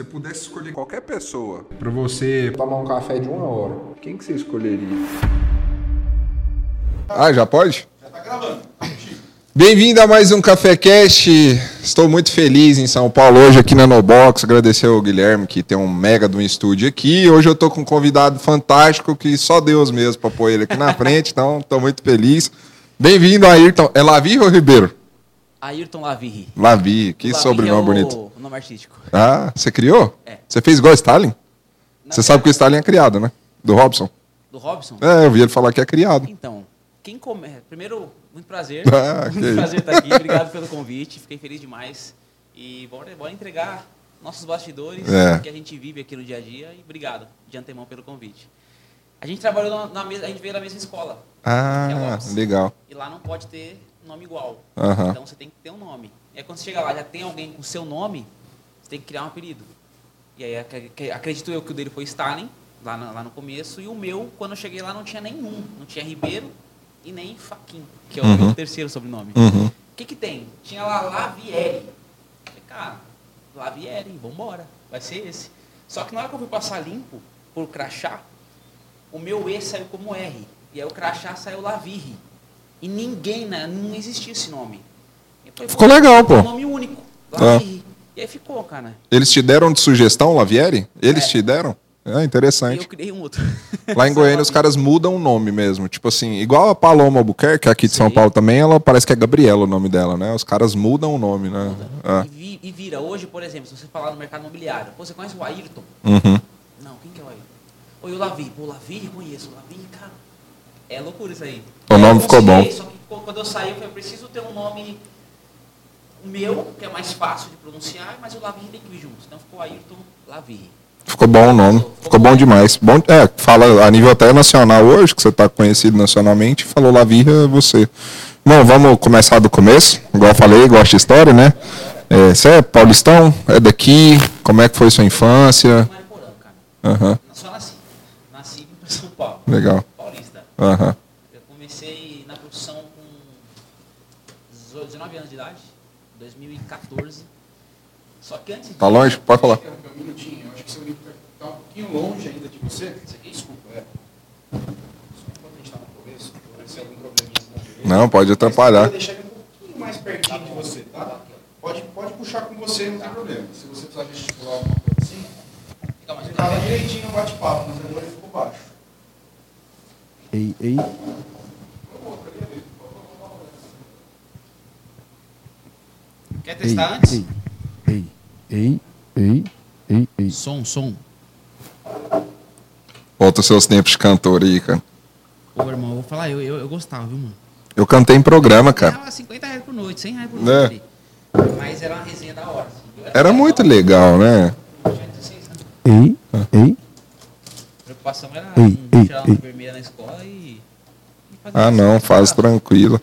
você pudesse escolher qualquer pessoa para você tomar um café de uma hora, quem que você escolheria? Ah, já pode? Já tá gravando. Bem-vindo a mais um Café Cast. Estou muito feliz em São Paulo hoje aqui na Nobox. Agradecer ao Guilherme que tem um mega de um estúdio aqui. Hoje eu estou com um convidado fantástico que só Deus mesmo para pôr ele aqui na frente, então estou muito feliz. Bem-vindo, Ayrton. É Lavi ou Ribeiro? Ayrton Lavi. Lavi, que Lavi sobrenome é o, bonito. o nome artístico. Ah, você criou? É. Você fez igual Stalin? Você sabe que o Stalin é criado, né? Do Robson. Do Robson? É, eu vi ele falar que é criado. Então, quem come... Primeiro, muito prazer. Ah, muito prazer estar aqui. Obrigado pelo convite. Fiquei feliz demais. E bora, bora entregar nossos bastidores É. que a gente vive aqui no dia a dia. E obrigado de antemão pelo convite. A gente trabalhou na, na mesma, a gente veio da mesma escola. é Ah, Lopes. legal. E lá não pode ter nome igual. Aham. Então você tem que ter um nome. E aí quando você chega lá, já tem alguém com seu nome, você tem que criar um apelido. E aí ac- ac- acredito eu que o dele foi Stalin, lá, na- lá no começo, e o meu, quando eu cheguei lá, não tinha nenhum. Não tinha Ribeiro e nem Faquin, que é o Uhum. meu terceiro sobrenome. Uhum. O que que tem? Tinha lá Lavieri. Falei, cara, Lavieri, vambora, vai ser esse. Só que na hora que eu fui passar limpo, por crachá, o meu E saiu como R. E aí o crachá saiu Lavirri. E ninguém, né, não existia esse nome. Falei, Ficou legal, pô. Um nome único, Lavirri. E aí ficou, cara. Eles te deram de sugestão, Lavieri? Eles É. te deram? É E eu interessante. criei um outro. Lá em Goiânia os caras mudam o nome mesmo. Tipo assim, igual a Paloma Albuquerque, aqui de São. Paulo também, ela parece que é Gabriela o nome dela, né? Os caras mudam o nome, né? E, É. e vira, hoje, por exemplo, se você falar no mercado imobiliário, você conhece o Ayrton? Uhum. Não, quem que é o Ayrton? Oi, o Lavi. Pô, o Lavi, conheço. O Lavi, cara. É loucura isso aí. O nome eu ficou bom. Só que quando eu saí, eu falei, eu preciso ter um nome meu, que é mais fácil de pronunciar, mas o Lavi tem que vir junto. Então ficou Ayrton Lavi. Ficou bom o nome. Ficou bom demais. Bom, é, fala a nível até nacional hoje, que você tá conhecido nacionalmente, falou Lavirra você. Bom, vamos começar do começo. Igual eu falei, gosto de história, né? É, você é paulistão? É daqui? Como é que foi sua infância? Aham, Só nasci. Nasci em São Paulo. legal. Aham. Eu comecei na profissão com 18, 19 anos de idade, 2014. Só que antes Tá longe? Pode falar. Um minutinho, eu acho que seu livro está um pouquinho longe ainda de você. Desculpa, é. Só enquanto a gente está no começo, algum probleminha. Não, pode eu atrapalhar. vou deixar ele um pouquinho mais pertinho de você, tá? Pode, pode puxar com você, não tem problema. Se você precisar gesticular alguma coisa assim, Fica mais ele direitinho no bate-papo, mas agora ele ficou baixo. Ei, ei. Quer Ei, testar antes? ei, ei, ei, ei, ei, ei. Som, som. Volta os seus tempos de cantor aí, cara. Pô, irmão, eu vou falar, eu, eu, eu gostava, viu, mano? Eu cantei em programa, cara. Ganhava 50 reais por noite, 100 reais por Né? noite. Mas era uma resenha da hora. assim. Eu Era muito legal, né? Eu tinha 16 anos. Ei, ei. A preocupação era Ei, não ei, ei. Na escola e. e Ah, não, faz tranquilo.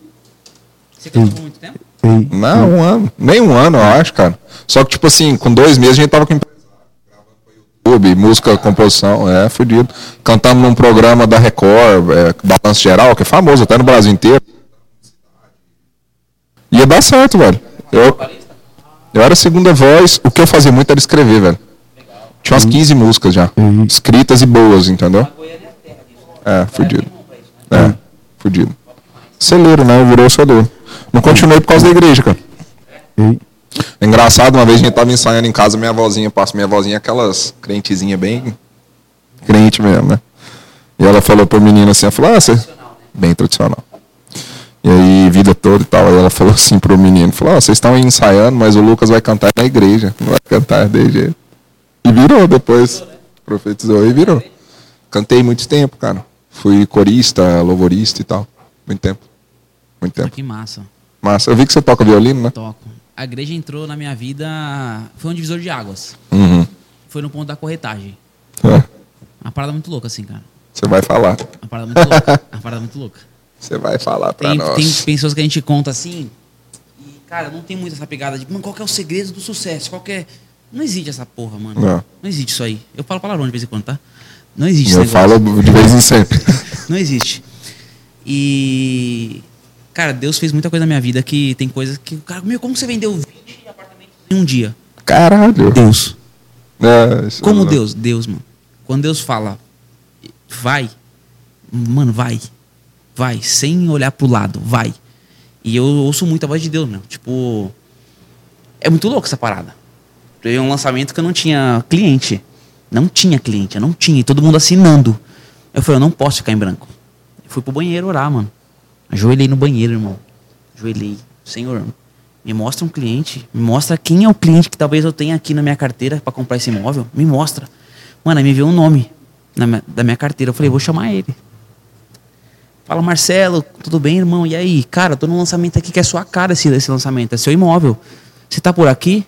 Você cantou por muito tempo? Ei, Não, um ano. Nem um ano, eu acho, cara. Só que, tipo assim, com dois meses a gente tava com empresário, gravando pro YouTube, música, composição, é, fudido. Cantamos num programa da Record, é, Balanço Geral, que é famoso até no Brasil inteiro. Ia dar certo, velho. Eu, eu era segunda voz, o que eu fazia muito era escrever, velho. Tinha umas 15 músicas já, escritas e boas, entendeu? É fudido. Né? É, fudido. Celeiro, né? Virou celeiro. Não continuei por causa da igreja, cara. É engraçado, uma vez a gente tava ensaiando em casa, minha avózinha passa, minha avózinha é aquelas crentezinha bem crente mesmo, né? E ela falou pro menino assim, ela falou, ah, você... Bem tradicional. E aí, vida toda e tal, aí ela falou assim pro menino, falou, ah, vocês estão ensaiando, mas o Lucas vai cantar na igreja, não vai cantar de jeito. E virou depois, profetizou e virou. Cantei muito tempo, cara. Fui corista, louvorista e tal, muito tempo. Muito tempo. Que massa. Massa, eu vi que você toca violino, né? Toco. A igreja entrou na minha vida. Foi um divisor de águas. Uhum. Foi no ponto da corretagem. É, Uma parada muito louca, assim, cara. Você vai falar. Uma parada muito louca. Uma parada muito louca. Você vai falar pra Tem, nós. tem pessoas que a gente conta assim. E, cara, não tem muito essa pegada de, mano, qual que é o segredo do sucesso? Qual que é. Não existe essa porra, mano. Não. Não existe isso aí. Eu falo palavrão de vez em quando, tá? Não existe Eu falo de vez em sempre. Não existe. E. Cara, Deus fez muita coisa na minha vida que tem coisas que. Cara, meu, como você vendeu 20 apartamentos em um dia? Caralho. Deus. É, Como é- Deus? Deus, mano. Quando Deus fala, vai, mano, vai. Vai, sem olhar pro lado, vai. E eu ouço muito a voz de Deus, meu. Tipo, é muito louco essa parada. Teve um lançamento que eu não tinha cliente. Não tinha cliente, eu não tinha. E todo mundo assinando. Eu falei, eu não posso ficar em branco. Eu fui pro banheiro orar, mano. Ajoelhei no banheiro, irmão. Ajoelhei. Senhor, me mostra um cliente. Me mostra quem é o cliente que talvez eu tenha aqui na minha carteira para comprar esse imóvel. Me mostra. Mano, aí me veio um nome minha- da minha carteira. Eu falei, vou chamar ele. Fala, Marcelo, tudo bem, irmão? E aí? Cara, eu tô num lançamento aqui que é sua cara esse, esse lançamento. É seu imóvel. Você tá por aqui?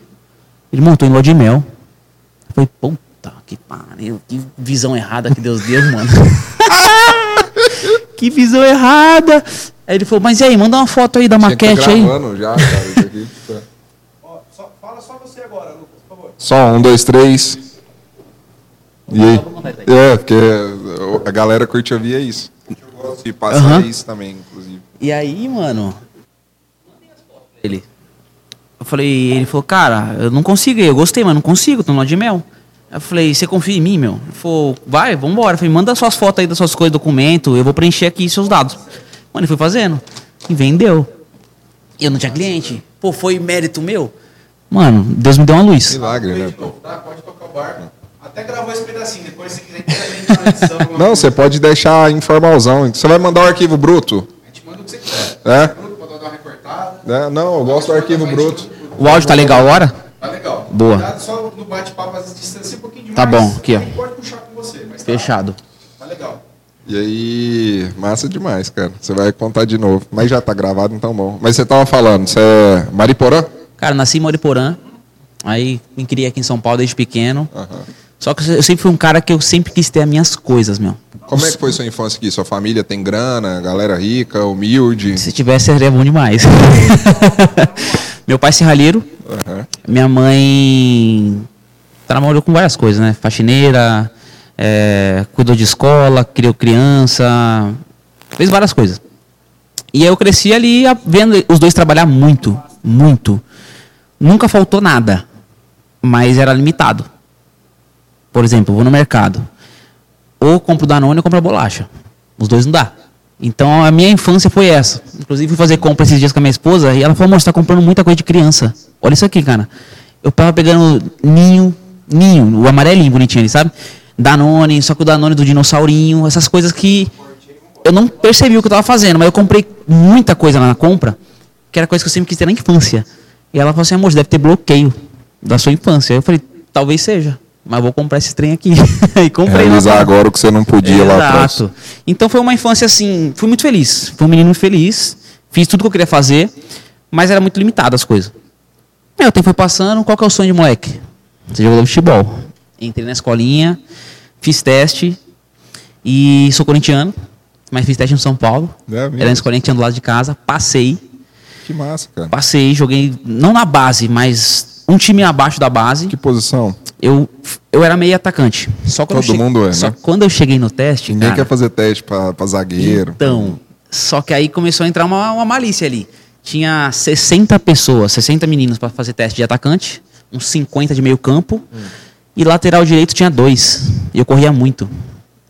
Irmão, tô em lua de mel. Eu falei, puta que pariu. Que visão errada que Deus deu, mano. que visão errada. Aí ele falou, mas e aí, manda uma foto aí da Tinha que tá maquete aí. já, cara, isso aqui. Ó, só- fala só você agora, Lucas, por favor. Só um, dois, três. E aí? É, porque a galera curte ouvir é isso. Eu gosto de passar Aham. isso também, inclusive. E aí, mano. Ele. Eu falei, ele falou, cara, eu não consigo, eu gostei, mas não consigo, tô no de mel. Eu falei, você confia em mim, meu? Ele falou, vai, vambora. Eu falei, manda suas fotos aí das suas coisas, documento, eu vou preencher aqui seus dados. Mano, ele foi fazendo. E vendeu. E eu não tinha cliente. Pô, foi mérito meu? Mano, Deus me deu uma luz. Milagre, né? Pô? tá? Pode tocar o barco. Até gravou esse pedacinho, depois se quiser edição. Não, você pode deixar informalzão. Você vai mandar o arquivo bruto? A gente manda o que você quiser. É? Bruto, Pode dar uma recortada. É, Não, eu gosto do arquivo bruto. O áudio tá legal agora? Tá legal. Boa. Cuidado só no bate-papo, às vezes distancia um pouquinho demais. Tá bom, aqui, ó. Pode puxar com você, mas tá, Fechado. tá legal. E aí, massa demais, cara. Você vai contar de novo. Mas já tá gravado, então bom. Mas você tava falando, você é Mariporã? Cara, nasci em Moriporã. Aí me criei aqui em São Paulo desde pequeno. Aham. Só que eu sempre fui um cara que eu sempre quis ter as minhas coisas, meu. Como é que foi sua infância aqui? Sua família tem grana, galera rica, humilde? Se tivesse, seria bom demais. Meu pai é serralheiro. Aham. Minha mãe trabalhou com várias coisas, né? Faxineira, é, cuidou de escola, criou criança, fez várias coisas. E eu cresci ali vendo os dois trabalhar muito, muito. Nunca faltou nada, mas era limitado. Por exemplo, vou no mercado. Ou compro Danone ou compro bolacha. Os dois não dá. Então a minha infância foi essa. Inclusive fui fazer compra esses dias com a minha esposa e ela falou, amor, você tá comprando muita coisa de criança. Olha isso aqui, cara. Eu tava pegando ninho, ninho, o amarelinho bonitinho ali, sabe? Danone, só que o Danone do dinossaurinho, essas coisas que eu não percebi o que eu tava fazendo, mas eu comprei muita coisa lá na compra, que era coisa que eu sempre quis ter na infância. E ela falou assim, amor, você deve ter bloqueio da sua infância. Eu falei, talvez seja, mas vou comprar esse trem aqui. e comprei lá Realizar pra- agora o que você não podia lá atrás. Exato. Então foi uma infância assim, fui muito feliz. Fui um menino feliz, fiz tudo que eu queria fazer, mas era muito limitado as coisas. Aí o tempo foi passando, qual que é o sonho de moleque? Você jogou futebol. Entrei na escolinha, fiz teste e sou corintiano, mas fiz teste no São Paulo. É? Era na escolinha que tinha do lado de casa, passei, Que massa, cara. passei, joguei não na base, mas um time abaixo da base. Que posição? Eu, eu era meio atacante. Só quando Todo eu mundo é, Só né? que quando eu cheguei no teste, Ninguém cara, quer fazer teste pra, pra zagueiro. então, só que aí começou a entrar uma, uma malícia ali. Tinha 60 pessoas, 60 meninos para fazer teste de atacante, uns 50 de meio campo, e lateral direito tinha dois. E eu corria muito.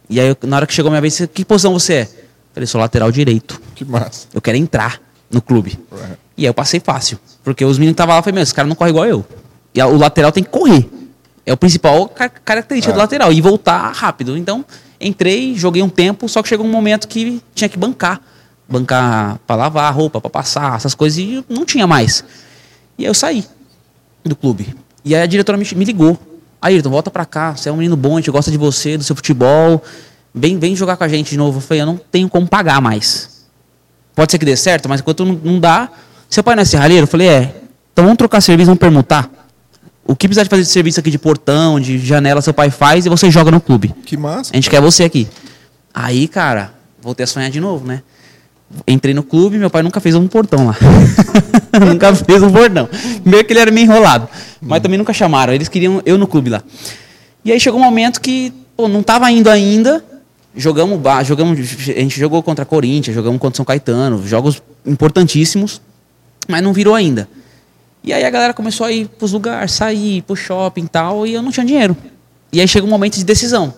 E aí, eu- na hora que chegou a minha vez, que posição você é? Falei, sou lateral direito. Que massa. Eu quero entrar no clube. Ué. E aí eu passei fácil. Porque os meninos que estavam lá, eu falei, meu, esse cara não corre igual eu. E o lateral tem que correr. É o principal ca- característica É. do lateral. E voltar rápido. Então, entrei, joguei um tempo, só que chegou um momento que tinha que bancar. Bancar para lavar a roupa, para passar, essas coisas, e não tinha mais. E aí eu saí do clube. E aí a diretora me, me ligou. Aí, Ayrton, volta pra cá. Você é um menino bom, a gente gosta de você, do seu futebol. Vem, vem jogar com a gente de novo. Eu falei, eu não tenho como pagar mais. Pode ser que dê certo, mas enquanto não, não dá. Seu pai não é serralheiro? Eu falei, é. Então vamos trocar serviço, vamos permutar. O que precisar de fazer de serviço aqui de portão, de janela, seu pai faz e você joga no clube. Que massa. A gente quer você aqui. Aí, cara, voltei a sonhar de novo, né? Entrei no clube, meu pai nunca fez um portão lá. nunca fez um portão. Meio que ele era meio enrolado. Mas também nunca chamaram. Eles queriam eu no clube lá. E aí chegou um momento que pô, não estava indo ainda. Jogamos, jogamos, a gente jogou contra a Corinthians, jogamos contra São Caetano, jogos importantíssimos, mas não virou ainda. E aí a galera começou a ir pros lugares, sair, pro shopping e tal, e eu não tinha dinheiro. E aí chega um momento de decisão.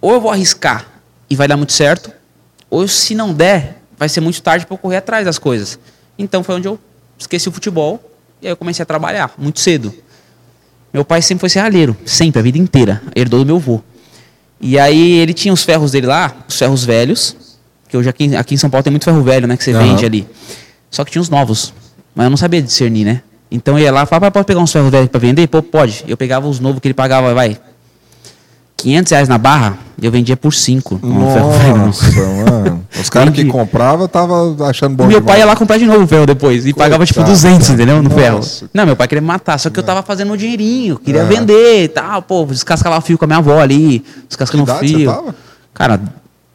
Ou eu vou arriscar e vai dar muito certo, ou se não der, vai ser muito tarde para eu correr atrás das coisas. Então foi onde eu esqueci o futebol e aí eu comecei a trabalhar muito cedo. Meu pai sempre foi serralheiro, sempre, a vida inteira. Herdou do meu avô. E aí ele tinha os ferros dele lá, os ferros velhos, que hoje aqui, aqui em São Paulo tem muito ferro velho, né, que você Aham. vende ali. Só que tinha os novos, mas eu não sabia discernir, né? Então eu ia lá e falava, "Pai, pode pegar uns ferros velhos para vender? Pô, pode. Eu pegava os novos que ele pagava, vai, 500 reais na barra, eu vendia por 5. Nossa, mano. Os caras que compravam estavam achando bom meu demais. pai ia lá comprar de novo o ferro depois. E pagava tipo Coitado, 200, cara. entendeu? No ferro. Nossa. Não, meu pai queria me matar. Só que eu tava fazendo meu dinheirinho. Queria É. vender e tal. Pô, descascava fio com a minha avó ali. Descascando Que idade fio. você tava? Cara,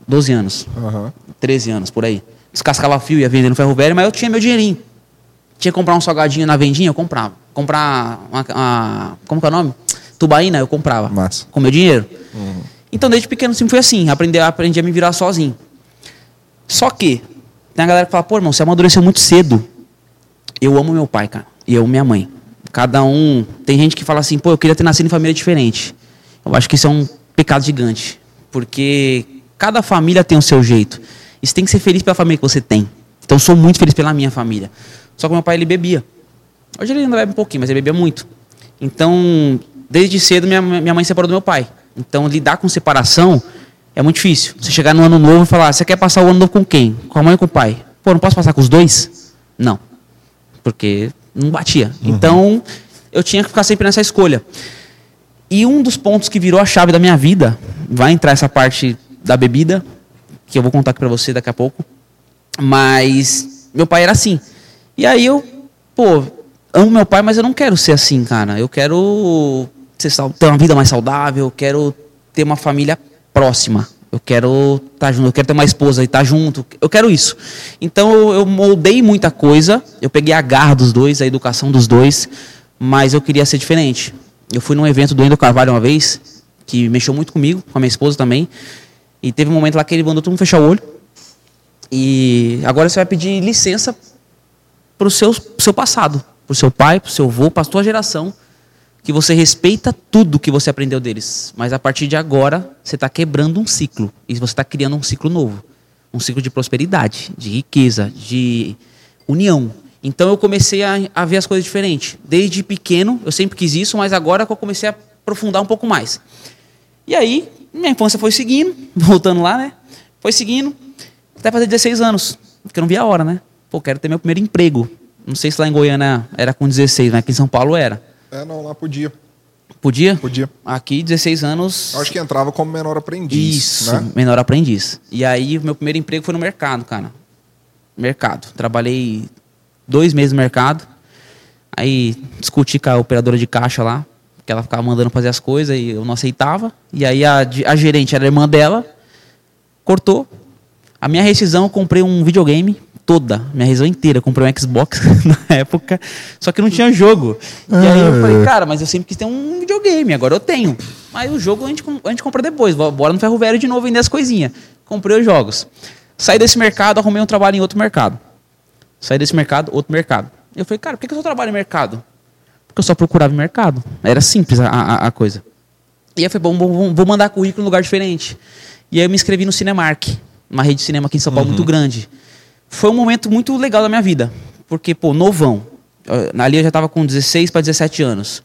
12 anos. Aham. 13 anos, por aí. Descascava fio, ia vender no ferro velho, mas eu tinha meu dinheirinho. Tinha que comprar um salgadinho na vendinha, eu comprava. Comprar uma, uma- como que é o nome? Tubaína, eu comprava. Massa. Com meu dinheiro. Então, desde pequeno sempre foi assim. Aprendi, aprendi a me virar sozinho. Só que, tem a galera que fala, pô, irmão, você amadureceu muito cedo. Eu amo meu pai, cara. E eu amo minha mãe. Cada um. Tem gente que fala assim, pô, eu queria ter nascido em família diferente. Eu acho que isso é um pecado gigante. Porque cada família tem o seu jeito. E você tem que ser feliz pela família que você tem. Então eu sou muito feliz pela minha família. Só que meu pai, ele bebia. Hoje ele ainda bebe um pouquinho, mas ele bebia muito. Então, desde cedo, minha, minha mãe separou do meu pai. Então, lidar com separação é muito difícil. Você chegar no ano novo e falar, você quer passar o ano novo com quem? Com a mãe ou com o pai? Pô, não posso passar com os dois? Não. Porque não batia. Então, eu tinha que ficar sempre nessa escolha. E um dos pontos que virou a chave da minha vida, vai entrar essa parte da bebida, que eu vou contar aqui pra você daqui a pouco. Mas meu pai era assim. E aí eu, pô, amo meu pai, mas eu não quero ser assim, cara. Eu quero ser ter uma vida mais saudável, eu quero ter uma família próxima. Eu quero estar junto, eu quero ter uma esposa e estar junto. Eu quero isso. Então eu, eu moldei muita coisa. Eu peguei a garra dos dois, a educação dos dois, mas eu queria ser diferente. Eu fui num evento do Endo Carvalho uma vez, que mexeu muito comigo, com a minha esposa também. E teve um momento lá que ele mandou todo mundo fechar o olho. E agora você vai pedir licença para o seu, seu passado, para o seu pai, para o seu avô, para a sua geração, que você respeita tudo que você aprendeu deles. Mas a partir de agora, você está quebrando um ciclo. E você está criando um ciclo novo. Um ciclo de prosperidade, de riqueza, de união. Então eu comecei a, a ver as coisas diferentes. Desde pequeno, eu sempre quis isso, mas agora que eu comecei a aprofundar um pouco mais. E aí, minha infância foi seguindo, voltando lá, né? Foi seguindo, até fazer 16 anos. Porque eu não via a hora, né? Pô, quero ter meu primeiro emprego. Não sei se lá em Goiânia era com 16, mas aqui em São Paulo era. É, não, lá podia. Podia? Podia. Aqui, 16 anos. Eu acho que entrava como menor aprendiz. Isso, Né? menor aprendiz. E aí, o meu primeiro emprego foi no mercado, cara. Mercado. Trabalhei dois meses no mercado. Aí, discuti com a operadora de caixa lá, que ela ficava mandando fazer as coisas e eu não aceitava. E aí, a, a gerente era a irmã dela, cortou. A minha rescisão, eu comprei um videogame toda, minha rescisão inteira. Eu comprei um Xbox na época, só que não tinha jogo. E aí eu falei, cara, mas eu sempre quis ter um videogame, agora eu tenho. Mas o jogo a gente, a gente compra depois, bo- bora no ferro velho de novo vender as coisinhas. Comprei os jogos. Saí desse mercado, arrumei um trabalho em outro mercado. Saí desse mercado, outro mercado. Eu falei, cara, por que que eu só trabalho em mercado? Porque eu só procurava em mercado. Era simples a, a, a coisa. E aí eu falei, bom, bom, bom, vou mandar currículo em lugar diferente. E aí eu me inscrevi no Cinemark, uma rede de cinema aqui em São Paulo muito grande. Foi um momento muito legal da minha vida. Porque, pô, novão. Ali eu já estava com 16 para 17 anos.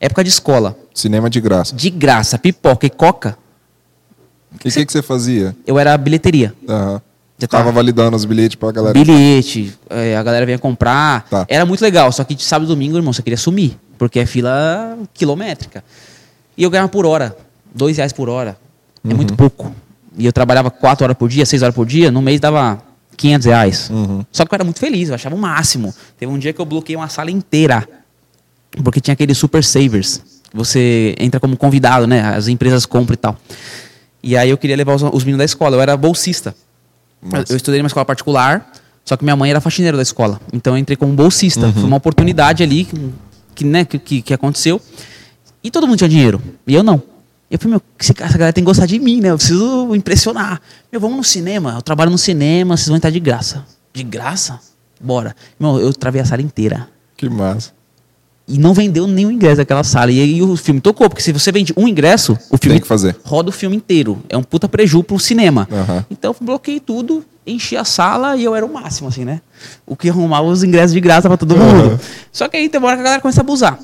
Época de escola. Cinema de graça. De graça, pipoca e coca, E o que, que você fazia? eu era bilheteria. Aham. Já Tava tava- validando os bilhetes pra galera. Bilhete, eh, a galera vinha comprar. Tá. Era muito legal, só que de sábado e domingo, irmão, você queria sumir. Porque é fila quilométrica. E eu ganhava por hora, dois reais por hora. É muito pouco. E eu trabalhava quatro horas por dia, seis horas por dia, no mês dava 500 reais. Só que eu era muito feliz, eu achava o máximo. Teve um dia que eu bloqueei uma sala inteira. Porque tinha aqueles super savers. Você entra como convidado, né? As empresas compram e tal. E aí eu queria levar os, os meninos da escola. Eu era bolsista. Eu, eu estudei numa escola particular, só que minha mãe era faxineira da escola. Então eu entrei como bolsista. Foi uma oportunidade ali que, né, que, que, aconteceu. E todo mundo tinha dinheiro. E eu não. Eu falei, meu, essa galera tem que gostar de mim, né? Eu preciso impressionar. Meu, vamos no cinema. Eu trabalho no cinema, vocês vão entrar de graça. De graça? Bora. Meu, eu travei a sala inteira. Que massa. E não vendeu nenhum ingresso daquela sala. E aí o filme tocou, porque se você vende um ingresso, o filme Tem que fazer. roda o filme inteiro. É um puta preju pro cinema. Aham. Então eu bloqueei tudo, enchi a sala e eu era o máximo, assim, né? O que arrumava os ingressos de graça pra todo mundo. Só que aí tem uma hora que a galera começa a abusar.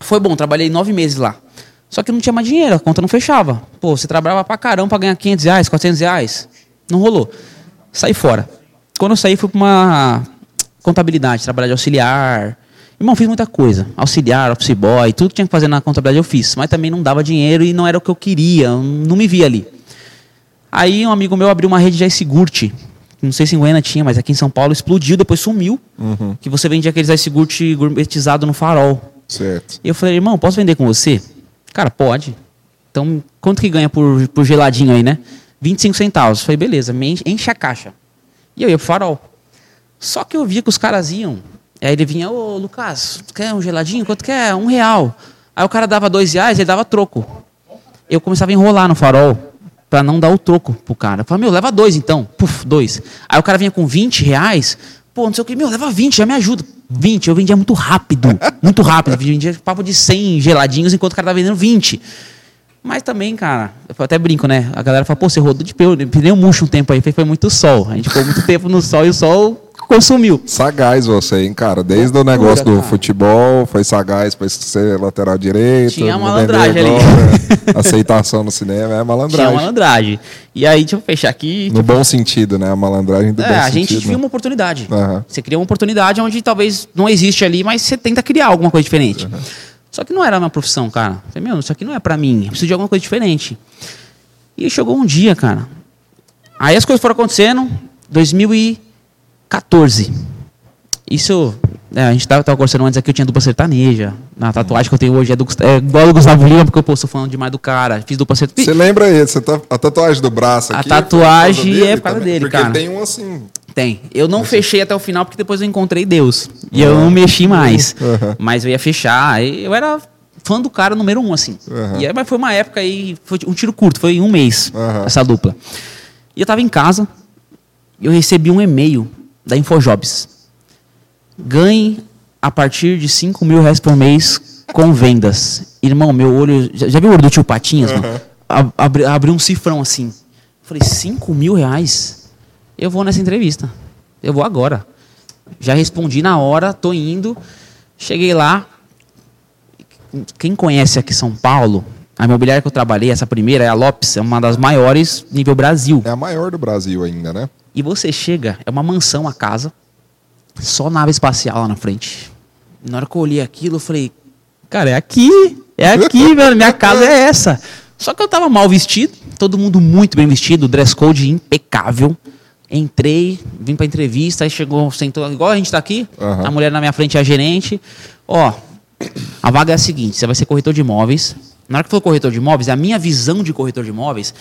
Foi bom, trabalhei nove meses lá. Só que não tinha mais dinheiro, a conta não fechava. Pô, você trabalhava pra caramba pra ganhar 500 reais, 400 reais. Não rolou. Saí fora. Quando eu saí, fui pra uma contabilidade, trabalhar de auxiliar. Irmão, fiz muita coisa. Auxiliar, office boy, tudo que tinha que fazer na contabilidade eu fiz. Mas também não dava dinheiro e não era o que eu queria. Não me via ali. Aí um amigo meu abriu uma rede de ice Não sei se em Goiânia tinha, mas aqui em São Paulo explodiu, depois sumiu. Uhum. Que você vendia aqueles ice gourmetizado no farol. Certo. E eu falei, irmão, posso vender com você? Cara, pode. Então, quanto que ganha por, por geladinho aí, né? 25 centavos. Eu falei, beleza, enche a caixa. E eu ia pro farol. Só que eu via que os caras iam. Aí ele vinha, ô Lucas, quer um geladinho? Quanto quer? Um real. Aí o cara dava dois reais, ele dava troco. Eu começava a enrolar no farol pra não dar o troco pro cara. Eu falava, meu, leva dois então. Puf, dois. Aí o cara vinha com 20 reais. Pô, não sei o que, meu, leva 20, já me ajuda. 20, eu vendia muito rápido. Muito rápido. Eu vendia papo de 100 geladinhos enquanto o cara tava vendendo 20. Mas também, cara, eu até brinco, né? A galera fala, pô, você rodou de pneu, pneu murcho um tempo aí, foi muito sol. A gente ficou muito tempo no sol e o sol consumiu. Sagaz você, hein, cara? Desde o Loucura, negócio do cara. futebol, foi sagaz pra ser lateral direito. Tinha malandragem ali. Aceitação no cinema, é Tinha malandragem. malandragem. E aí, deixa eu fechar aqui. No bom sentido, né? A malandragem do É, bom a gente sentido. viu uma oportunidade. Aham. Você cria uma oportunidade onde talvez não existe ali, mas você tenta criar alguma coisa diferente. Só que não era a minha profissão, cara. Eu Falei, meu, isso aqui não é pra mim. Eu preciso de alguma coisa diferente. E chegou um dia, cara. Aí as coisas foram acontecendo. 2014. Isso. é, a gente estava conversando antes aqui, eu tinha dupla sertaneja. A tatuagem que eu tenho hoje é, do, é igual do Gustavo Lima, porque eu pô, sou fã demais do cara. Fiz dupla sertaneja. Você lembra aí, você tá, a tatuagem do braço A aqui? tatuagem por causa é por causa dele, Porque cara. tem um assim. Tem. Eu não fechei até o final porque depois eu encontrei Deus. E eu não mexi mais. Aham. Mas eu ia fechar. Eu era fã do cara número um, assim. Aham. E aí, mas foi uma época aí, foi um tiro curto, foi um mês, essa dupla. E eu tava em casa, eu recebi um e-mail da Infojobs. Ganhe a partir de 5 mil reais por mês com vendas. Irmão, meu olho. Já, já viu o olho do tio Patinhas, mano? Abri- Abriu um cifrão assim. Falei, 5 mil reais? Eu vou nessa entrevista. Eu vou agora. Já respondi na hora, tô indo. Cheguei lá. Quem conhece aqui São Paulo, a imobiliária que eu trabalhei, essa primeira, é a Lopes, é uma das maiores nível Brasil. É a maior do Brasil ainda, né? E você chega, é uma mansão a casa, só nave espacial lá na frente. Na hora que eu olhei aquilo, eu falei, cara, é aqui, é aqui, velho, minha casa é essa. Só que eu tava mal vestido, todo mundo muito bem vestido, dress code impecável. Entrei, vim pra entrevista, aí chegou, sentou, igual a gente tá aqui, Aham. a mulher na minha frente é a gerente. Ó, a vaga é a seguinte, você vai ser corretor de imóveis. Na hora que for corretor de imóveis, a minha visão de corretor de imóveis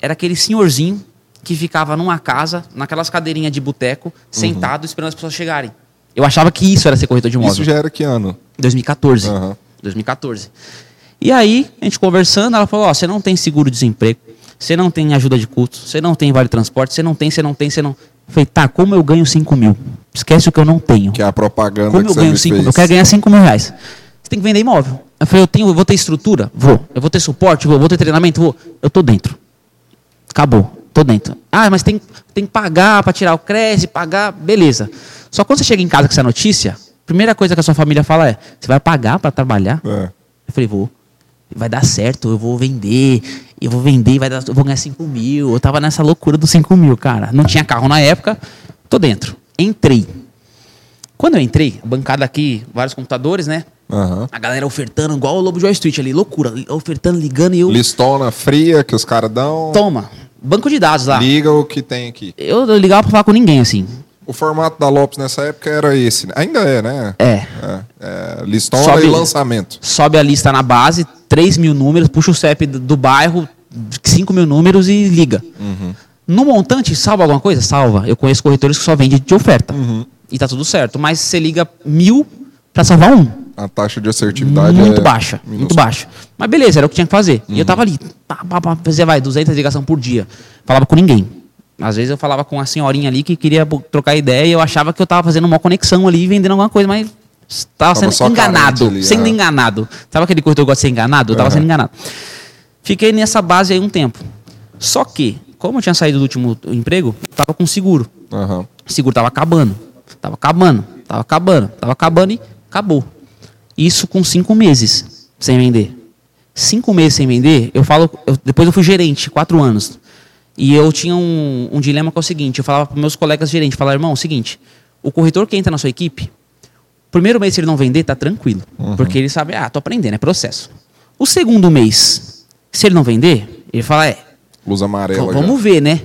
era aquele senhorzinho que ficava numa casa, naquelas cadeirinhas de boteco, sentado esperando as pessoas chegarem. Eu achava que isso era ser corretor de imóveis. Isso já era que ano? 2014. Aham. 2014. E aí, a gente conversando, ela falou: Ó, você não tem seguro-desemprego, você não tem ajuda de custo, você não tem vale transporte, você não tem, você não tem, você não. Eu falei: tá, como eu ganho 5 mil? Esquece o que eu não tenho. Que é a propaganda Como eu ganho me 5 fez. mil? Eu quero ganhar 5 mil reais. Você tem que vender imóvel. Eu falei, eu, tenho, eu vou ter estrutura? Vou. Eu vou ter suporte? Vou. Vou ter treinamento? Vou. Eu tô dentro. Acabou. Tô dentro. Ah, mas tem, tem que pagar para tirar o Cresce, pagar. Beleza. Só quando você chega em casa com essa notícia, a primeira coisa que a sua família fala é: você vai pagar para trabalhar? É. Eu falei, vou. Vai dar certo, eu vou vender, eu vou vender, vai dar, eu vou ganhar 5 mil. Eu tava nessa loucura dos 5 mil, cara. Não tinha carro na época, tô dentro. Entrei. Quando eu entrei, a bancada aqui, vários computadores, né? Aham. A galera ofertando, igual o Lobo de Wall Street ali, loucura. Ofertando, ligando e eu. Listona fria que os caras dão. Toma. Banco de dados lá. Liga o que tem aqui. Eu, eu ligava pra falar com ninguém, assim. O formato da Lopes nessa época era esse. né? Ainda é, né? É. É, é, Sobe- e lançamento. Sobe a lista na base, 3 mil números, puxa o CEP do, do bairro, 5 mil números e liga. No montante, salva alguma coisa? Salva. Eu conheço corretores que só vendem de oferta. E tá tudo certo. Mas você liga mil pra salvar um. A taxa de assertividade muito é baixa, muito minúscula. baixa. Mas beleza, era o que tinha que fazer. E eu tava ali, pá, pá, pá, fazia, vai, 200 ligações por dia. Falava com ninguém. Às vezes eu falava com a senhorinha ali que queria trocar ideia e eu achava que eu tava fazendo uma conexão ali, vendendo alguma coisa, mas Tava, Tava sendo enganado. ali, sendo é. enganado. Sabe aquele corretor que gosta de ser enganado? Eu tava Aham. sendo enganado. Fiquei nessa base aí um tempo. Só que, como eu tinha saído do último emprego, eu tava com seguro. Aham. O seguro tava acabando. Tava acabando. Tava acabando. Tava acabando e acabou. Isso com cinco meses sem vender. Cinco meses sem vender, eu falo. eu- depois eu fui gerente, quatro anos. E eu tinha um, um dilema que é o seguinte: eu falava para meus colegas gerentes, falava, irmão, é o seguinte, o corretor que entra na sua equipe, primeiro mês, se ele não vender, tá tranquilo. Porque ele sabe, ah, tô aprendendo, é processo. O segundo mês, se ele não vender, ele fala, é, Luz amarela. V- já. Vamos ver, né?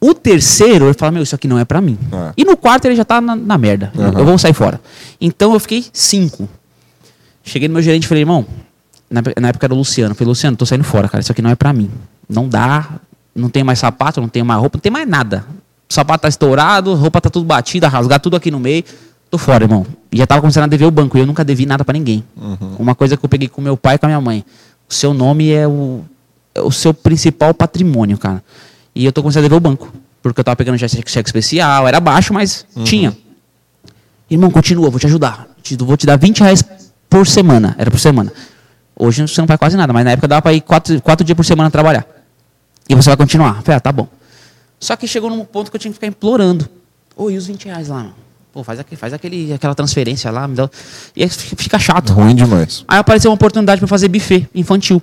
O terceiro, ele fala, meu, isso aqui não é pra mim. É. E no quarto ele já tá na, na merda. Eu- Aham. Eu vou sair fora. Então eu fiquei cinco. Cheguei no meu gerente e falei, irmão, na, na época era o Luciano. Falei, Luciano, tô saindo fora, cara. Isso aqui não é pra mim. Não dá. Não tem mais sapato, não tem mais roupa, não tem mais nada. O sapato tá estourado, roupa tá tudo batida, rasgar tudo aqui no meio. Tô fora, irmão. E já tava começando a dever o banco. E eu nunca devi nada pra ninguém. Uma coisa que eu peguei com meu pai e com a minha mãe. O seu nome é o, é o seu principal patrimônio, cara. E eu tô começando a dever o banco. Porque eu tava pegando já cheque, especial, era baixo, mas tinha. Irmão, continua, vou te ajudar. Vou te dar 20 reais por semana. Era por semana. Hoje você não faz quase nada, mas na época dava para ir quatro, quatro dias por semana trabalhar. E você vai continuar. Falei, ah, tá bom. Só que chegou num ponto que eu tinha que ficar implorando. Ô, e os 20 reais lá, mano? Pô, faz, aquele, faz aquele, aquela transferência lá. Me dá... E aí fica chato. Ruim demais. Aí apareceu uma oportunidade para fazer buffet infantil.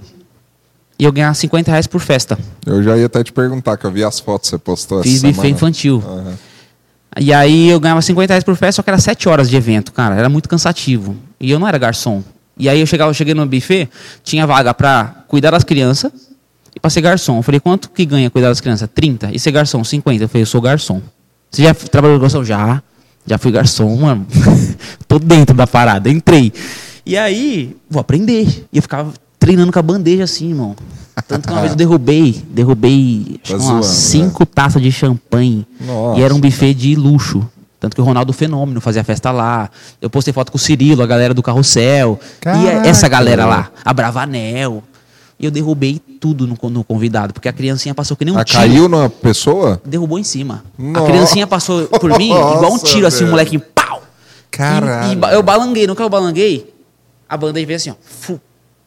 E eu ganhar 50 reais por festa. Eu já ia até te perguntar, que eu vi as fotos que você postou Fiz essa buffet semana. infantil. Aham. E aí eu ganhava 50 reais por festa, só que era 7 horas de evento, cara. Era muito cansativo. E eu não era garçom. E aí eu chegava, eu cheguei no buffet, tinha vaga pra cuidar das crianças e pra ser garçom. Eu falei, quanto que ganha cuidar das crianças? 30. E ser garçom? 50. Eu falei, eu sou garçom. Você já trabalhou garçom? Já. Já fui garçom, mano. Tô dentro da parada. Entrei. E aí, vou aprender. E eu ficava treinando com a bandeja assim, irmão. Tanto que uma vez eu derrubei, derrubei Tá zoando, umas né? cinco taças de champanhe. Nossa. E era um buffet de luxo. Tanto que o Ronaldo Fenômeno fazia festa lá. Eu postei foto com o Cirilo, a galera do Carrossel. E Caraca, essa galera lá, a Bravanel. E eu derrubei tudo no, no convidado, porque a criancinha passou que nem um Ah, tiro. caiu numa pessoa? Derrubou em cima. Nossa. A criancinha passou por mim, igual um Nossa, tiro assim, o velho. moleque, pau! Caralho. E, e eu balanguei, que eu balanguei, a bandeja veio assim, ó. fu,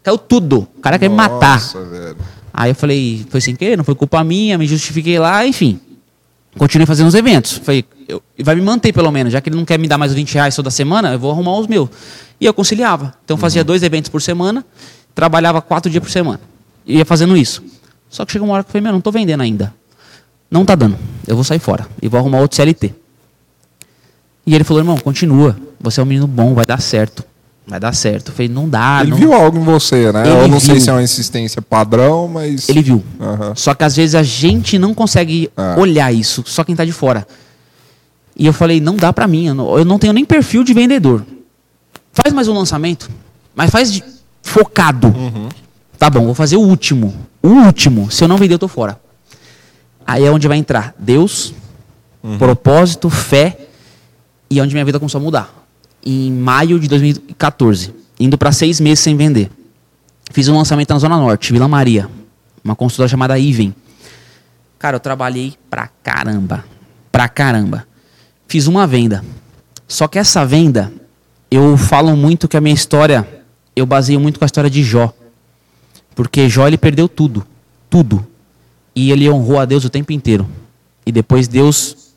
caiu tudo. O cara quer me matar. Velho. Aí eu falei, foi sem querer, não foi culpa minha, me justifiquei lá, enfim. Continuei fazendo os eventos. Falei, eu, vai me manter pelo menos, já que ele não quer me dar mais os 20 reais toda semana, eu vou arrumar os meus. E eu conciliava. Então eu fazia dois eventos por semana, trabalhava quatro dias por semana. E ia fazendo isso. Só que chegou uma hora que eu falei, meu, não tô vendendo ainda. Não tá dando. Eu vou sair fora. E vou arrumar outro CLT. E ele falou, irmão, continua. Você é um menino bom, vai dar certo. Vai dar certo. Eu falei, não dá. ele não... viu algo em você, né? Ele Eu não sei viu. se é uma insistência padrão, mas. Ele viu. Aham. Só que às vezes a gente não consegue Ah. olhar isso, só quem tá de fora. E eu falei, não dá pra mim, eu não, tenho nem perfil de vendedor. Faz mais um lançamento, mas faz de- focado. Tá bom, vou fazer o último. O último. Se eu não vender, eu tô fora. Aí é onde vai entrar Deus, propósito, fé e é onde minha vida começou a mudar. Em maio de 2014, indo para seis meses sem vender. Fiz um lançamento na Zona Norte, Vila Maria. Uma consultora chamada Iven. Cara, eu trabalhei pra caramba. Pra caramba. Fiz uma venda. Só que essa venda, eu falo muito que a minha história, eu baseio muito com a história de Jó. Porque Jó, ele perdeu tudo. Tudo. E ele honrou a Deus o tempo inteiro. E depois Deus,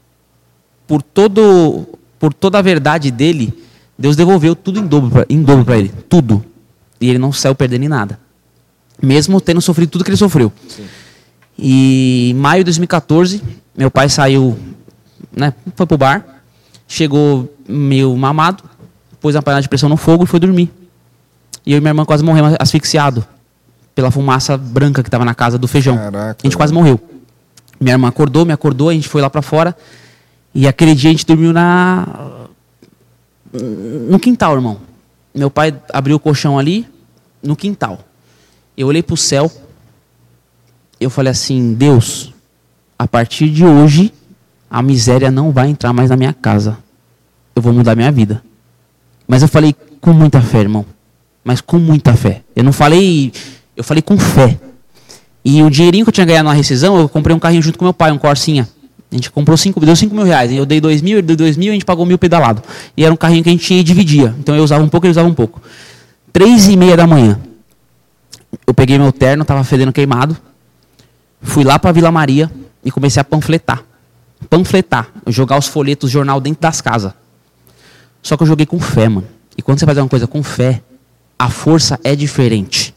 por todo, por toda a verdade dele, Deus devolveu tudo em dobro para ele. Tudo. E ele não saiu perdendo em nada. Mesmo tendo sofrido tudo que ele sofreu. E em maio de 2014, meu pai saiu, né, foi pro bar, chegou meio mamado, pôs a panela de pressão no fogo e foi dormir. E eu e minha irmã quase morremos asfixiado pela fumaça branca que estava na casa do feijão. Caraca, a gente quase morreu. Minha irmã acordou, me acordou, a gente foi lá pra fora. E aquele dia a gente dormiu na no quintal, irmão. Meu pai abriu o colchão ali no quintal. Eu olhei pro céu. Eu falei assim: Deus, a partir de hoje, a miséria não vai entrar mais na minha casa. Eu vou mudar minha vida. Mas eu falei com muita fé, irmão. Mas com muita fé. Eu não falei. Eu falei com fé. E o dinheirinho que eu tinha ganhado na rescisão, eu comprei um carrinho junto com meu pai, um Corsinha. A gente comprou 5, deu 5 mil reais. Eu dei 2 mil, ele deu 2 mil, a gente pagou mil pedalado. E era um carrinho que a gente tinha e dividia. Então eu usava um pouco, ele usava um pouco. Três e meia da manhã. Eu peguei meu terno, tava fedendo queimado. Fui lá pra Vila Maria e comecei a panfletar. Panfletar. Jogar os folhetos, jornal dentro das casas. Só que eu joguei com fé, mano. E quando você faz uma coisa com fé, a força é diferente.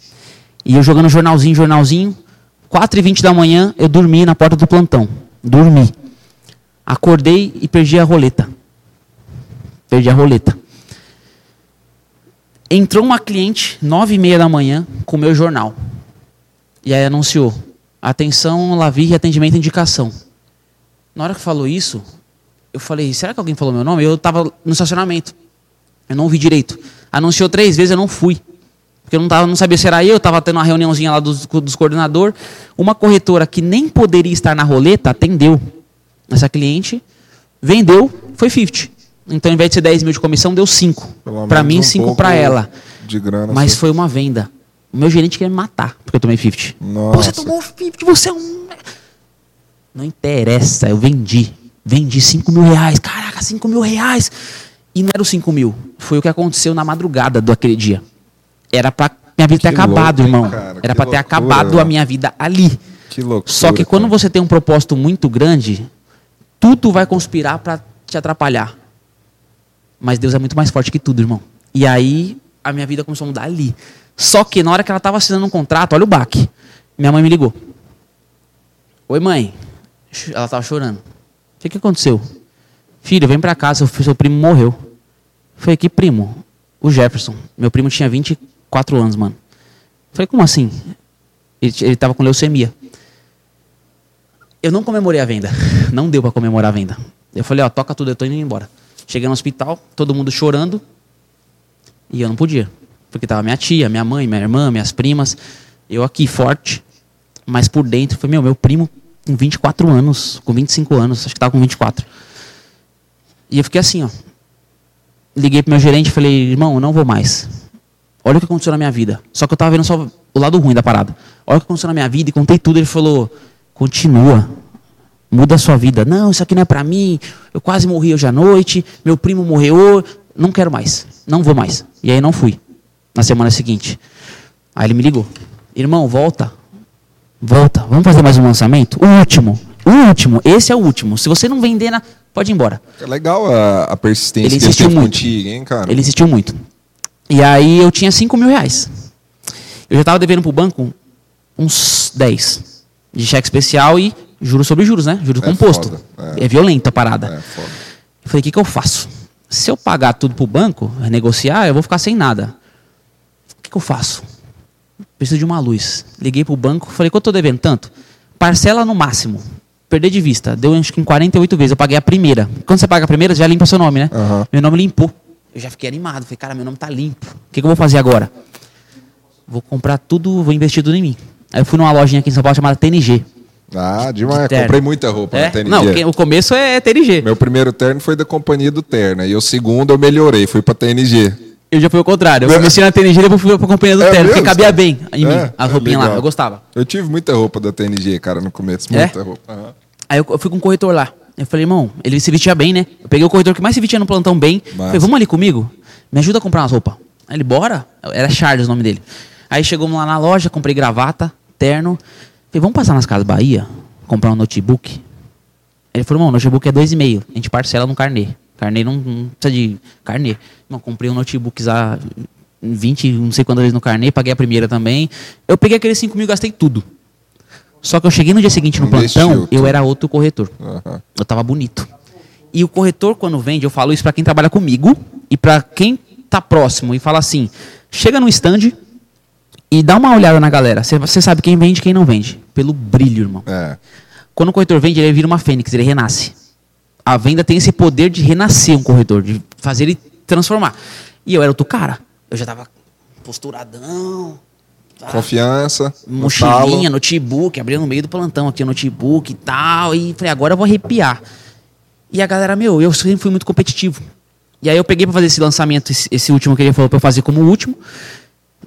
E eu jogando jornalzinho, jornalzinho, 4 e 20 da manhã, eu dormi na porta do plantão. Dormi. Acordei e perdi a roleta. Perdi a roleta. Entrou uma cliente, nove e meia da manhã, com o meu jornal. E aí anunciou, atenção, Lavi, atendimento indicação. Na hora que falou isso, eu falei, será que alguém falou meu nome? Eu estava no estacionamento. Eu não ouvi direito. Anunciou três vezes, eu não fui. Porque eu não, tava, não sabia se era eu, estava tendo uma reuniãozinha lá dos, dos coordenador. Uma corretora que nem poderia estar na roleta, atendeu essa cliente, vendeu, foi 50. Então, ao invés de ser 10 mil de comissão, deu 5. Pelo Para mim, um 5 pouco para ela. De grana. Mas assim. foi uma venda. O meu gerente queria me matar, porque eu tomei 50. Pô, Nossa. Você tomou 50, você é um. Não interessa, eu vendi. Vendi 5 mil reais. Caraca, 5 mil reais. E não era os 5 mil. Foi o que aconteceu na madrugada daquele dia. Era pra minha vida ter Que acabado, louco, hein, irmão. cara? Era pra ter acabado a minha vida ali. Que loucura. Só que quando cara. você tem um propósito muito grande, tudo vai conspirar para te atrapalhar. Mas Deus é muito mais forte que tudo, irmão. E aí a minha vida começou a mudar ali. Só que na hora que ela estava assinando um contrato, olha o baque. Minha mãe me ligou. Oi, mãe. Ela estava chorando. O que, que aconteceu? Filho, vem para casa, seu, seu primo morreu. Eu Falei, que primo? O Jefferson. Meu primo tinha 24 anos, mano. Falei, como assim? Ele, t- ele tava com leucemia. Eu não comemorei a venda. Não deu para comemorar a venda. Eu falei, ó, toca tudo, eu tô indo embora. Cheguei no hospital, todo mundo chorando. E eu não podia. Porque tava minha tia, minha mãe, minha irmã, minhas primas. Eu aqui, forte. Mas por dentro, foi, meu, meu primo com 24 anos, com 25 anos, acho que tava com 24. E eu fiquei assim, ó. Liguei pro meu gerente e falei, irmão, eu não vou mais. Olha o que aconteceu na minha vida. Só que eu tava vendo só o lado ruim da parada. Olha o que aconteceu na minha vida e contei tudo. Ele falou, continua. Muda a sua vida. Não, isso aqui não é pra mim. Eu quase morri hoje à noite. Meu primo morreu. Não quero mais. Não vou mais. E aí não fui. Na semana seguinte. Aí ele me ligou. Irmão, volta. Volta. Vamos fazer mais um lançamento? O último. O último. Esse é o último. Se você não vender, na... pode ir embora. É legal a, a persistência Ele insistiu muito. contigo, hein, cara? Ele insistiu muito. E aí eu tinha 5 mil reais. Eu já estava devendo para o banco uns 10 de cheque especial e juros sobre juros, né? Juros É composto. foda, É. violento a parada. É, foda. Eu falei, o que, que eu faço? Se eu pagar tudo pro banco, negociar, eu vou ficar sem nada. O que, que eu faço? Preciso de uma luz. Liguei pro banco, falei, quanto eu tô devendo? Tanto. Parcela no máximo. Perder de vista. Deu acho que em 48 vezes. Eu paguei a primeira. Quando você paga a primeira, já limpa seu nome, né? Aham. Meu nome limpou. Eu já fiquei animado. Falei, cara, meu nome tá limpo. O que, que eu vou fazer agora? Vou comprar tudo, vou investir tudo em mim. Aí eu fui numa lojinha aqui em São Paulo chamada TNG. Ah, demais. terno. Comprei muita roupa É? na TNG. Não, o começo é TNG. Meu primeiro terno foi da companhia do Terno. E o segundo eu melhorei, fui pra TNG. Eu já fui ao contrário. Eu É. comecei na TNG e depois fui pra companhia do É Terno, porque cabia bem em mim, É, as é roupinhas lá. legal. Eu gostava. Eu tive muita roupa da TNG, cara, no começo. É? Muita roupa. Aham. Aí eu eu fui com um corretor lá. Eu falei, irmão, ele se vestia bem, né? Eu peguei o corretor que mais se vestia no plantão bem. Falei, vamos ali comigo? Me ajuda a comprar umas roupas. Aí ele, bora? Era Charles o nome dele. Aí chegamos lá na loja, comprei gravata, terno. Falei, vamos passar nas Casas Bahia? Comprar um notebook? Ele falou, irmão, o notebook é dois e meio. A gente parcela no carnê. Carnê não, não precisa de carnê. Não, comprei um notebook lá 20, não sei quantas vezes no carnê, paguei a primeira também. Eu peguei aqueles 5 mil e gastei tudo. Só que eu cheguei no dia seguinte no Investiu plantão, eu era outro corretor. Aham. Eu tava bonito. E o corretor, quando vende, eu falo isso para quem trabalha comigo e para quem tá próximo e fala assim: chega no stand e dá uma olhada na galera. Você- sabe quem vende e quem não vende. Pelo brilho, irmão. É. Quando o corretor vende, ele vira uma fênix, ele renasce. A venda tem esse poder de renascer um corretor, de fazer ele transformar. E eu era outro cara. Eu já tava posturadão. tá? Confiança. no mochilinha, talo. notebook, abria no meio do plantão aqui o notebook e tal. E falei, agora eu vou arrepiar. E a galera, meu, eu sempre fui muito competitivo. E aí eu peguei pra fazer esse lançamento, esse, esse último que ele falou pra eu fazer como último.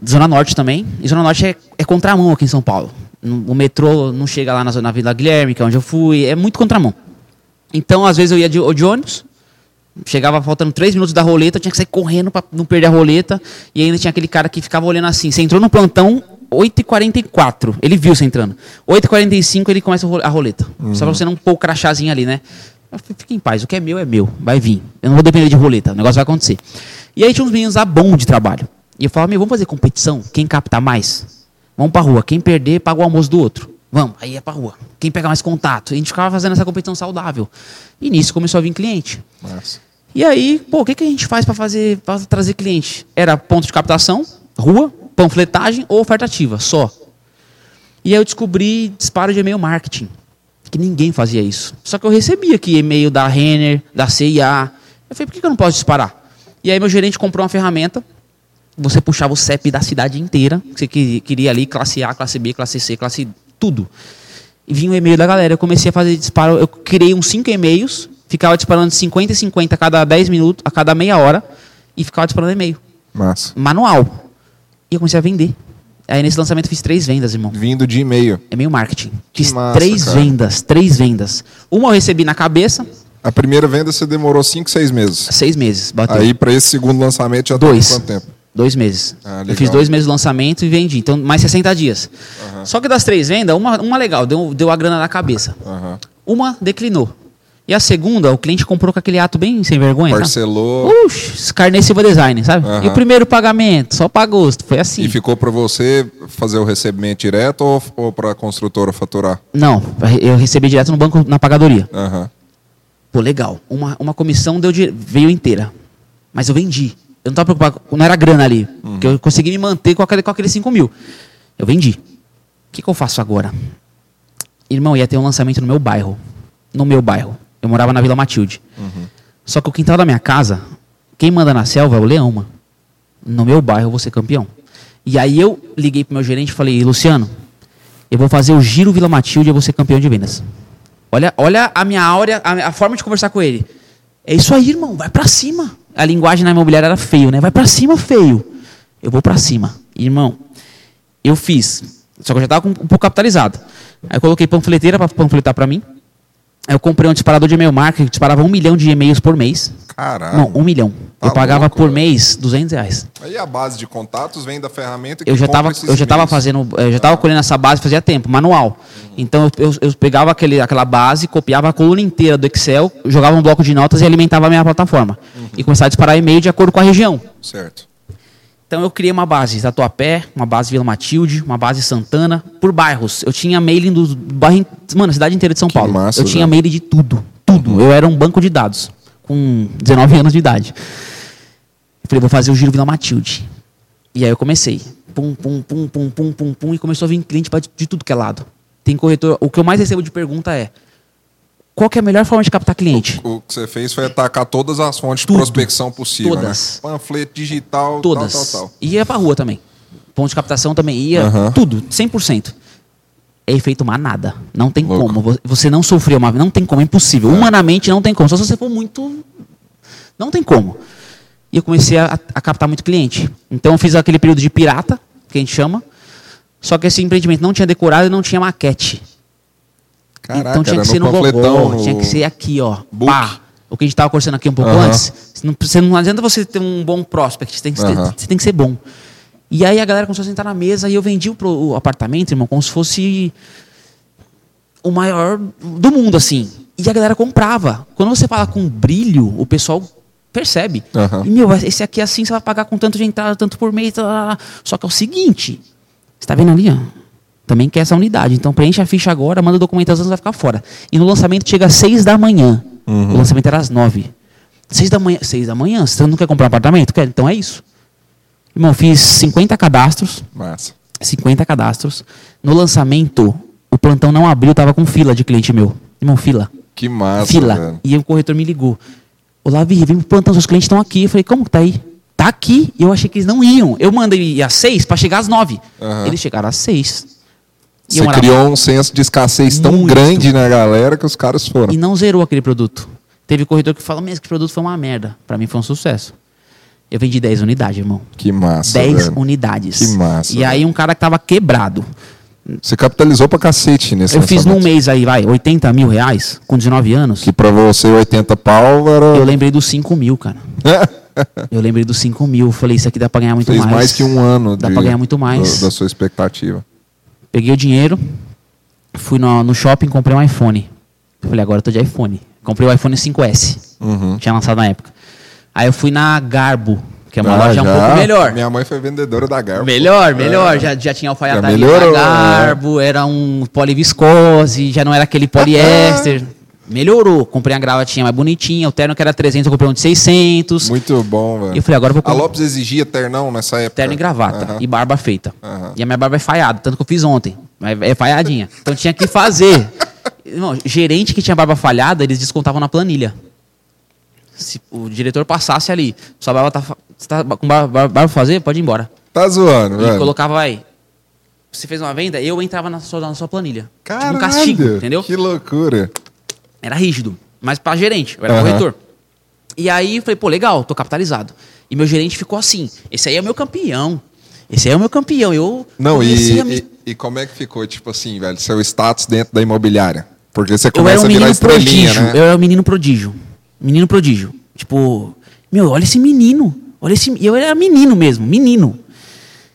Zona Norte também. E Zona Norte é, é contramão aqui em São Paulo. O metrô não chega lá na, zona- na Vila Guilherme, que é onde eu fui. É muito contramão. Então, às vezes eu ia de, de ônibus, chegava faltando três minutos da roleta, eu tinha que sair correndo para não perder a roleta. E ainda tinha aquele cara que ficava olhando assim. Você entrou no plantão 8h44. Ele viu você entrando. 8h45 ele começa a ro- a roleta. Só pra você não pôr o crachazinho ali, né? Fica em paz, o que é meu é meu. Vai vir. Eu não vou depender de roleta, o negócio vai acontecer. E aí tinha uns meninos lá bom de trabalho. E eu falava, meu, vamos fazer competição? Quem capta mais? Vamos pra rua. Quem perder, paga o almoço do outro. Vamos, aí é pra rua. Quem pega mais contato? E a gente ficava fazendo essa competição saudável. E nisso começou a vir cliente. Massa. E aí, pô, o que, que a gente faz para fazer, para trazer cliente? Era ponto de captação, rua, panfletagem ou oferta ativa, só. E aí eu descobri disparo de e-mail marketing, que ninguém fazia isso. Só que eu recebia aqui e-mail da Renner, da CIA. Eu falei, por que, que eu não posso disparar? E aí meu gerente comprou uma ferramenta, você puxava o CEP da cidade inteira, que você que- queria ali, classe A, classe B, classe C, classe tudo. E vinha o e-mail da galera. Eu comecei a fazer disparo, eu criei uns 5 e-mails, ficava disparando de 50 em 50 a cada 10 minutos, a cada meia hora, e ficava disparando e-mail. Massa. Manual. E eu comecei a vender. Aí nesse lançamento eu fiz três vendas, irmão. Vindo de e-mail. E-mail marketing. Fiz massa, três cara. vendas, três vendas. Uma eu recebi na cabeça, A primeira venda você demorou 5, 6 meses. seis meses. Bateu. Aí para esse segundo lançamento já Dois. tá com quanto tempo? Dois meses. Ah, eu fiz dois meses de lançamento e vendi. Então, mais 60 dias. Só que das três vendas, uma, uma legal, deu, deu a grana na cabeça. Aham. Uma declinou. E a segunda, o cliente comprou com aquele ato bem sem vergonha. Parcelou Carnê Silva Design, sabe? Aham. E o primeiro pagamento, só para agosto. Foi assim. e ficou para você fazer o recebimento direto ou, ou para a construtora faturar? Não, eu recebi direto no banco, na pagadoria. Aham. Pô, legal. Uma, uma comissão deu veio inteira. Mas eu vendi. Eu não estava preocupado, não era grana ali. Porque eu consegui me manter com, aquele, com aqueles 5 mil. Eu vendi. O que, que eu faço agora? Irmão, ia ter um lançamento no meu bairro. No meu bairro. Eu morava na Vila Matilde. Só que o quintal da minha casa, quem manda na selva é o leão, mano. No meu bairro eu vou ser campeão. E aí eu liguei pro meu gerente e falei, Luciano, eu vou fazer o Giro Vila Matilde e eu vou ser campeão de vendas. Olha, olha a minha áurea, a, a forma de conversar com ele. É isso aí, irmão, vai pra cima. A linguagem na imobiliária era feio, né? Vai pra cima, feio. Eu vou pra cima. Irmão, eu fiz. Só que eu já tava com, um pouco capitalizado. Aí eu coloquei panfleteira pra panfletar pra mim. Eu comprei um disparador de e-mail marketing que disparava um milhão de e-mails por mês. Caralho. Não, um milhão. Tá eu pagava louco, por mês 200 reais. Aí a base de contatos vem da ferramenta que eu já estava eu já tava e-mails. fazendo eu já estava colhendo essa base fazia tempo manual então eu, eu, pegava aquele, aquela base copiava a coluna inteira do Excel jogava um bloco de notas e alimentava a minha plataforma e começava a disparar e-mail de acordo com a região Certo. Então eu criei uma base Tatuapé uma base Vila Matilde uma base Santana por bairros eu tinha mailing do bairro mano cidade inteira de São Que Paulo massa, eu tinha mailing de tudo tudo eu era um banco de dados com 19 anos de idade eu falei, vou fazer o giro Vila Matilde. E aí eu comecei. Pum, pum, pum, pum, pum, pum, pum. E começou a vir cliente de tudo que é lado. Tem corretor. O que eu mais recebo de pergunta é: qual é a melhor forma de captar cliente? O que você fez foi atacar todas as fontes Tudo. de prospecção possível, Todas. né? Panfleto digital, Todas. tal, tal, tal. E ia pra rua também. Ponto de captação também ia. Aham. Tudo, 100%. É efeito manada. Não tem Louco. como. Vo- Você não sofreu uma Não tem como, é impossível. Humanamente não tem como. Só se você for muito. Não tem como. E eu comecei a, a captar muito cliente. Então eu fiz aquele período de pirata, que a gente chama. Só que esse empreendimento não tinha decorado e não tinha maquete. Caraca, então tinha que ser no gogó, no- tinha que ser aqui, ó. book. Pá. O que a gente estava conversando aqui um pouco antes. Não, você não adianta você ter um bom prospect, você tem que, você tem que ser bom. E aí a galera começou a sentar na mesa e eu vendi o, o apartamento, irmão, como se fosse o maior do mundo, assim. E a galera comprava. Quando você fala com brilho, o pessoal percebe. E, meu, esse aqui assim você vai pagar com tanto de entrada, tanto por mês. tá, tá, tá. Só que é o seguinte: você tá vendo ali, ó? Também quer essa unidade. Então preenche a ficha agora, manda documentação, você vai ficar fora. E no lançamento chega às 6 da manhã. Uhum. O lançamento era às 9. 6 da manhã, 6 da manhã, você não quer comprar um apartamento? Quer? Então é isso. Irmão, fiz 50 cadastros. Massa. 50 cadastros. No lançamento, o plantão não abriu, tava com fila de cliente meu. Irmão, fila. Que massa. Fila. Cara. E o corretor me ligou. Olá, Vir, vem pro plantão, seus clientes estão aqui. Eu falei, como que tá aí? Tá aqui. E eu achei que eles não iam. Eu mandei às 6 para chegar às 9. Uhum. Eles chegaram às 6. Você criou um senso de escassez tão Muito. grande na galera que os caras foram. E não zerou aquele produto. Teve corretor que falou mesmo que o produto foi uma merda. Para mim foi um sucesso. Eu vendi 10 unidades, irmão. Que massa, 10 velho. unidades. Que massa, E aí um cara que tava quebrado. Você capitalizou pra cacete nesse Eu fiz num mês aí, vai, 80 mil reais, com 19 anos. Que pra você 80 pau era. Eu lembrei dos 5 mil, cara. Eu lembrei dos 5 mil. Falei, isso aqui dá pra ganhar muito Fez mais. mais. que um ano Dá de- pra ganhar muito mais. Da, da sua expectativa. Peguei o dinheiro, fui no, no shopping, comprei um iPhone. Falei, agora eu tô de iPhone. Comprei o iPhone 5S. Uhum. Tinha lançado na época. Aí eu fui na Garbo, que é uma Ah, loja um já? pouco melhor. Minha mãe foi vendedora da Garbo. Melhor, melhor. Já, já tinha alfaiataria da Garbo, era um poliviscose, já não era aquele poliéster. Melhorou. Comprei a gravatinha mais bonitinha, o terno que era 300, eu comprei um de 600. Muito bom, velho. E eu falei, agora eu vou A comprar Lopes exigia ternão nessa época. terno e gravata Aham. e barba feita. Aham. E a minha barba é falhada, tanto que eu fiz ontem. Mas É falhadinha. Então tinha que fazer. Gerente que tinha barba falhada, eles descontavam na planilha. Se o diretor passasse ali, sua barba tá, você tá com barba, barba pra fazer, pode ir embora. Tá zoando, E velho. colocava aí. Você fez uma venda, eu entrava na sua, na sua planilha. Caralho, Tipo um castigo, entendeu? Que loucura. Era rígido. Mas pra gerente, eu era Aham. corretor. E aí eu falei, pô, legal, tô capitalizado. E meu gerente ficou assim: esse aí é o meu campeão. Esse aí é o meu campeão. Eu Não, e, me- e, e como é que ficou, tipo assim, velho, seu status dentro da imobiliária? Porque você Eu começa era um a virar estrelinha, prodígio. né? Eu era um menino prodígio. Menino prodígio. Tipo, meu, olha esse menino. Olha esse. e Eu era menino mesmo, menino.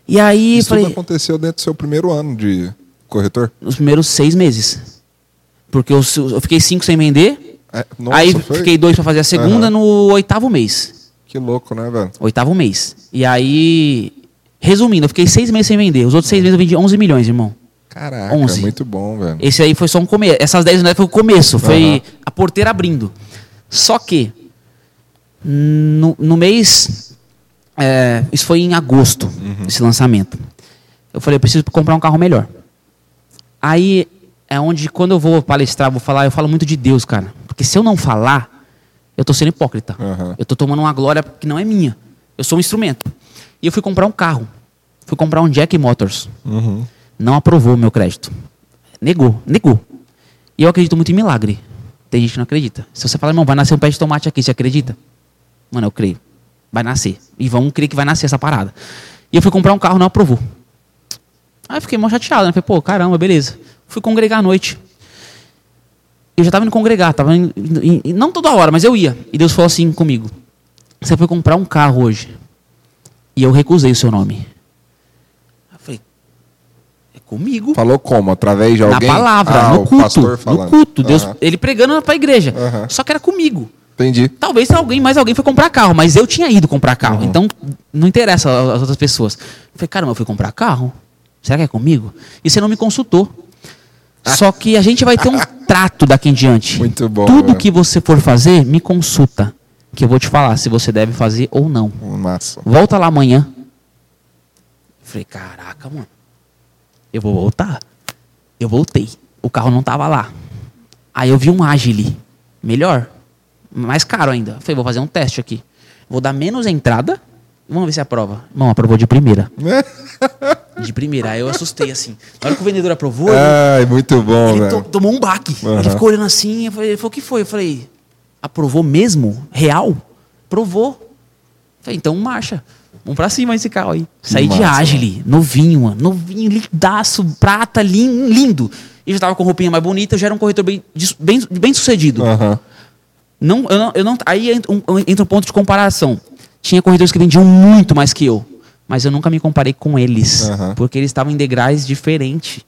E aí Isso falei, tudo aconteceu dentro do seu primeiro ano de corretor? nos primeiros seis meses. Porque eu, eu fiquei cinco sem vender. É, nossa, aí foi? fiquei dois pra fazer a segunda Aham. no oitavo mês. Que louco, né, velho? Oitavo mês. E aí, resumindo, eu fiquei seis meses sem vender. Os outros seis meses eu vendi 11 milhões, irmão. Caraca, 11. muito bom, velho. Esse aí foi só um começo. Essas 10 unidades foi o começo, foi Aham. a porteira abrindo. Só que, no, no mês. é, isso foi em agosto, Uhum. esse lançamento. Eu falei, eu preciso comprar um carro melhor. Aí é onde, quando eu vou palestrar, vou falar, eu falo muito de Deus, cara. Porque se eu não falar, eu tô sendo hipócrita. Aham. Eu tô tomando uma glória que não é minha. Eu sou um instrumento. E eu fui comprar um carro. Fui comprar um Jack Motors Uhum. não aprovou o meu crédito. Negou, negou. E eu acredito muito em milagre. Tem gente que não acredita. Se você fala, irmão, vai nascer um pé de tomate aqui, você acredita? Mano, eu creio. Vai nascer. E vamos crer que vai nascer essa parada. E eu fui comprar um carro, não aprovou. Aí eu fiquei mó chateado, né? Falei, pô, caramba, beleza. Fui congregar à noite. Eu já estava indo congregar, tava indo, indo- indo- não toda hora, mas eu ia. E Deus falou assim comigo: Você foi comprar um carro hoje. E eu recusei o seu nome. Eu falei: É comigo. Falou como? Através de alguém? Na palavra, ah, no culto. No culto. Deus, Aham. ele pregando para a igreja. Aham. Só que era comigo. Entendi. Talvez alguém, mais alguém foi comprar carro, mas eu tinha ido comprar carro. Uhum. Então, não interessa as outras pessoas. Eu falei, caramba, eu fui comprar carro? Será que é comigo? E você não me consultou. Só que a gente vai ter um trato daqui em diante. Muito bom, Tudo velho. que você for fazer, me consulta. Que eu vou te falar se você deve fazer ou não. Massa. Volta lá amanhã. Falei, caraca, mano. Eu vou voltar. Eu voltei. O carro não tava lá. Aí eu vi um Agile. Melhor. Mais caro ainda. Falei, vou fazer um teste aqui. Vou dar menos entrada. Vamos ver se aprova. Não, aprovou de primeira. De primeira. Aí eu assustei assim. Na hora que o vendedor aprovou, ele- Ai, muito bom, ele to- tomou um baque. Aham. Ele ficou olhando assim. Eu falei, ele falou, o que foi? Eu falei, aprovou mesmo? Real? Provou. Eu falei, então marcha. Vamos pra cima esse carro aí. Saí de massa, Agile, novinho, mano. Novinho, lindaço, prata, lin- lindo. E já tava com roupinha mais bonita, eu já era um corretor bem, bem, bem sucedido. Aham. Não, eu não, eu não, aí entra um, entra um ponto de comparação. Tinha corretores que vendiam muito mais que eu, mas eu nunca me comparei com eles, Aham. porque eles estavam em degraus diferentes.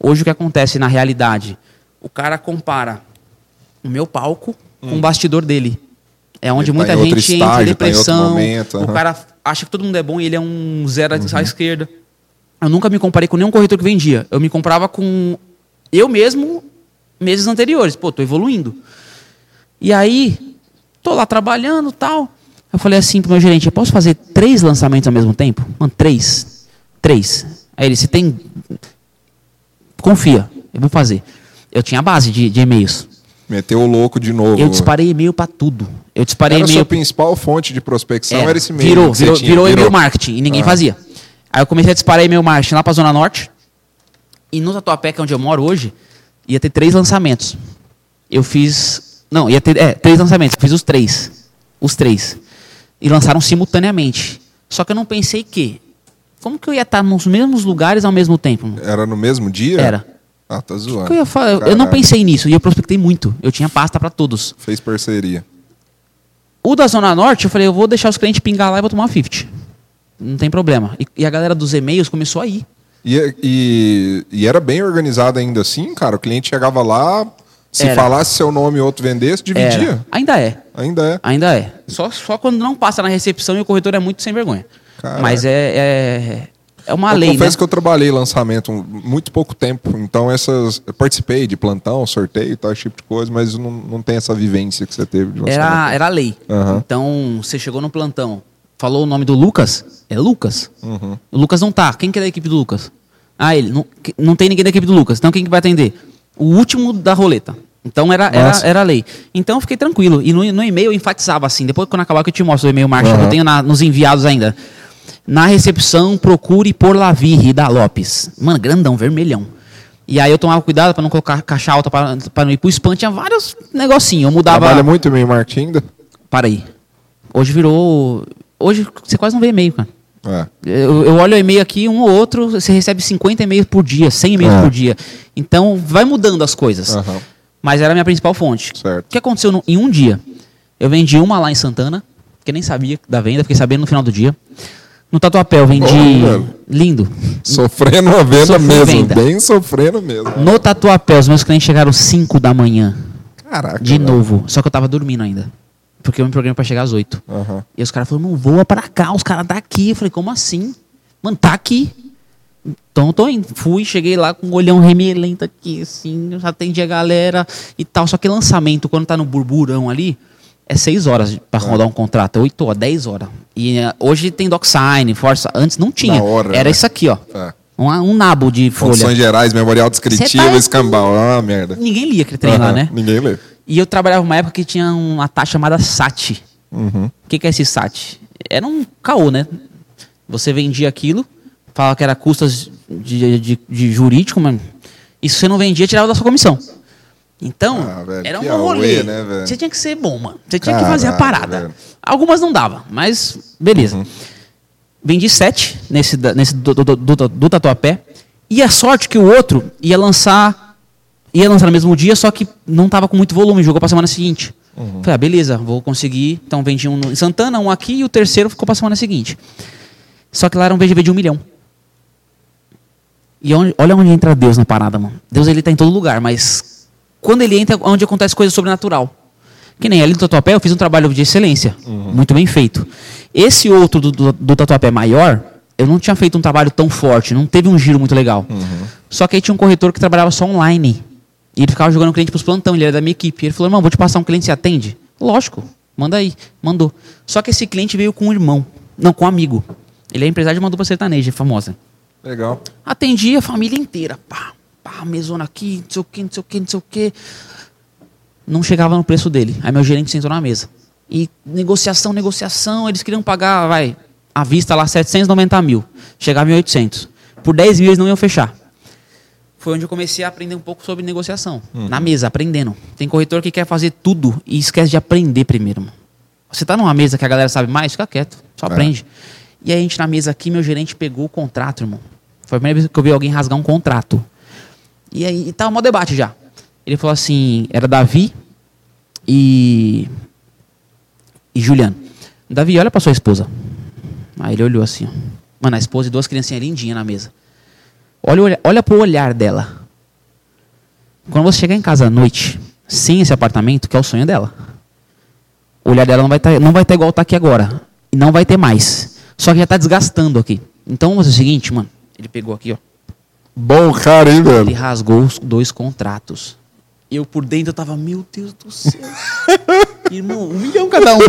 Hoje o que acontece na realidade? O cara compara o meu palco com o bastidor dele. É onde Ele tá muita outro gente entra em estágio, tá em depressão. momento, o aham. cara acha que todo mundo é bom e ele é um zero à esquerda. Eu nunca me comparei com nenhum corretor que vendia. Eu me comparava com eu mesmo meses anteriores. Pô, tô evoluindo. E aí, tô lá trabalhando tal. Eu falei assim pro meu gerente, eu posso fazer três lançamentos ao mesmo tempo? Mano, três. Três. Aí ele, você tem. Confia, eu vou fazer. Eu tinha a base de, de e-mails. Meteu o louco de novo. Eu disparei e-mail pra tudo. Eu disparei Era a sua e-mail. principal fonte de prospecção, era, esse e-mail. Virou, virou, tinha, virou e-mail marketing e ninguém Ah. fazia. Aí eu comecei a disparar e-mail marketing lá pra Zona Norte. E no Tatuapé, que é onde eu moro hoje, ia ter três lançamentos. Eu fiz. Não, ia ter. É, três lançamentos. Eu fiz os três. Os três. E lançaram simultaneamente. Só que eu não pensei que Como que eu ia estar nos mesmos lugares ao mesmo tempo? Era no mesmo dia? Era. Ah, tá zoando. O que eu ia falar? Eu- Eu não pensei nisso e eu prospectei muito. Eu tinha pasta para todos. Fez parceria. O da Zona Norte, eu falei, eu vou deixar os clientes pingar lá e vou tomar uma 50. Não tem problema. E, e a galera dos e-mails começou a ir. E, e, e era bem organizado ainda assim, cara. O cliente chegava lá, se Era. falasse seu nome e outro vendesse, dividia. Era. Ainda é. Ainda é. Ainda é. Só, só quando não passa na recepção e o corretor é muito sem vergonha. Caraca. Mas é, é, é uma eu lei, né? confesso que eu trabalhei lançamento muito pouco tempo, então essas. Eu participei de plantão, sorteio e tal, esse tipo de coisa, mas não, não tem essa vivência que você teve de lançamento. Era, era lei. Aham. Então, você chegou no plantão, falou o nome do Lucas, é Lucas. Uhum. O Lucas não tá. Quem que é da equipe do Lucas? Ah, ele. Não, não tem ninguém da equipe do Lucas. Então, quem que vai atender? O último da roleta. Então, era, era, era lei. Então, eu fiquei tranquilo. E no, no e-mail eu enfatizava assim. Depois, quando acabar, que eu te mostro o e-mail marketing, Aham. eu tenho na- nos enviados ainda. Na recepção, procure por Lavi Rida Lopes. Mano, grandão, vermelhão. E aí eu tomava cuidado pra não colocar caixa alta pra não ir pro spam. Tinha vários negocinhos. Eu mudava. Trabalha muito em meio marketing ainda? Para aí. Hoje virou. Hoje você quase não vê e-mail, cara. É. Eu, eu olho o e-mail aqui, um ou outro, você recebe 50 e-mails por dia, 100 e-mails É. por dia. Então, vai mudando as coisas. Aham. Mas era a minha principal fonte. Certo. O que aconteceu no- em um dia? Eu vendi uma lá em Santana, que nem sabia da venda, fiquei sabendo no final do dia. No Tatuapé eu vendi. Velho. lindo. Sofrendo a venda Sofri mesmo. venda. Bem sofrendo mesmo. No Tatuapé, os meus clientes chegaram 5 da manhã. Caraca. De velho. novo. Só que eu tava dormindo ainda. Porque eu me programei pra chegar às 8. Aham. E os caras falaram, não, voa pra cá, os caras daqui. Eu falei, como assim? Mano, tá aqui. Então eu tô indo. Fui, cheguei lá com um olhão remelento aqui, assim, atendi a galera e tal. Só que lançamento, quando tá no burburão ali, é 6 horas pra rodar um contrato, 8 horas, 10 horas. E eh, hoje tem DocSign, Força. Antes não tinha. Hora, Era né? isso aqui, ó. É. Um, um nabo de folha. Condições gerais, memorial descritivo, tá- escambau. Uma merda. Ninguém lia aquele trem lá, Aham. né? Ninguém lê. E eu trabalhava numa época que tinha uma taxa chamada SAT. Uhum. O que, que é esse SAT? Era um caô, né? Você vendia aquilo, falava que era custas de, de, de jurídico, mas e se você não vendia, tirava da sua comissão. Então, Ah, velho, era um rolê. né, você tinha que ser bom, mano. Você tinha que fazer a parada. velho. Algumas não dava, mas beleza. Uhum. Vendi sete nesse, nesse do, do, do, do, do Tatuapé. E a sorte que o outro ia lançar. Ia lançar no mesmo dia, só que não tava com muito volume, jogou pra semana seguinte. Uhum. Falei, ah, beleza, vou conseguir. Então vendi um em Santana, um aqui e o terceiro ficou pra semana seguinte. Só que lá era um VGV de um milhão. E onde- olha onde entra Deus na parada, mano. Deus ele tá em todo lugar, mas quando ele entra é onde acontece coisa sobrenatural. Que nem ali no Tatuapé eu fiz um trabalho de excelência, muito bem feito. Esse outro do, do, do Tatuapé maior, eu não tinha feito um trabalho tão forte, não teve um giro muito legal. Só que aí tinha um corretor que trabalhava só online. E ele ficava jogando cliente pros plantão, ele era da minha equipe. Ele falou, irmão, vou te passar um cliente, você atende? Lógico, manda aí. Mandou. Só que esse cliente veio com um irmão, não, com um amigo. Ele é empresário de uma dupla sertaneja famosa. Legal. Atendi a família inteira. Pá, pá, mesona aqui, não sei o que, não sei o que, não sei o que. Não chegava no preço dele. Aí meu gerente sentou na mesa. E negociação, negociação, eles queriam pagar, vai, à vista lá 790 mil. Chegava em 800. Por 10 mil eles não iam fechar. Foi onde eu comecei a aprender um pouco sobre negociação. Na mesa, aprendendo. Tem corretor que quer fazer tudo e esquece de aprender primeiro. mano. Você tá numa mesa que a galera sabe mais, fica quieto. Só É. aprende. E aí a gente na mesa aqui, meu gerente pegou o contrato, irmão. Foi a primeira vez que eu vi alguém rasgar um contrato. E aí e tava mó debate já. Ele falou assim, era Davi e e Juliano. Davi, olha pra sua esposa. Aí ele olhou assim, ó. Mano, a esposa e duas criancinhas lindinhas na mesa. Olha, o olha, olha pro olhar dela. Quando você chegar em casa à noite, sem esse apartamento, que é o sonho dela, o olhar dela não vai estar não vai tá igual tá aqui agora. E não vai ter mais. Só que já tá desgastando aqui. Então vamos fazer o seguinte, mano. Ele pegou aqui, ó. Bom cara, hein, Ele velho? rasgou os dois contratos. Eu por dentro eu tava, meu Deus do céu. Irmão, um milhão cada um.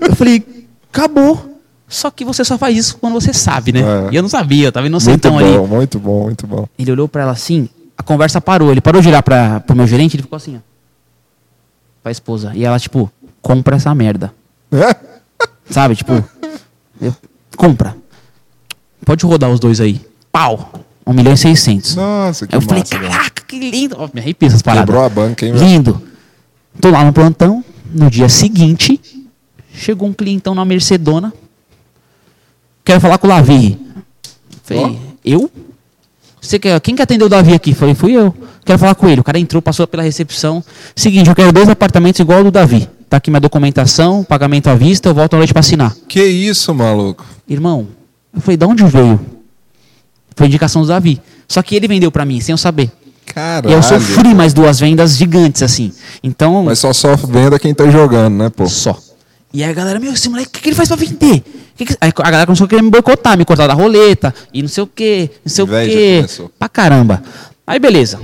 Eu falei, acabou. Só que você só faz isso quando você sabe, né? É. E eu não sabia, eu tava Muito inocentão bom, ali. muito bom, muito bom. Ele olhou pra ela assim, a conversa parou. Ele parou de olhar pra, pro meu gerente, ele ficou assim, ó. Pra esposa. E ela, tipo, compra essa merda. É? Sabe? Tipo, eu- compra. Pode rodar os dois aí. Pau. 1 milhão e 600. Nossa, que eu falei, massa, velho. caraca, que lindo. Me arrepio essas paradas. Quebrou a banca, hein, velho? Lindo. Tô lá no plantão. No dia seguinte, chegou um clientão na Mercedona. Quero falar com o Lavi. Falei, eu? Você quer, quem que atendeu o Davi aqui? Falei, fui eu. Quero falar com ele. O cara entrou, passou pela recepção. Seguinte, eu quero dois apartamentos igual ao do Davi. Tá aqui minha documentação, pagamento à vista, eu volto à noite pra assinar. Que isso, maluco? Irmão, eu falei, de onde veio? Foi indicação do Davi. Só que ele vendeu pra mim, sem eu saber. Caralho. E eu sofri mais duas vendas gigantes, assim. Então, Mas só sofre venda quem tá jogando, né, pô? só. E aí a galera, meu, esse moleque, o que, que ele faz pra vender? Que que- a galera começou a querer me boicotar, me cortar da roleta, e não sei o quê, não sei Inveja o quê. começou. Pra caramba. Aí beleza.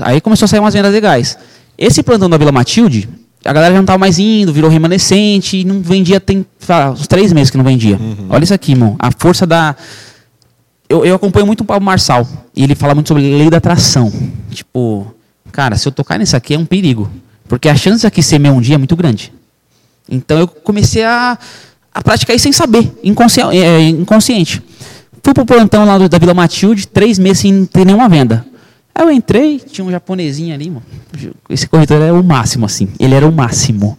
Aí começou a sair umas vendas legais. Esse plantão da Vila Matilde, a galera já não tava mais indo, virou remanescente, e não vendia, tem lá, uns três meses que não vendia. Uhum. Olha isso aqui, irmão. A força da. Eu, eu acompanho muito o Pablo Marçal, e ele fala muito sobre lei da atração. Tipo, cara, se eu tocar nisso aqui é um perigo. Porque a chance aqui ser meu um dia é muito grande. Então eu comecei a, a praticar isso sem saber, inconsci- é, inconsciente. Fui pro plantão lá do- da Vila Matilde, três meses sem ter nenhuma venda. Aí eu entrei, tinha um japonesinho ali, mano. Esse corretor era o máximo, assim. Ele era o máximo.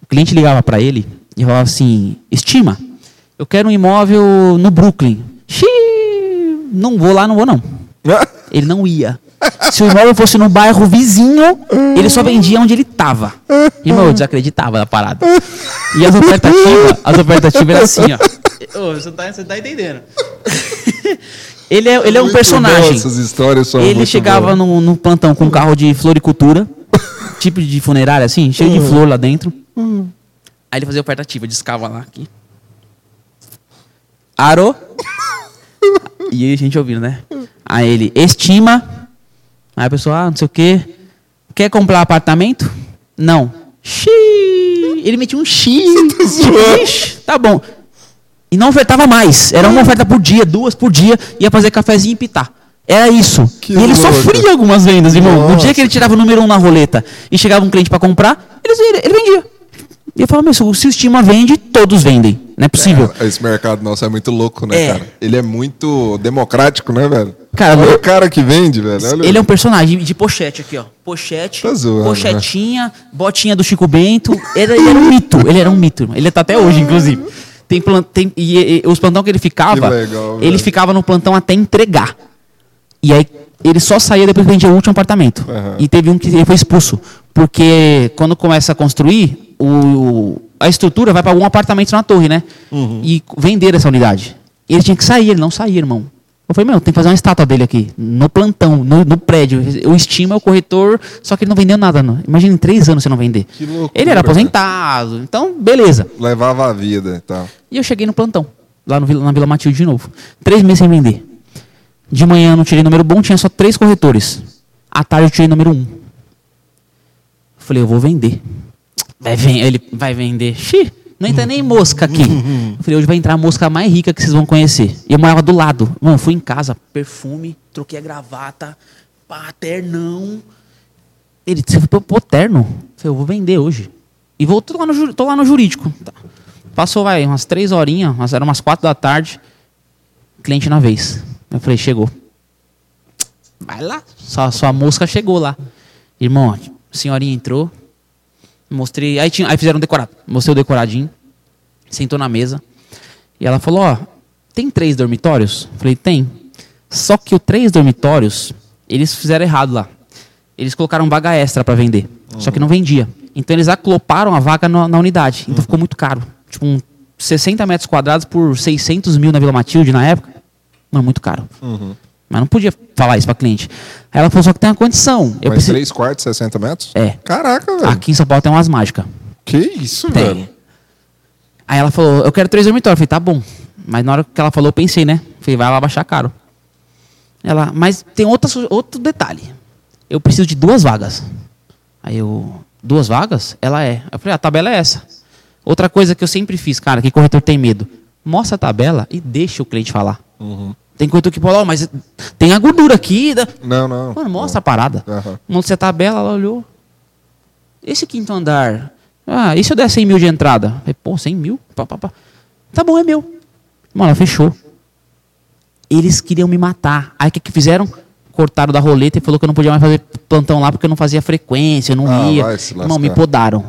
O cliente ligava para ele e falava assim: Estima, eu quero um imóvel no Brooklyn. Xiii, não vou lá, não vou não. Ele não ia. Se o imóvel fosse no bairro vizinho, ele só vendia onde ele tava. Irmão, eu desacreditava da parada. E as ofertativas, as ofertativas eram assim, ó. Ô, você, tá, você tá entendendo. ele é, ele é um Muito bom, Essas histórias são Ele chegava no, no plantão com um carro de floricultura, tipo de funerária assim, cheio de flor lá dentro. Aí ele fazia oferta ativa, discava lá aqui. Aro. E aí a gente ouvindo, né? Aí ele, estima. Aí a pessoa, ah, não sei o quê. Quer comprar apartamento? Não. Xiii. Ele metia um X. Ixi, tá bom. E não ofertava mais. Era uma oferta por dia, duas por dia. Ia fazer cafezinho e pitar. Era isso. Que e ele louco. sofria algumas vendas, irmão. No Nossa. dia que ele tirava o número um na roleta e chegava um cliente para comprar, ele, ele, ele vendia. E eu falava, meu, se o estima vende, todos vendem. Não é possível. É, esse mercado nosso é muito louco, né, É. cara? Ele é muito democrático, né, velho? Cara, Olha o cara que vende, velho. Olha Ele é um personagem de pochete aqui, ó. Pochete, Tá zoando, pochetinha, botinha do Chico Bento. Ele, ele era um mito, ele era um mito. Ele tá até hoje, inclusive. Tem, plan- tem- e, e- os plantão que ele ficava, Que legal, ele velho. ficava no plantão até entregar. E aí ele só saía depois que vendia o último apartamento. Aham. E teve um que ele foi expulso. Porque quando começa a construir, o, a estrutura vai para algum apartamento na torre, né? Uhum. E vender essa unidade. Ele tinha que sair, ele não saía, irmão. Eu falei, meu, tem que fazer uma estátua dele aqui, no plantão, no, no prédio. Eu estimo é o corretor, só que ele não vendeu nada. Não. Imagina em três anos você não vender. Loucura, ele era aposentado, então, beleza. Levava a vida e tal. E eu cheguei no plantão, lá no na Vila Matilde de novo. Três meses sem vender. De manhã eu não tirei número bom, tinha só três corretores. À tarde eu tirei número um. Falei, eu vou vender. Vai ven- ele vai vender. Xi, não entra nem mosca aqui. Eu falei, hoje vai entrar a mosca mais rica que vocês vão conhecer. E eu morava do lado. Mano, fui em casa, perfume, troquei a gravata, pá, ternão. Ele disse, pô, pô, terno? Eu falei, eu vou vender hoje. E vou, tô lá no, tô lá no jurídico. Tá. Passou, vai, umas três horinhas, umas, eram umas quatro da tarde. Cliente na vez. Eu falei, chegou. Vai lá. Sua, sua mosca chegou lá. Irmão, a senhorinha entrou. Mostrei. Aí, tinha, aí fizeram um decorado. Mostrei o decoradinho. Sentou na mesa. E ela falou: Ó, tem três dormitórios? Falei: Tem. Só que os três dormitórios, eles fizeram errado lá. Eles colocaram vaga extra para vender. Só que não vendia. Então eles acloparam a vaga na, na unidade. Então ficou muito caro. Tipo, um 60 metros quadrados por 600 mil na Vila Matilde na época. Mano, muito caro. Mas não podia falar isso pra cliente. Aí ela falou: Só que tem uma condição. Eu Mas preciso... três quartos, 60 metros? É. Caraca, velho. Aqui em São Paulo tem umas mágicas. Que isso, Tem. velho? Aí ela falou, eu quero três dormitórios. Eu falei, tá bom. Mas na hora que ela falou, eu pensei, né? Falei, vai lá baixar caro. Ela, mas tem outra, outro detalhe. Eu preciso de duas vagas. Aí eu, duas vagas? Ela é. Eu falei, a tabela é essa. Outra coisa que eu sempre fiz, cara, que corretor tem medo. Mostra a tabela e deixa o cliente falar. Tem corretor que fala, ó, mas tem a gordura aqui. da-" Não, não. Mano, mostra a parada. Aham. Mostrei a tabela, ela olhou. Esse quinto andar. Ah, e se eu der 100 mil de entrada? Falei, pô, 100 mil? Pá, pá, pá. Tá bom, é meu. Mano, ela fechou. Eles queriam me matar. Aí o que, que fizeram? Cortaram da roleta e falou que eu não podia mais fazer plantão lá porque eu não fazia frequência, eu não Ah, ia. Irmão, me podaram.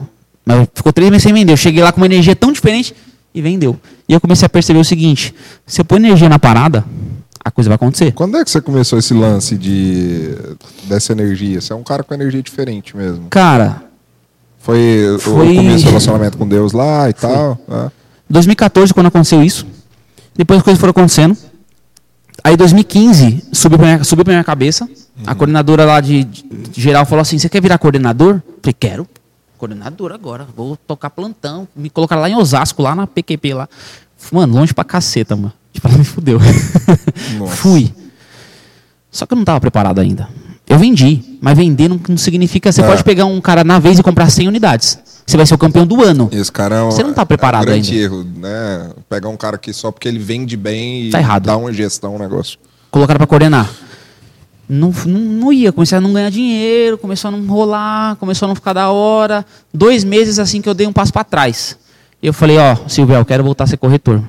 Mas ficou três meses sem vender. Eu cheguei lá com uma energia tão diferente e vendeu. E eu comecei a perceber o seguinte: se eu pôr energia na parada, a coisa vai acontecer. Quando é que você começou esse lance de dessa energia? Você é um cara com energia diferente mesmo. Cara, Foi, Foi- o começo do relacionamento com Deus lá e tal. né? 2014, quando aconteceu isso, depois as coisas foram acontecendo. Aí 2015 subiu pra minha, subiu pra minha cabeça. A coordenadora lá de, de- de geral falou assim: Você quer virar coordenador? Falei, quero. Coordenador agora. Vou tocar plantão. Me colocaram lá em Osasco, lá na PQP lá. Mano, longe pra caceta, mano. Tipo, ela me fudeu. Fui. Só que eu não tava preparado ainda. Eu vendi, mas vender não, não significa. Você É. pode pegar um cara na vez e comprar 100 unidades. Você vai ser o campeão do ano. Esse cara é um, Você não tá preparado é um grande ainda. erro, né? Pegar um cara que só porque ele vende bem e Tá errado. dá uma gestão, um negócio. colocaram pra coordenar. Não, não, não ia, comecei a não ganhar dinheiro, começou a não rolar, começou a não ficar da hora. Dois meses assim que eu dei um passo pra trás. Eu falei, ó, Silvia, eu quero voltar a ser corretor.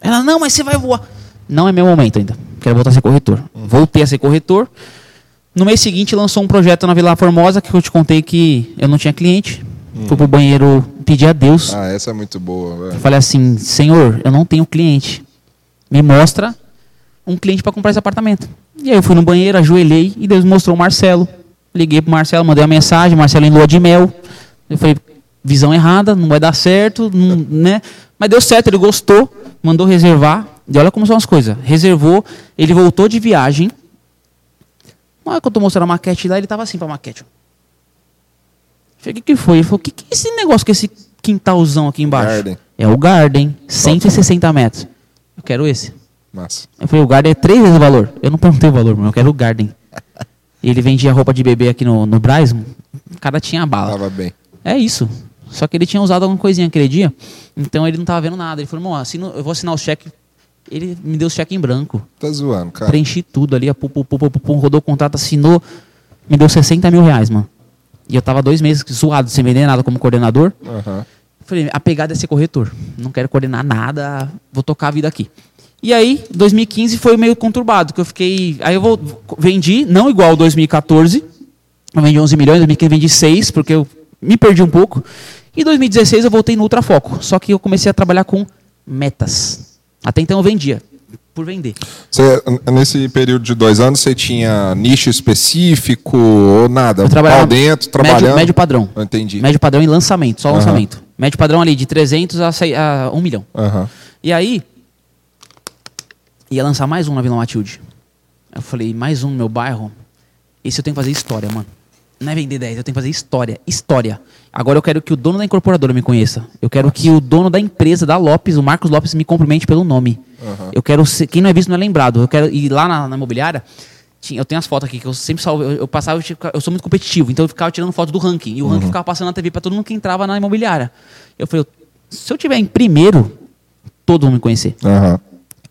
Ela, não, mas você vai voar. Não é meu momento ainda. Quero voltar a ser corretor. Voltei a ser corretor. No mês seguinte lançou um projeto na Vila Formosa que eu te contei que eu não tinha cliente. Fui pro banheiro pedir a Deus. Ah, essa é muito boa, Eu falei assim, Senhor, eu não tenho cliente. Me mostra um cliente para comprar esse apartamento. E aí eu fui no banheiro, ajoelhei e Deus me mostrou o Marcelo. Liguei pro Marcelo, mandei uma mensagem, Marcelo em lua de mel. Eu falei, visão errada, não vai dar certo, não- né? Mas deu certo, ele gostou, mandou reservar. E olha como são as coisas. Reservou, ele voltou de viagem. Na hora que eu tô mostrando a maquete lá, ele tava assim pra maquete. Falei, o que, que foi? Ele falou, o que, que é esse negócio com esse quintalzão aqui embaixo? Garden. É o Garden, 160 metros. Eu quero esse. Massa. Eu falei, o Garden é três vezes o valor. Eu não perguntei o valor, mas eu quero o Garden. Ele vendia roupa de bebê aqui no, no Braz, o cara tinha bala. Tava bem. É isso. Só que ele tinha usado alguma coisinha aquele dia, então ele não tava vendo nada. Ele falou, irmão, assino, eu vou assinar o cheque. Ele me deu o cheque em branco. Tá zoando, cara. Preenchi tudo ali, a pu, pu, pu, pu, pu, pum, rodou o contrato, assinou. Me deu 60 mil reais, mano. E eu tava dois meses zoado, sem vender nada como coordenador. Aham. Falei, a pegada é ser corretor. Não quero coordenar nada, vou tocar a vida aqui. E aí, 2015 foi meio conturbado, que eu fiquei. Aí eu vou, vendi, não igual 2014. Eu vendi 11 milhões, 2015 eu vendi 6, porque eu me perdi um pouco. E 2016 eu voltei no Ultrafoco. Só que eu comecei a trabalhar com metas. Até então eu vendia, por vender. Você, nesse período de dois anos, você tinha nicho específico ou nada? Eu trabalhava Pau dentro, trabalhando? Médio, médio padrão. Eu Entendi. Médio padrão em lançamento, só Aham. lançamento. Médio padrão ali de 300 a, sei- a 1 milhão. Aham. E aí, ia lançar mais um na Vila Matilde. Eu falei, mais um no meu bairro. Esse eu tenho que fazer história, mano. Não é vender 10, eu tenho que fazer história. História. Agora eu quero que o dono da incorporadora me conheça. Eu quero que o dono da empresa, da Lopes, o Marcos Lopes, me cumprimente pelo nome. Aham. Eu quero ser. Quem não é visto não é lembrado. Eu quero ir lá na, na imobiliária. tinha- Eu tenho as fotos aqui que eu sempre salvo. Eu, eu passava, eu, ficava- eu sou muito competitivo, então eu ficava tirando foto do ranking. E o ranking ficava passando na TV para todo mundo que entrava na imobiliária. Eu falei, se eu tiver em primeiro, todo mundo me conhecer. Aham.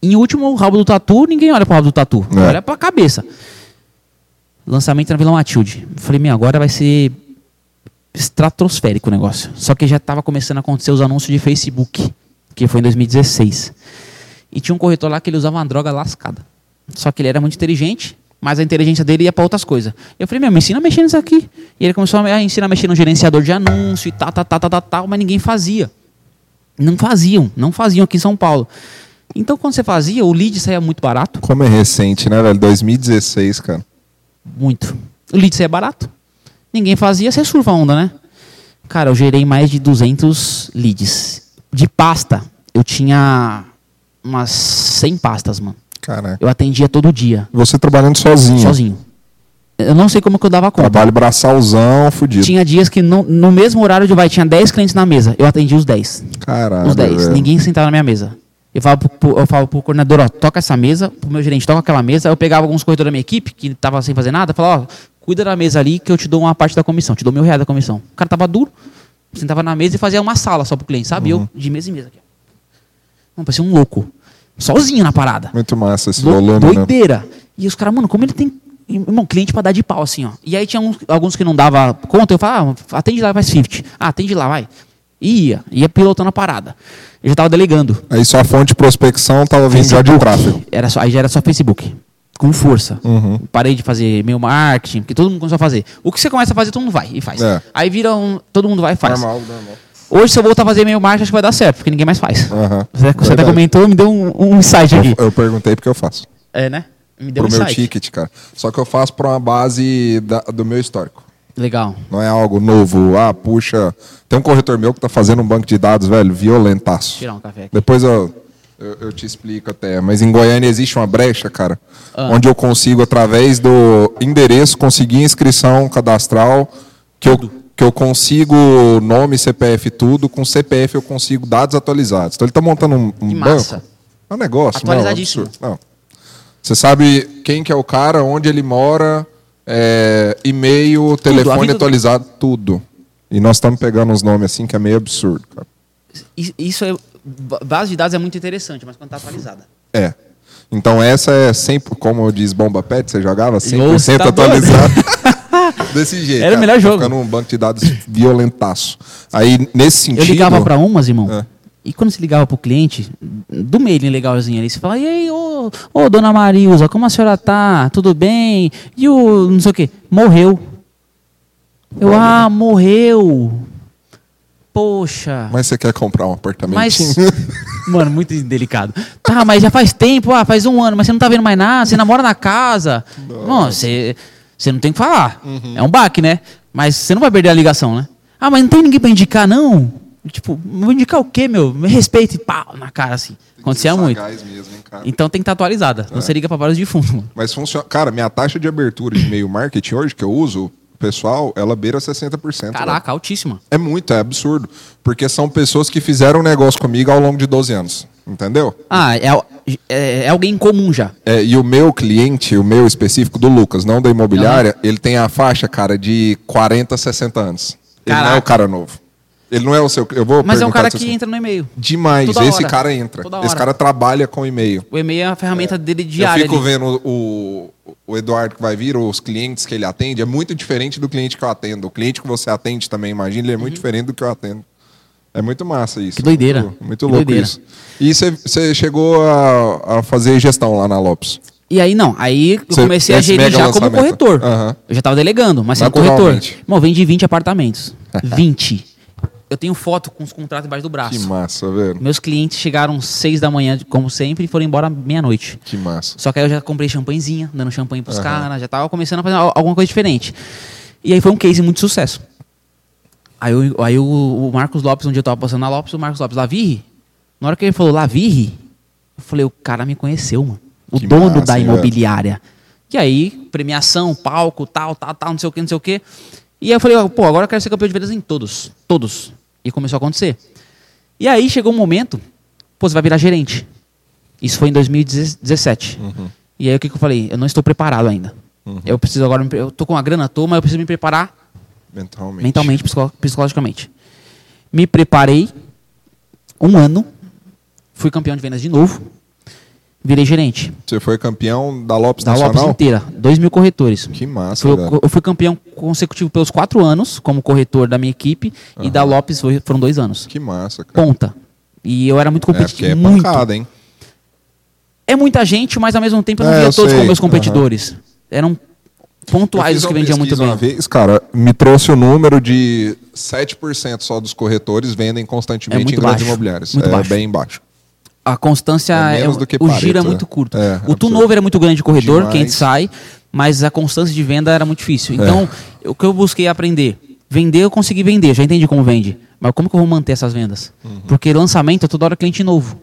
Em último, o rabo do tatu, ninguém olha pro rabo do tatu. É. Olha pra cabeça. Lançamento na Vila Matilde. Falei, meu, agora vai ser estratosférico o negócio. Só que já estava começando a acontecer os anúncios de Facebook, que foi em 2016. E tinha um corretor lá que ele usava uma droga lascada. Só que ele era muito inteligente, mas a inteligência dele ia para outras coisas. Eu falei, meu, me ensina a mexer nisso aqui. E ele começou a ensinar a mexer no gerenciador de anúncio e tal, tal, tal, tal, tal, tal, mas ninguém fazia. Não faziam, não faziam aqui em São Paulo. Então, quando você fazia, o lead saía muito barato. Como é recente, né, velho? 2016, cara. Muito. O lead saía barato. Ninguém fazia, você surfa a onda, né? Cara, eu gerei mais de 200 leads. De pasta, eu tinha umas 100 pastas, mano. Caraca. Eu atendia todo dia, Você trabalhando sozinho. sozinho. Eu não sei como que eu dava conta. Trabalho braçalzão, fudido. Tinha dias que no, no mesmo horário de vai, tinha 10 clientes na mesa. Eu atendia os 10. Caralho. Os 10. velho. Ninguém sentava na minha mesa. Eu falo, pro, eu falo pro coordenador, ó, toca essa mesa, pro meu gerente, toca aquela mesa. Eu pegava alguns corretores da minha equipe, que tava sem fazer nada, falava, ó, cuida da mesa ali que eu te dou uma parte da comissão, te dou mil reais da comissão. O cara tava duro, sentava na mesa e fazia uma sala só pro cliente, sabe? Eu, de mesa em mesa aqui. Não, parecia um louco. Sozinho na parada. Muito massa esse Lou- volume, né? doideira. E os caras, mano, como ele tem. Irmão, cliente pra dar de pau, assim, ó. E aí tinha uns- alguns que não dava conta, eu falava, ah, atende lá, faz 50. Ah, atende lá, vai. E ia, ia pilotando a parada. Eu já tava delegando. Aí sua fonte de prospecção tava vindo já de Facebook. tráfego. Era só, aí já era só Facebook. Com força. Uhum. Parei de fazer meu marketing, porque todo mundo começou a fazer. O que você começa a fazer, todo mundo vai e faz. É. Aí vira um. Todo mundo vai e faz. Normal, normal. Hoje, se eu voltar a fazer meu marketing, acho que vai dar certo, porque ninguém mais faz. Aham. Você, você até comentou, me deu um, um insight aqui. Eu, eu perguntei porque eu faço. É, né? Me deu pro um meu insight. ticket, cara. Só que eu faço pra uma base da- do meu histórico. Legal. Não é algo novo. Ah, puxa. Tem um corretor meu que tá fazendo um banco de dados, velho, violentaço. Tirar um café aqui. Depois eu, eu, eu te explico até. Mas em Goiânia existe uma brecha, cara, Ah. onde eu consigo, através do endereço, conseguir inscrição cadastral, que eu, que eu consigo nome, CPF, tudo. Com CPF eu consigo dados atualizados. Então ele tá montando um, um banco. É um negócio, não, Atualizadíssimo. absurdo. Não. Você sabe quem que é o cara, onde ele mora, é, e-mail, telefone vida do- atualizado, tudo. E nós estamos pegando uns nomes assim que é meio absurdo, cara. Is- Isso é. ba- Base de dados é muito interessante, mas quando tá atualizada. É. Então essa é sempre, como diz Bomba Pet, você jogava 100% Nossa, tá atualizado. Desse jeito. Era o cara. melhor Tá jogo. Ficando um banco de dados violentaço. Aí, nesse sentido... Eu ligava pra umas, irmão. É. E quando você ligava pro cliente, do mailing legalzinho ali, você fala, e aí, ô, ô dona Marilza, como a senhora tá? Tudo bem? E o não sei o quê? Morreu. Eu, ah, morreu. Poxa. Mas você quer comprar um apartamento? Mas, mano, muito delicado. Tá, mas já faz tempo, ah, faz um ano, mas você não tá vendo mais nada, você namora na casa. Não, você, você não tem o que falar. É um baque, né? Mas você não vai perder a ligação, né? Ah, mas não tem ninguém pra indicar, não? Tipo, vou indicar o quê, meu? Me respeite, pau, na cara, assim. Acontecia muito. Mesmo, hein? Então tem que estar atualizada. Não você liga pra vários de fundo, mano. Mas funciona. Cara, minha taxa de abertura de e-mail marketing hoje que eu uso, pessoal, ela beira 60%. velho. Caraca, altíssima. É muito, é absurdo. Porque são pessoas que fizeram um negócio comigo ao longo de 12 anos. Entendeu? Ah, é, é, é alguém comum já. É, e o meu cliente, o meu específico do Lucas, não da imobiliária, ele tem a faixa, cara, de 40, 60 anos. Ele não é Caraca. o cara novo. Ele não é o seu. Eu vou Mas é um cara que assim. entra no e-mail. Demais. Toda Esse hora. cara entra. Toda Esse hora. cara trabalha com e-mail. O e-mail é a ferramenta dele Eu diária. fico ali. vendo o, o Eduardo que vai vir, os clientes que ele atende, é muito diferente do cliente que eu atendo. O cliente que você atende também, imagina, ele é muito diferente do que eu atendo. É muito massa isso. Uhum. Que doideira. Muito, muito Que louco doideira. isso. E você- chegou a, a fazer gestão lá na Lopes. E aí, não. Aí eu comecei a gerir já como lançamento. corretor. Aham. Eu já estava delegando, mas sendo corretor. Irmão, vendi 20 apartamentos. 20. Eu tenho foto com os contratos embaixo do Que braço. massa, velho. Meus clientes chegaram 6 da manhã, como sempre, e foram embora meia-noite. Que massa. Só que aí eu já comprei champanhezinha, dando champanhe pros Aham. caras, já tava começando a fazer al- alguma coisa diferente. E aí foi um case muito sucesso. Aí, eu- aí o, o Marcos Lopes, um dia eu tava passando na Lopes, o Marcos Lopes, Lavirri, na hora que ele falou Lavirri, eu falei, o cara me conheceu, mano. O Que dono massa, da imobiliária. E aí, premiação, palco, tal, tal, tal, não sei o que, não sei o que. E aí eu falei, pô, agora eu quero ser campeão de vendas em todos. Todos. E começou a acontecer. E aí chegou um momento, pô, você vai virar gerente. Isso foi em 2017. Uhum. E aí o que, que eu falei? Eu não estou preparado ainda. Eu preciso agora, eu tô com a grana à toa, mas eu preciso me preparar Mentalmente. mentalmente, psicolo- psicologicamente. Me preparei um ano, fui campeão de vendas de novo, virei gerente Você foi campeão da Lopes da Lopes Nacional? inteira, dois mil corretores. Que massa, Fui- velho. eu fui campeão consecutivo pelos quatro anos como corretor da minha equipe e da Lopes foi- foram dois anos. Que massa, cara. Ponta. E eu era muito É, competitivo. é muito. pancada, hein? É muita gente, mas ao mesmo tempo eu não É, via todos sei. como meus competidores. Eram pontuais que vendiam muito bem. Uma vez, cara, me trouxe o número de 7% só dos corretores vendem constantemente É em grandes baixo. imobiliárias. Muito é baixo. bem baixo. A constância É é, o giro é Pareto, muito né? curto. É, o turnover é muito grande de corredor, Demais. quem a gente sai, mas a constância de venda era muito difícil. É. Então, o que eu busquei aprender? Vender, eu consegui vender, já entendi como vende. Mas como que eu vou manter essas vendas? Uhum. Porque lançamento é toda hora cliente novo.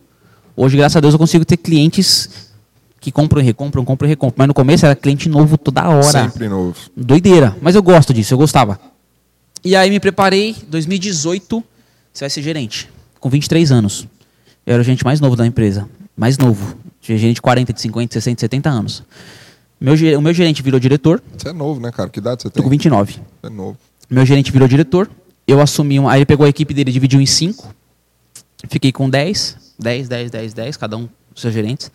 Hoje, graças a Deus, eu consigo ter clientes que compram e recompram, compram e recompram. Mas no começo era cliente novo toda hora. Sempre novo. Doideira. Mas eu gosto disso, eu gostava. E aí me preparei, 2018, você vai ser gerente, com 23 anos. Eu era o gerente mais novo da empresa. Mais novo. Tinha gerente de 40, de 50, de 60, 70 anos. Meu, o meu gerente virou diretor, Você é novo, né, cara? Que idade você tô tem? com 29. Você é novo. Meu gerente virou diretor, eu assumi, um, aí ele pegou a equipe dele, dividiu em 5. Fiquei com 10, 10, 10, 10, 10, cada um dos seus gerentes.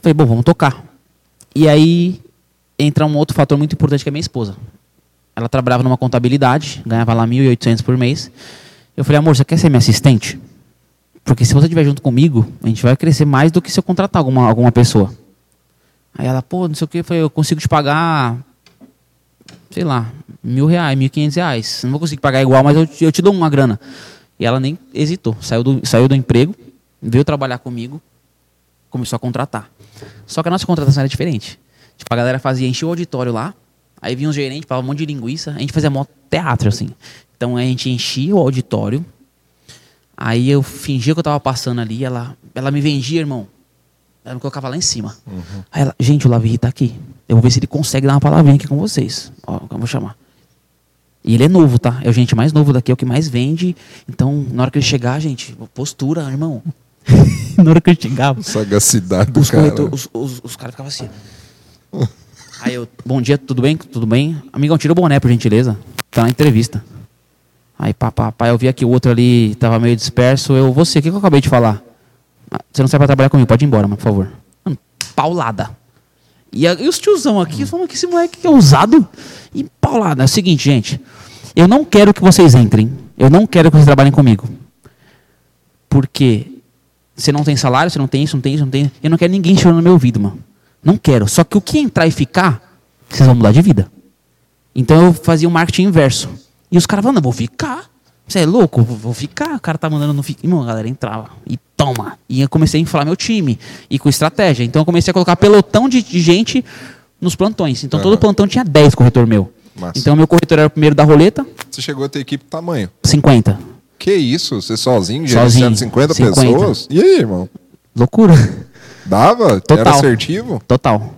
Falei, bom, vamos tocar. E aí entra um outro fator muito importante que é minha esposa. Ela trabalhava numa contabilidade, ganhava lá 1.800 por mês. Eu falei, amor, você quer ser minha assistente? Porque se você estiver junto comigo, a gente vai crescer mais do que se eu contratar alguma, alguma pessoa. Aí ela, pô, não sei o que, eu eu consigo te pagar, sei lá, mil reais, mil quinhentos reais. Não vou conseguir pagar igual, mas eu, te- eu te dou uma grana. E ela nem hesitou, saiu do, saiu do emprego, veio trabalhar comigo, começou a contratar. Só que a nossa contratação era diferente. Tipo, a galera fazia, enchia o auditório lá, aí vinha os gerentes, falava um monte de linguiça, a gente fazia mó teatro, assim. Então a gente enchia o auditório, aí eu fingia que eu tava passando ali, ela, ela me vendia, irmão. Ela me colocava lá em cima. Aí ela, gente, o Lavi tá aqui. Eu vou ver se ele consegue dar uma palavrinha aqui com vocês. Ó, eu vou chamar. E ele é novo, tá? É o gente mais novo daqui, é o que mais vende. Então, na hora que ele chegar, gente, postura, irmão. na hora que ele chegava, Sagacidade do os, cara. corretor- os, os, os caras ficavam assim. Aí eu, bom dia, tudo bem? Tudo bem? Amigão, tira o boné, por gentileza. Tá na entrevista. Aí, pá, pá, pá, eu vi que o outro ali tava meio disperso. Eu, você, o que, eu acabei de falar? "Ah, Você não serve pra trabalhar comigo, pode ir embora, mano, por favor. Mano, paulada. E, a- e os tiozão aqui falam que esse moleque é ousado. E paulada. É o seguinte, gente. Eu não quero que vocês entrem. Eu não quero que vocês trabalhem comigo. Porque você não tem salário, você não tem isso, não tem isso, não tem. Eu não quero ninguém chorando no meu ouvido, mano. Não quero. Só que o que entrar e ficar, vocês vão mudar de vida. Então eu fazia o marketing inverso. E os caras falavam, não, vou ficar. Você é louco? Vou ficar. O cara tá mandando não ficar. Irmão, a galera entrava. E toma. E eu comecei a inflar meu time. E com estratégia. Então eu comecei a colocar pelotão de, de gente nos plantões. Então todo Aham. plantão tinha 10 corretor meu. Massa. Então meu corretor era o primeiro da roleta, Você chegou a ter equipe tamanho. 50. Que isso? Você sozinho, Sozinho, gerenciando 50, 50. pessoas? E aí, irmão? Loucura. Dava? Era Total. assertivo? Total.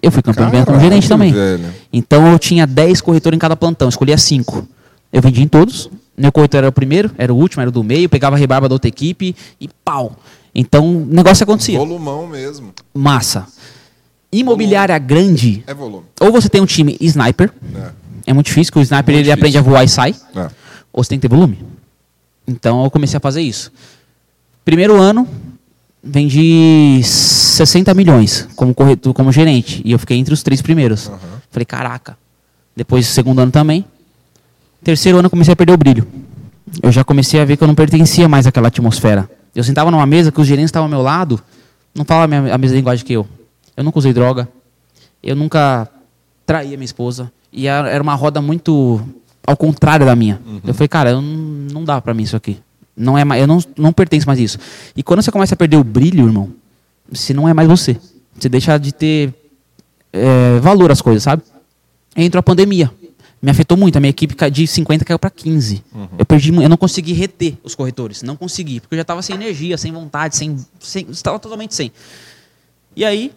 Eu fui campeão venda como Caralho, gerente também. velho. Então eu tinha 10 corretores em cada plantão, escolhia 5. Eu vendia em todos. Meu corretor era o primeiro, era o último, era o do meio, pegava a rebarba da outra equipe e pau. Então o negócio acontecia. Volumão mesmo. Massa. Imobiliária grande, É volume. ou você tem um time sniper, É. é muito difícil, que o sniper Muito ele aprende a voar e sai, É. ou você tem que ter volume. Então eu comecei a fazer isso. Primeiro ano, vendi 60 milhões como corretor, como gerente. E eu fiquei entre os três primeiros. Falei, caraca. Depois, segundo ano também. Terceiro ano, eu comecei a perder o brilho. Eu já comecei a ver que eu não pertencia mais àquela atmosfera. Eu sentava numa mesa que os gerentes estavam ao meu lado, não falavam a mesma- a linguagem que eu. Eu nunca usei droga. Eu nunca traía minha esposa. E a- era uma roda muito ao contrário da minha. Eu falei, cara, eu não, não dá pra mim isso aqui. Não é eu não, não pertenço mais a isso. E quando você começa a perder o brilho, irmão, você não é mais você. Você deixa de ter é, valor às coisas, sabe? Entrou a pandemia. Me afetou muito. A minha equipe de 50 caiu para 15. Eu perdi, eu não consegui reter os corretores. Não consegui, porque eu já estava sem energia, sem vontade, sem, sem estava totalmente sem. E aí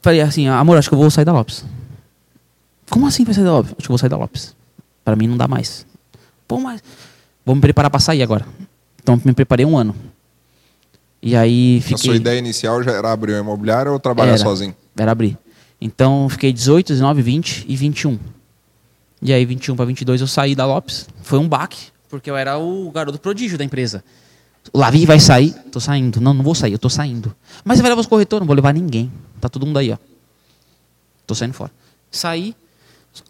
falei assim, amor, acho que eu vou sair da Lopes. Como assim vai sair da Lopes? Acho que eu vou sair da Lopes. Para mim não dá mais. Pô, mas vou me preparar para sair agora. Então me preparei um ano. E aí A fiquei sua ideia inicial já era abrir uma imobiliária ou trabalhar Era. sozinho? era abrir. Então, fiquei 18, 19, 20 e 21. E aí, 21 para 22, eu saí da Lopes. Foi um baque, porque eu era o garoto prodígio da empresa. O Lavi vai sair. Tô saindo. Não, não vou sair, eu tô saindo. Mas você vai levar os corretores? Não vou levar ninguém. Tá todo mundo aí, ó. Tô saindo fora. Saí.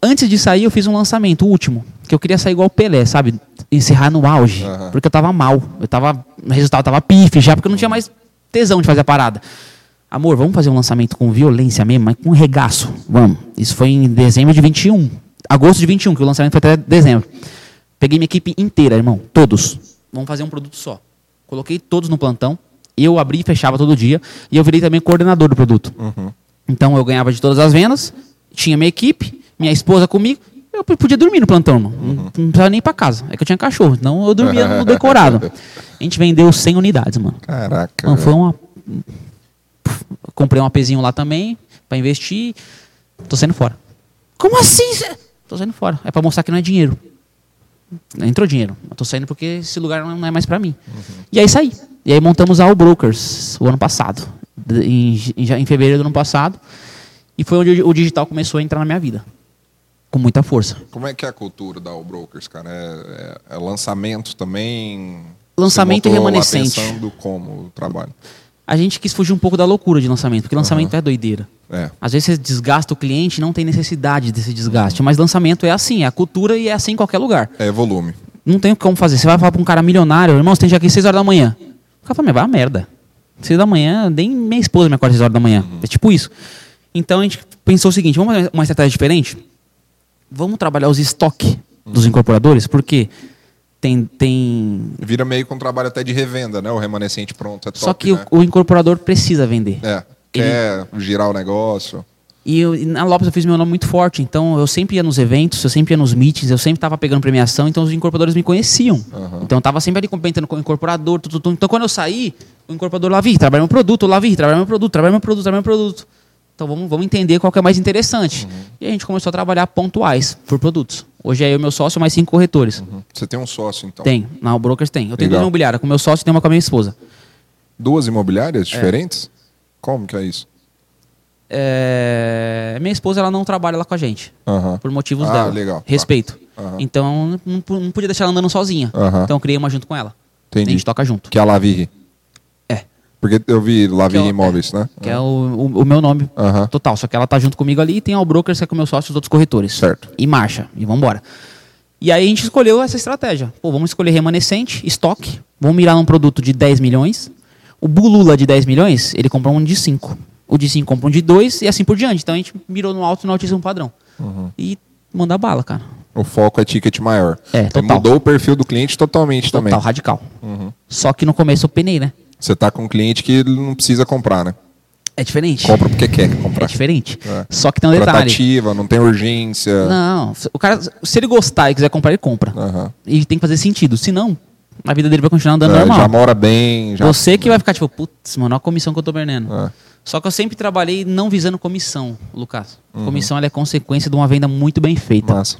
Antes de sair, eu fiz um lançamento, o último. Que eu queria sair igual o Pelé, sabe? Encerrar no auge. Aham. Porque eu tava mal. Eu tava. O resultado tava pife já, porque eu não tinha mais tesão de fazer a parada. Amor, vamos fazer um lançamento com violência mesmo, mas com regaço. Vamos. Isso foi em dezembro de 21. Agosto de 21, que o lançamento foi até dezembro. Peguei minha equipe inteira, irmão. Todos. Vamos fazer um produto só. Coloquei todos no plantão. Eu abri e fechava todo dia. E eu virei também coordenador do produto. Então eu ganhava de todas as vendas, tinha minha equipe, minha esposa comigo. Eu podia dormir no plantão, não, não precisava nem ir pra casa. É que eu tinha cachorro, então eu dormia no decorado. A gente vendeu 100 unidades, mano. Caraca. Mano, foi uma. Comprei um APzinho lá também, pra investir. Tô saindo fora. Como assim? Tô saindo fora. É pra mostrar que não é dinheiro. Entrou dinheiro. Tô saindo porque esse lugar não é mais pra mim. E aí saí. E aí montamos a All Brokers o ano passado. Em, em, fevereiro do ano passado. E foi onde o digital começou a entrar na minha vida. Com muita força. Como é que é a cultura da All Brokers, cara? É, é- é lançamento também? Lançamento e lá remanescente. pensando como o trabalho. A gente quis fugir um pouco da loucura de lançamento, porque lançamento é doideira. É. Às vezes você desgasta o cliente e não tem necessidade desse desgaste. Mas lançamento é assim, é a cultura e é assim em qualquer lugar. É volume. Não tem como fazer. Você vai falar para um cara milionário, irmão, você tem que ir aqui 6 horas da manhã. O cara fala, "Mas vai a merda. 6 da manhã, nem minha esposa me acorda 6 horas da manhã. É tipo isso. Então a gente pensou o seguinte: vamos fazer uma estratégia diferente? Vamos trabalhar os estoques dos incorporadores, porque tem. tem... Vira meio com um trabalho até de revenda, né? O remanescente pronto. É top, Só que né? o, o incorporador precisa vender. É. quer girar o negócio. E, eu- e na Lopes eu fiz meu nome muito forte, então eu sempre ia nos eventos, eu sempre ia nos meetings, eu sempre tava pegando premiação, então os incorporadores me conheciam. Então eu tava sempre ali complementando com o incorporador. Então quando eu saí, o incorporador lá, vi, trabalha meu produto, lá, vi, trabalha meu produto, trabalha meu produto, trabalha meu produto. Então vamos, vamos entender qual que é mais interessante. E a gente começou a trabalhar pontuais por produtos. Hoje é eu meu sócio, mais cinco corretores. Você tem um sócio, então. Tem, na Brokers tem. Eu tenho Legal. duas imobiliárias, com meu sócio e tenho uma com a minha esposa. Duas É. imobiliárias diferentes? Como que é isso? É, Minha esposa ela não trabalha lá com a gente. Por motivos Ah, dela. legal. Respeito. Então, não, não podia deixar ela andando sozinha. Então, eu criei uma junto com ela. Entendi. A gente toca junto. Que é a Lavirri. É. Porque eu vi Lavirri Que é Imóveis, né? Que é o, o, o meu nome total. Só que ela tá junto comigo ali e tem o Brokers, que é com o meu sócio e os outros corretores. Certo. E marcha. E vambora. E aí a gente escolheu essa estratégia. Pô, vamos escolher remanescente, estoque. Vamos mirar num produto de 10 milhões. O Bulula de 10 milhões, ele compra um de 5. O de 5 compra um de 2 e assim por diante. Então a gente mirou no alto e no altíssimo padrão. Uhum. E manda bala, cara. O foco é ticket maior. É, total. mudou o perfil do cliente totalmente também. Total, radical. Uhum. Só que no começo eu penei, né? Você tá com um cliente que não precisa comprar, né? É diferente. Compra porque quer É comprar. diferente. É. Só que tem um detalhe. Tratativa, não tem urgência. Não, o cara, se ele gostar e quiser comprar, ele compra. Aham. E tem que fazer sentido. Senão, a vida dele vai continuar andando É, normal. já mora bem. Já... Você que vai ficar tipo, putz, mano, olha a comissão que eu tô perdendo. É. Só que eu sempre trabalhei não visando comissão, Lucas. Uhum. Comissão é consequência de uma venda muito bem feita. Massa.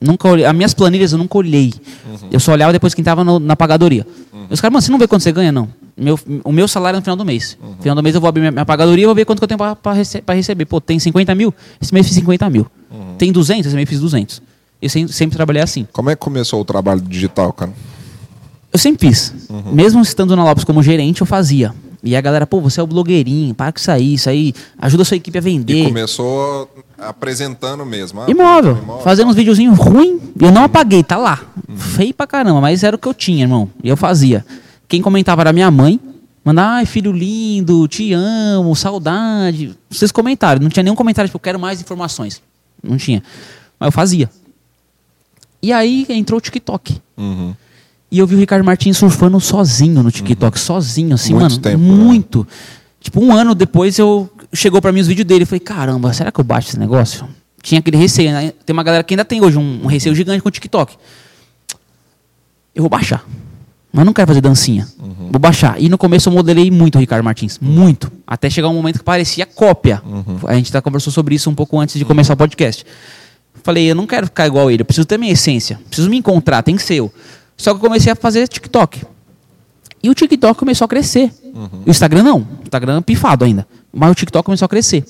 Nunca olhei, as minhas planilhas eu nunca olhei. Uhum. Eu só olhava depois quem tava no- na pagadoria. Os caras, mano, você não vê quanto você ganha, não. Meu, o meu salário é no final do mês. Uhum. No final do mês eu vou abrir minha, minha pagadoria e vou ver quanto que eu tenho pra, pra, rece- receber. Pô, tem 50 mil? Esse mês fiz 50 mil. Uhum. Tem 200? Esse mês fiz 200. Eu sempre, sempre trabalhei assim. Como é que começou o trabalho digital, cara? Eu sempre fiz. Uhum. Mesmo estando na Lopes como gerente, eu fazia. E a galera, pô, você é o blogueirinho, para com isso aí, isso aí ajuda a sua equipe a E vender. começou apresentando mesmo. ah, Imóvel, imóvel. fazendo uns videozinhos ruins. Eu não apaguei, tá lá. Feio pra caramba, mas era o que eu tinha, irmão. E eu fazia. Quem comentava era minha mãe. Mandava, ai, filho lindo, te amo, saudade. Vocês comentaram. Não tinha nenhum comentário, tipo, eu quero mais informações. Não tinha. Mas eu fazia. E aí entrou o TikTok. Uhum. E eu vi o Ricardo Martins surfando sozinho no TikTok, sozinho, assim, Muito mano. tempo, né? muito. Tipo, um ano depois eu chegou pra mim os vídeos dele. Eu falei, caramba, será que eu baixo esse negócio? Tinha aquele receio, né? Tem uma galera que ainda tem hoje um, um receio gigante com o TikTok. Eu vou baixar. Mas não quero fazer dancinha. Uhum. Vou baixar. E no começo eu modelei muito o Ricardo Martins. Muito. Até chegar um momento que parecia cópia. Uhum. A gente tá conversou sobre isso um pouco antes de começar o podcast. Falei, eu não quero ficar igual ele. Eu preciso ter minha essência. Preciso me encontrar. Tem que ser eu. Só que eu comecei a fazer TikTok. E o TikTok começou a crescer. O Instagram não. O Instagram é pifado ainda. Mas o TikTok começou a crescer.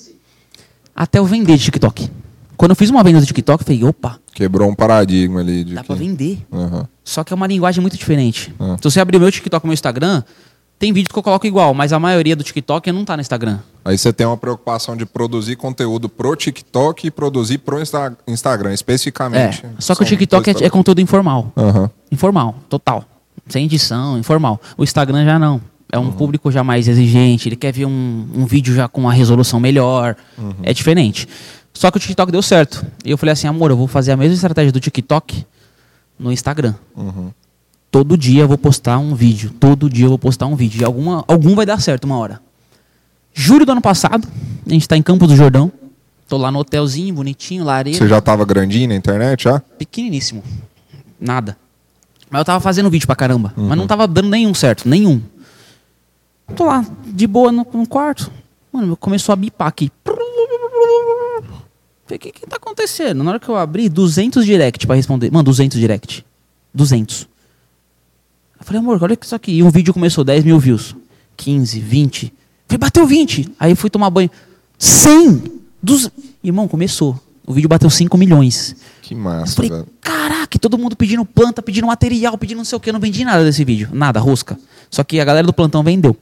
Até eu vender de TikTok. Quando eu fiz uma venda do TikTok, eu falei, opa, Quebrou um paradigma ali. De dá que... pra vender. Aham. Só que é uma linguagem muito diferente. Ah. Se você abrir o meu TikTok e meu Instagram, tem vídeo que eu coloco igual, mas a maioria do TikTok não tá no Instagram. Aí você tem uma preocupação de produzir conteúdo pro TikTok e produzir pro Insta- Instagram, É. especificamente. Só que o TikTok é, é conteúdo informal. Aham. Informal, total. Sem edição, informal. O Instagram já não. É Uhum. um público já mais exigente, ele quer ver um, um vídeo já com uma resolução melhor. Uhum. É diferente. Só que o TikTok deu certo. E eu falei assim, amor, eu vou fazer a mesma estratégia do TikTok no Instagram. Uhum. Todo dia eu vou postar um vídeo. Todo dia eu vou postar um vídeo. E alguma, algum vai dar certo uma hora. Julho do ano passado, a gente está em Campos do Jordão. Tô lá no hotelzinho, bonitinho, lareira. Você já tava grandinho na internet, já? Pequeniníssimo. Nada. Mas eu tava fazendo vídeo pra caramba. Uhum. Mas não tava dando nenhum certo. Nenhum. Tô lá, de boa no, no quarto. Mano, começou a bipar aqui. Falei, o que que tá acontecendo? Na hora que eu abri, 200 direct pra responder. Mano, 200 direct. 200. Eu falei, amor, olha isso aqui. E um vídeo começou, 10 mil views. 15, 20. Falei, bateu 20. Aí eu fui tomar banho. 100! Dos... Irmão, começou. O vídeo bateu 5 milhões. Que Eu massa, falei, velho. caraca, todo mundo pedindo planta, pedindo material, pedindo não sei o que. Eu não vendi nada desse vídeo. Nada, rosca. Só que a galera do plantão vendeu.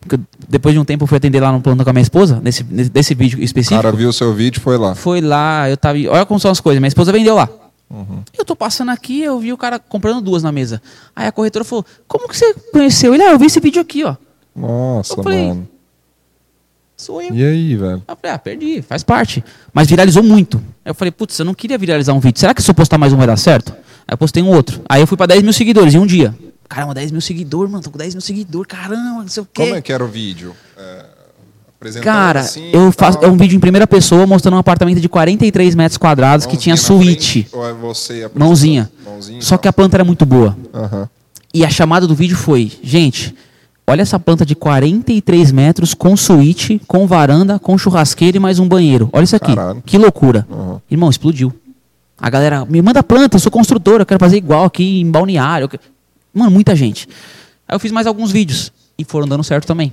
Porque depois de um tempo eu fui atender lá no plantão com a minha esposa, nesse, nesse desse vídeo O específico. cara viu o seu vídeo e foi lá. Foi lá, eu tava. Olha como são as coisas. Minha esposa vendeu lá. Uhum. Eu tô passando aqui, eu vi o cara comprando duas na mesa. Aí a corretora falou: Como que você conheceu? Ele, ah, eu vi esse vídeo aqui, ó. Nossa, Eu falei, mano. Sou eu. E aí, velho? Eu falei, ah, perdi, faz parte. Mas viralizou muito. Aí eu falei, putz, eu não queria viralizar um vídeo. Será que se eu postar mais um vai dar certo? Aí eu postei um outro. Aí eu fui pra 10 mil seguidores em um dia. Caramba, 10 mil seguidores, mano. Tô com 10 mil seguidores, caramba, não sei o quê. Como é que era o vídeo? É, Cara, assim eu faço, é um vídeo em primeira pessoa mostrando um apartamento de 43 metros quadrados que tinha Mãozinha suíte. frente, ou é você? Mãozinha. Mãozinha, Só que a planta era muito boa. E a chamada do vídeo foi: gente, olha essa planta de 43 metros com suíte, com varanda, com churrasqueira e mais um banheiro. Olha isso aqui. Caralho. Que loucura. Uhum. Irmão, explodiu. A galera, me manda planta, eu sou construtora, eu quero fazer igual aqui em balneário. Mano, muita gente. Aí eu fiz mais alguns vídeos e foram dando certo também.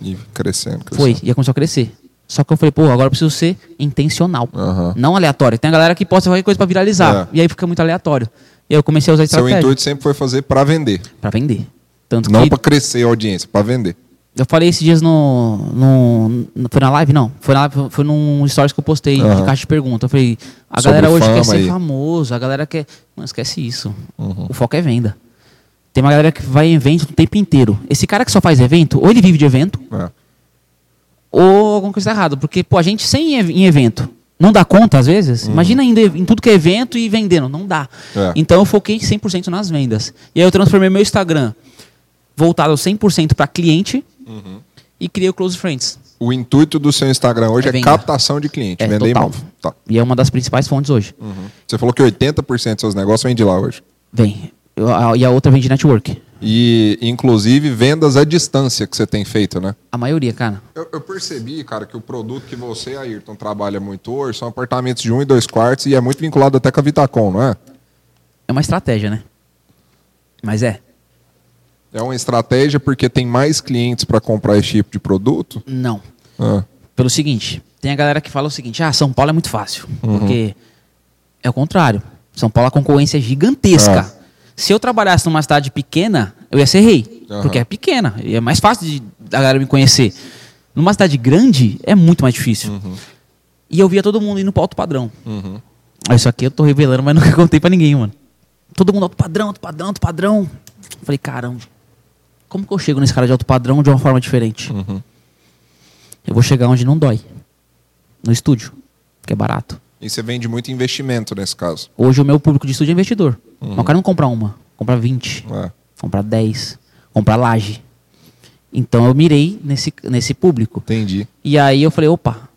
E crescendo, crescendo. Foi, e começou a crescer. Só que eu falei, pô, agora eu preciso ser intencional. Aham. Não aleatório. Tem a galera que posta qualquer coisa pra viralizar. É. E aí fica muito aleatório. E aí eu comecei a usar Seu estratégia intuito sempre foi fazer pra vender. pra vender. Tanto Não que pra crescer a audiência, pra vender. eu falei esses dias no, no, no- Foi na live? Não. Foi, na, live, foi num stories que eu postei de Aham. caixa de pergunta. Eu falei, a Sobre galera hoje quer ser aí. famoso, a galera quer. Mano, esquece isso. Uhum. O foco é venda. Tem uma galera que vai em evento o tempo inteiro. Esse cara que só faz evento, ou ele vive de evento, É. ou alguma coisa tá errada. Porque, pô, a gente sem em evento não dá conta, às vezes. Imagina indo em tudo que é evento e vendendo. Não dá. Uhum. É. Então eu foquei 100% nas vendas. E aí eu transformei meu Instagram voltado 100% para cliente Uhum. e criei o Close Friends. O intuito do seu Instagram hoje É é, captação de cliente, É, vender total. imóvel. Tá. E é uma das principais fontes hoje. Uhum. Você falou que 80% dos seus negócios vem de lá hoje. Vem. E a outra vem de network. E, inclusive, vendas à distância que você tem feito, né? A maioria, cara. Eu, eu percebi, cara, que o produto que você, Ayrton, trabalha muito hoje são apartamentos de um e dois quartos e é muito vinculado até com a Vitacom, não é? É uma estratégia, né? Mas é. É uma estratégia porque tem mais clientes para comprar esse tipo de produto? Não. Ah, Pelo seguinte, tem a galera que fala o seguinte: ah, São Paulo é muito fácil. Uhum. Porque é o contrário. São Paulo a concorrência é gigantesca. É. Se eu trabalhasse numa cidade pequena, eu ia ser rei. Aham. Porque é pequena. E é mais fácil de a galera me conhecer. Numa cidade grande, é muito mais difícil. E eu via todo mundo indo pro alto padrão. uhum. Ah, Isso aqui eu tô revelando, mas nunca contei pra ninguém, mano. Todo mundo alto padrão, alto padrão, alto padrão. Falei, caramba, como que eu chego nesse cara de alto padrão de uma forma diferente? Uhum. Eu vou chegar onde não dói. No estúdio, que é barato. E você vende muito investimento nesse caso. Hoje o meu público de estúdio é investidor. Mas o cara não compra uma, compra 20, É. compra 10, compra laje. Então eu mirei nesse, nesse público. Entendi. E aí eu falei, opa.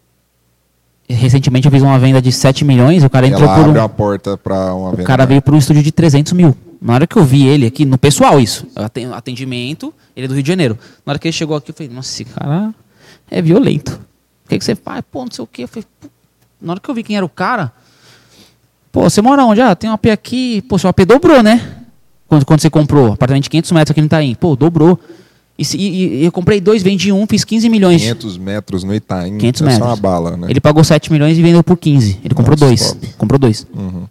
Recentemente eu fiz uma venda de 7 milhões, o cara entrou Ela por um, abre a porta para uma O venda. cara veio para um estúdio de 300 mil. Na hora que eu vi ele aqui, no pessoal isso, aten- atendimento, ele é do Rio de Janeiro. Na hora que ele chegou aqui, eu falei, nossa, esse cara é violento. O que, que você faz? Pô, não sei o quê. Eu falei, pô. Na hora que eu vi quem era o cara, pô, você mora onde? Ah, tem um AP aqui. Pô, seu AP dobrou, né? Quando, quando você comprou, apartamento de 500 metros aqui no Itaim. Pô, dobrou. E, e- e eu comprei dois, vendi um, fiz 15 milhões. 500 metros no Itaim. 500 é metros. só uma bala, né? Ele pagou 7 milhões e vendeu por 15. Ele comprou Nossa, dois. top. Comprou dois. Uhum.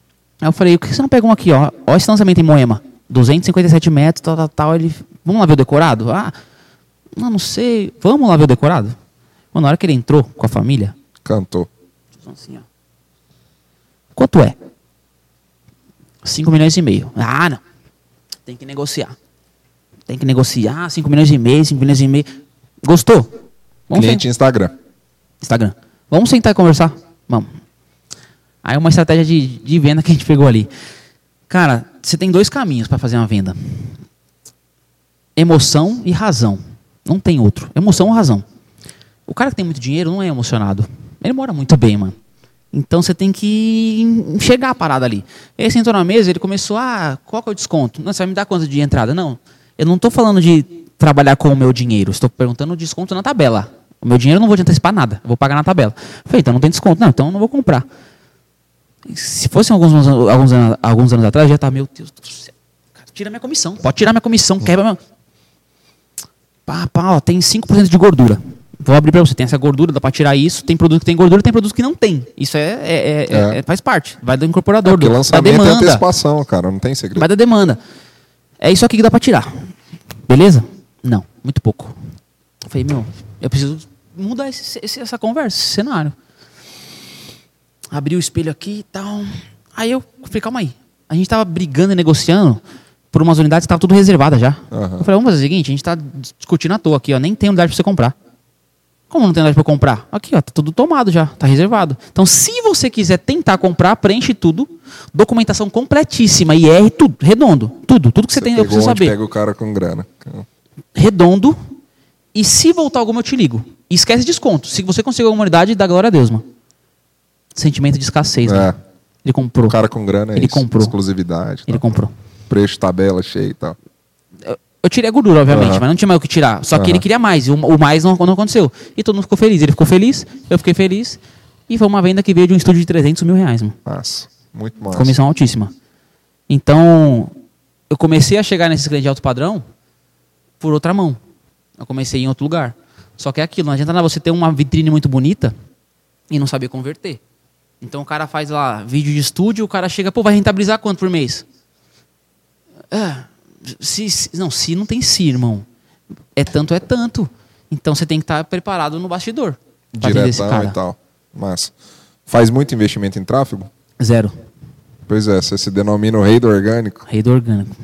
Aí eu falei, por que você não pega um aqui, ó? Ó esse lançamento em Moema. 257 metros, tal, tal, tal. Ele, vamos lá ver o decorado? Ah, não, não sei. Vamos lá ver o decorado? Mano, na hora que ele entrou com a família, Cantou. assim, ó. Quanto é? 5 milhões e meio. Ah, não. Tem que negociar. Tem que negociar, 5 milhões e meio, 5 milhões e meio. Gostou? Vamos Cliente Instagram. Instagram. Vamos sentar e conversar? Vamos. Aí é uma estratégia de, de venda que a gente pegou ali. Cara, você tem dois caminhos para fazer uma venda: emoção e razão. Não tem outro. Emoção ou razão. O cara que tem muito dinheiro não é emocionado. Ele mora muito bem, mano. Então você tem que enxergar a parada ali. Ele sentou na mesa, ele começou, ah, qual que é o desconto? Não, você vai me dar quanto de entrada? Não. Eu não estou falando de trabalhar com o meu dinheiro. Estou perguntando o desconto na tabela. O meu dinheiro eu não vou te antecipar nada. Eu vou pagar na tabela. Falei, então não tem desconto. Não, então eu não vou comprar. Se fosse alguns, anos- alguns, anos, alguns anos atrás, já estava, meu Deus do céu. Cara, tira minha comissão. Pode tirar minha comissão. Quebra minha... Pá, pá, ó, tem 5% de gordura. Vou abrir para você. Tem essa gordura, dá para tirar isso. Tem produto que tem gordura, tem produto que não tem. Isso é, é- é- é- É. faz parte. Vai do incorporador, Porque do, da lançamento é demanda. antecipação, cara. Não tem segredo. Vai da demanda. É isso aqui que dá pra tirar. Beleza? Não, muito pouco. Eu falei, meu, eu preciso mudar esse- esse- essa conversa, esse cenário. Abri o espelho aqui e tal. Aí eu falei, calma aí. A gente tava brigando e negociando por umas unidades que estavam tudo reservadas já. Aham. Eu falei, vamos fazer o seguinte, a gente tá discutindo à toa aqui, ó. Nem tem unidade pra você comprar. Como não tem unidade pra comprar? Aqui, ó, tá tudo tomado já, tá reservado. Então, se você quiser tentar comprar, preenche tudo. Documentação completíssima, IR, tudo, redondo. Tudo, tudo que você, tem, eu preciso saber pega o cara com grana. redondo. E se voltar alguma, eu te ligo. E esquece desconto. Se você conseguir alguma unidade, dá glória a Deus, mano. Sentimento de escassez, né? É, Ele comprou. o cara com grana é Ele isso, comprou. exclusividade. Ele tal. comprou. Preço, tabela cheia e tal. Eu tirei a gordura, obviamente, Aham. mas não tinha mais o que tirar. Só que Aham. ele queria mais. E o, o mais não, não aconteceu. E todo mundo ficou feliz. Ele ficou feliz, eu fiquei feliz. E foi uma venda que veio de um estúdio de 300 mil reais, mano. Massa. Muito massa. Comissão altíssima. Então, eu comecei a chegar nesses clientes de alto padrão por outra mão. Eu comecei em outro lugar. Só que é aquilo, não adianta nada você ter uma vitrine muito bonita e não saber converter. Então o cara faz lá vídeo de estúdio, o cara chega, pô, vai rentabilizar quanto por mês? É, se, se- não, se não tem si, irmão. É tanto, é tanto. Então você tem que estar preparado no bastidor. Diretão e tal. Massa. Faz muito investimento em tráfego? Zero. Pois é, você se denomina o rei do orgânico. Rei do orgânico.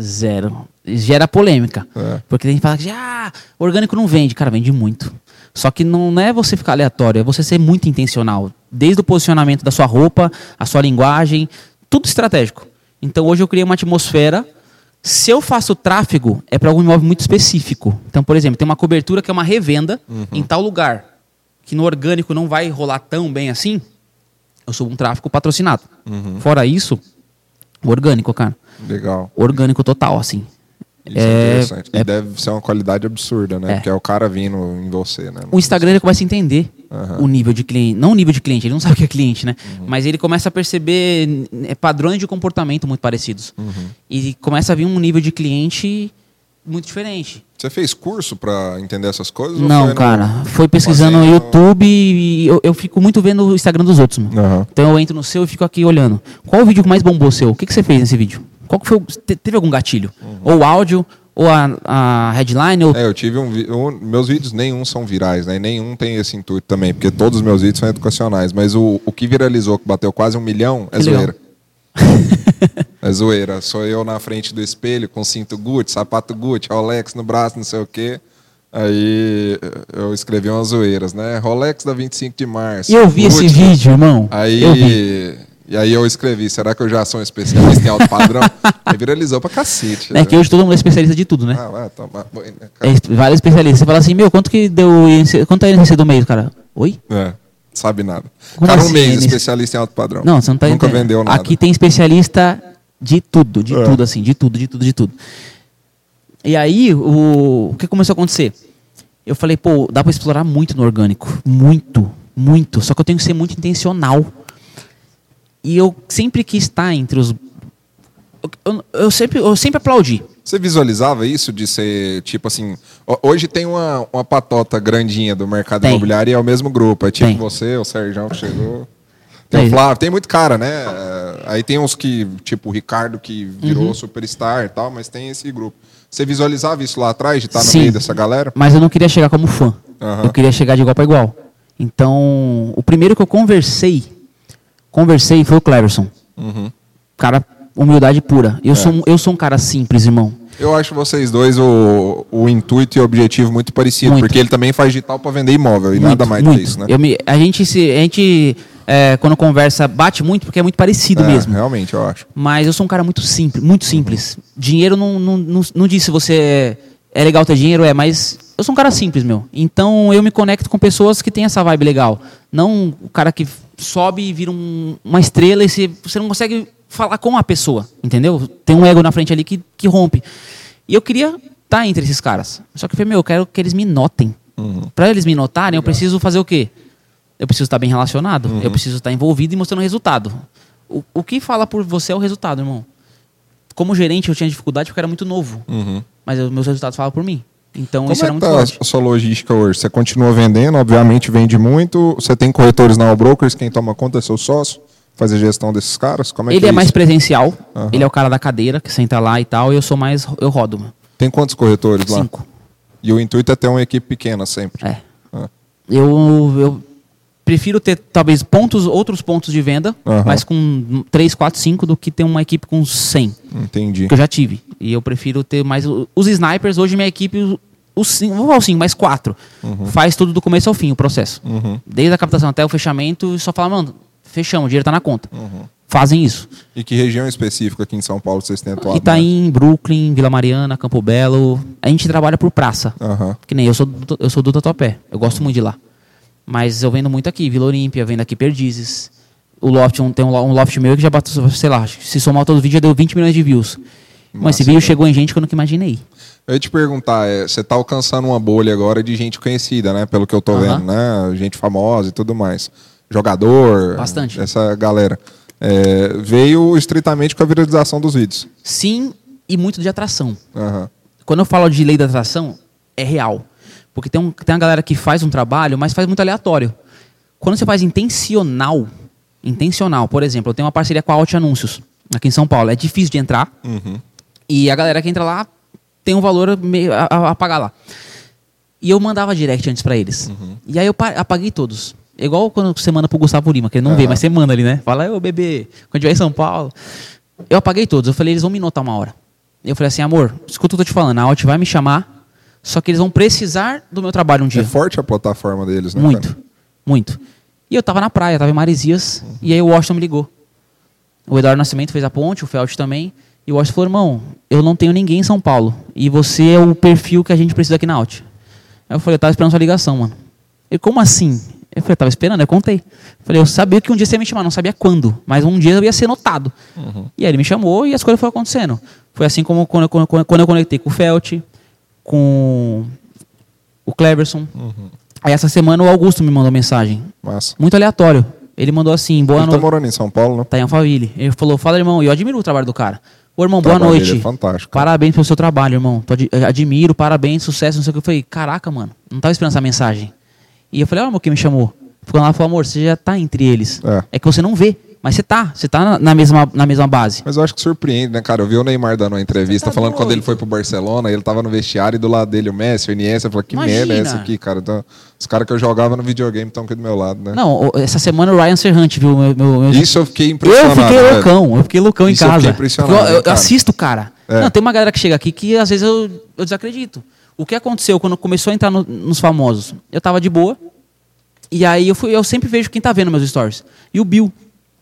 Zero. Gera polêmica. É. Porque tem gente que fala que ah, orgânico não vende. Cara, vende muito. Só que não é você ficar aleatório, é você ser muito intencional. Desde o posicionamento da sua roupa, a sua linguagem, tudo estratégico. Então hoje eu criei uma atmosfera. Se eu faço tráfego, é para algum imóvel muito específico. Então, por exemplo, tem uma cobertura que é uma revenda em tal lugar, que no orgânico não vai rolar tão bem assim. Eu sou um tráfego patrocinado. Fora isso, orgânico, cara. Legal. Orgânico total, assim. Isso é, É- interessante. E é- deve ser uma qualidade absurda, né? É. Porque é o cara vindo em você, né? O Instagram ele começa a entender Aham. o nível de cliente. Não o nível de cliente, ele não sabe o que é cliente, né? Uhum. Mas ele começa a perceber é, padrões de comportamento muito parecidos. Uhum. E começa a vir um nível de cliente muito diferente. Você fez curso pra entender essas coisas? ou Não, foi no- cara. Foi pesquisando no YouTube e eu, eu fico muito vendo o Instagram dos outros, mano. Aham. Então eu entro no seu e fico aqui olhando. Qual o vídeo que mais bombou seu? O que, que você fez nesse vídeo? Qual que foi o- te- Teve algum gatilho? Ou o áudio, ou a, a headline, ou É, eu tive um, Meus vídeos nenhum são virais, né? Nenhum tem esse intuito também, porque todos os meus vídeos são educacionais. Mas o, o que viralizou, que bateu quase um milhão, é Que zoeira. é zoeira. Sou eu na frente do espelho com cinto Gucci, sapato Gucci, Rolex no braço, não sei o quê. Aí eu escrevi umas zoeiras, né? Rolex da 25 de março. E eu vi esse Gucci. vídeo, irmão. Aí, Eu vi. E aí eu escrevi, será que eu já sou um especialista em alto padrão? aí viralizou pra cacete. É que hoje todo mundo é especialista de tudo, né? Ah, vai tomar banho, né, É, cara? vários especialistas. Você fala assim, meu, quanto que deu INC quanto é a INC do mês, cara? Oi? É, sabe nada. Como cara, um assim, mês, Enes? especialista em alto padrão. Não, você não tá Nunca entendendo. vendeu nada. Aqui tem especialista de tudo, de É. tudo, assim, de tudo, de tudo, de tudo. E aí, o, o que começou a acontecer? Eu falei, pô, dá pra explorar muito no orgânico. Muito, muito. Só que eu tenho que ser muito intencional. E eu sempre quis estar entre os. Eu, eu- sempre, eu sempre aplaudi. Você visualizava isso de ser, tipo assim... ho- Hoje tem uma, uma patota grandinha do mercado Tem. imobiliário e é o mesmo grupo. É tipo Tem. você, o Sérgio que chegou... Tem Tem. o Flávio, tem muito cara, né? É, Aí tem uns que, tipo o Ricardo, que virou Uhum. superstar e tal, mas tem esse grupo. Você visualizava isso lá atrás, de estar no Sim. meio dessa galera? Mas eu não queria chegar como fã. Aham. Eu queria chegar de igual para igual. Então, o primeiro que eu conversei, conversei foi o Cleverson. Uhum. Cara, humildade pura. É. Eu, sou, um- eu sou um cara simples, irmão. Eu acho vocês dois o, o intuito e o objetivo muito parecido, Muito. porque ele também faz digital para vender imóvel e Muito, nada mais do muito. que isso, né? Eu me- a gente, se, a gente é, quando conversa, bate muito porque é muito parecido É, mesmo. Realmente, eu acho. Mas eu sou um cara muito simples, muito simples. Dinheiro não, não, não, não diz se você é, é legal ter dinheiro, é, mas eu sou um cara simples, meu. Então eu me conecto com pessoas que têm essa vibe legal. Não o cara que sobe e vira um- uma estrela e você, você não consegue falar com a pessoa, entendeu? Tem um ego na frente ali que, que rompe. E eu queria estar entre esses caras. Só que eu falei, meu, eu quero que eles me notem. Para eles me notarem, eu preciso fazer o quê? Eu preciso estar bem relacionado, eu preciso estar envolvido e mostrando resultado. O, o que fala por você é o resultado, irmão. Como gerente, eu tinha dificuldade porque eu era muito novo. Mas os meus resultados falam por mim. Então Como isso é era que muito tá forte. a sua logística hoje? Você continua vendendo, obviamente vende muito. Você tem corretores na All Brokers, quem toma conta é seu sócio, faz a gestão desses caras? Como é Ele é é mais presencial, Aham. ele é o cara da cadeira que senta lá e tal, e eu sou mais. Eu rodo, mano. Tem quantos corretores lá? Cinco. E o intuito é ter uma equipe pequena sempre. É. Ah. Eu, eu prefiro ter talvez pontos, outros pontos de venda, mas com 3, 4, 5 do que ter uma equipe com 100. Entendi. que eu já tive. E eu prefiro ter mais. Os snipers, hoje minha equipe, os cinco, vou falar os cinco, mais quatro. Faz tudo do começo ao fim, o processo. Uhum. Desde a captação até o fechamento, e só fala, mano, fechamos, o dinheiro tá na conta. fazem isso. E que região específica aqui em São Paulo vocês têm atuado? Itaim, Brooklyn, Vila Mariana, Campo Belo. A gente trabalha por praça. Que nem eu sou do, eu sou do Tatuapé. Eu gosto muito de lá. Mas eu vendo muito aqui, Vila Olímpia, vendo aqui Perdizes. O Loft, um- tem um, lo- um Loft meu que já bateu, sei lá, se somar todo o vídeo já deu 20 milhões de views. Mas esse vídeo cara. chegou em gente que eu nunca imaginei. Eu ia te perguntar, é, você tá alcançando uma bolha agora de gente conhecida, né? Pelo que eu tô Aham. vendo, né? Gente famosa e tudo mais. Jogador. Bastante. Essa galera. É, veio estritamente com a viralização dos vídeos. Sim, e muito de atração. Aham. Quando eu falo de lei da atração, é real. Porque tem, um, tem uma galera que faz um trabalho, mas faz muito aleatório. Quando você faz intencional, intencional, por exemplo, eu tenho uma parceria com a Alt Anúncios, aqui em São Paulo. É difícil de entrar. Uhum. E a galera que entra lá tem um valor meio a, a- a pagar lá. E eu mandava direct antes pra eles. E aí eu pa- apaguei todos. É Igual quando você manda pro Gustavo Lima, que ele não vê, Aham. mas você manda ali, né? Fala, ô bebê, quando tiver em São Paulo. Eu apaguei todos. Eu falei, eles vão me notar uma hora. Eu falei assim, amor, escuta o que eu tô te falando, a Alt vai me chamar, só que eles vão precisar do meu trabalho um dia. É forte a plataforma deles, né? Muito, cara? muito. E eu tava na praia, tava em Maresias, e aí o Washington me ligou. O Eduardo Nascimento fez a ponte, o Felt também. E o Washington falou, irmão, eu não tenho ninguém em São Paulo. E você é o perfil que a gente precisa aqui na Alt. Aí eu falei, eu tava esperando sua ligação, mano. Ele, como assim? Eu falei, eu tava esperando, eu contei. Eu falei, eu sabia que um dia você ia me chamar, não sabia quando, mas um dia eu ia ser notado. E aí ele me chamou e as coisas foram acontecendo. Foi assim como quando eu, quando- quando eu conectei com o Felt, com o Cleverson. Aí essa semana o Augusto me mandou mensagem. Massa. Muito aleatório. Ele mandou assim, boa Ele tá noite. morando em São Paulo, né? Tá em Alphaville. Ele falou, fala irmão, e eu admiro o trabalho do cara. Ô irmão, boa trabalho noite. é fantástico. Parabéns pelo seu trabalho, irmão. Tô ad- admiro, parabéns, sucesso, não sei o que. Eu falei, caraca, mano, não tava esperando essa mensagem. E eu falei, ó, irmão, quem me chamou? Ficou lá e falou, amor, você já tá entre eles. É. que você não vê, mas você tá. Você tá na- mesma, na mesma base. Mas eu acho que surpreende, né, cara? Eu vi o Neymar dando uma entrevista tá falando quando doido. ele foi pro Barcelona, ele tava no vestiário e do lado dele o Messi, o Iniesta. Eu falei, que Imagina. merda é essa aqui, cara? Então, os caras que eu jogava no videogame estão aqui do meu lado, né? Não, essa semana o Ryan Serrante viu meu, meu, meu Isso eu fiquei Eu impressionado. fiquei velho. loucão, eu fiquei loucão Isso em eu casa. fiquei impressionado, eu, eu cara. assisto, cara. É. Não, tem uma galera que chega aqui que às vezes eu, eu desacredito. O que aconteceu quando começou a entrar no- nos famosos? Eu tava de boa. E aí eu, fui, eu sempre vejo quem tá vendo meus stories. E o Bill,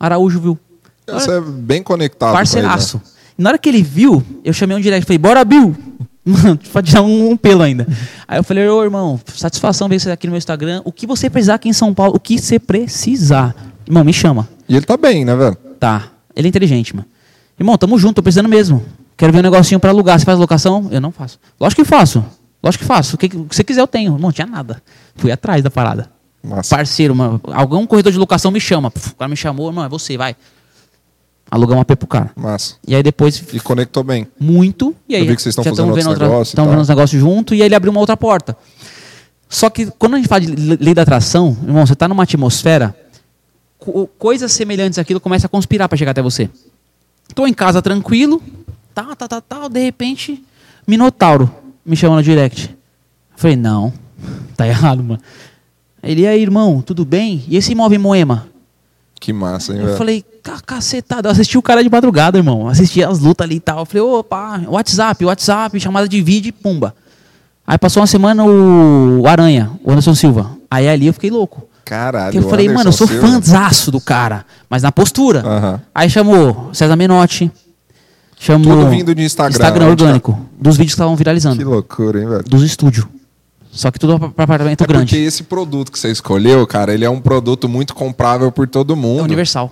Araújo viu. Você é bem conectado Parceiraço. com E na hora que ele viu, eu chamei um direct e falei, bora, Bill! Mano, pra tirar um, um pelo ainda. Aí eu falei, ô irmão, satisfação ver você aqui no meu Instagram. O que você precisar aqui em São Paulo, o que você precisar. Irmão, me chama. ele. E ele tá bem, né, velho? Tá. Ele é inteligente, mano. Irmão, tamo junto, tô precisando mesmo. Quero ver um negocinho pra alugar. Você faz locação? Eu não faço. Lógico que faço. Lógico que faço. O que, o que você quiser eu tenho. Não tinha nada. Fui atrás da parada. Massa. Parceiro, mano. Algum corredor de locação me chama. Puf, o cara me chamou, irmão, é você, vai. Alugar uma AP pro cara. Massa. E aí depois, E conectou bem. muito. E aí Eu vi que vocês estão fazendo outros negócios e tal. vendo os negócios junto. E aí ele abriu uma outra porta. Só que quando a gente fala de le- lei da atração, irmão, você tá numa atmosfera, co- coisas semelhantes àquilo começam a conspirar para chegar até você. Tô em casa tranquilo, tá, tá, tá, tá, de repente, Minotauro me chamou no direct. Eu falei, não, tá errado, mano. Ele, e aí, irmão, tudo bem? E esse imóvel em Moema? Que massa, hein, Eu velho? falei, "Ca- cacetada, eu assisti o cara de madrugada, irmão. Assisti as lutas ali e tal. Eu falei, opa, WhatsApp, WhatsApp, chamada de vídeo e pumba. Aí passou uma semana o Aranha, o Anderson Silva. Aí ali eu fiquei louco. Caralho, Porque eu falei, Anderson mano, eu sou Silva. fãzaço do cara, mas na postura. Aham. Aí chamou César Menotti. Chamou Tudo vindo de Instagram, Instagram tá? orgânico. Dos vídeos que estavam viralizando. Que loucura, hein, velho? Dos estúdios. Só que tudo para apartamento É grande. porque esse produto que você escolheu, cara, ele é um produto muito comprável por todo É mundo. universal.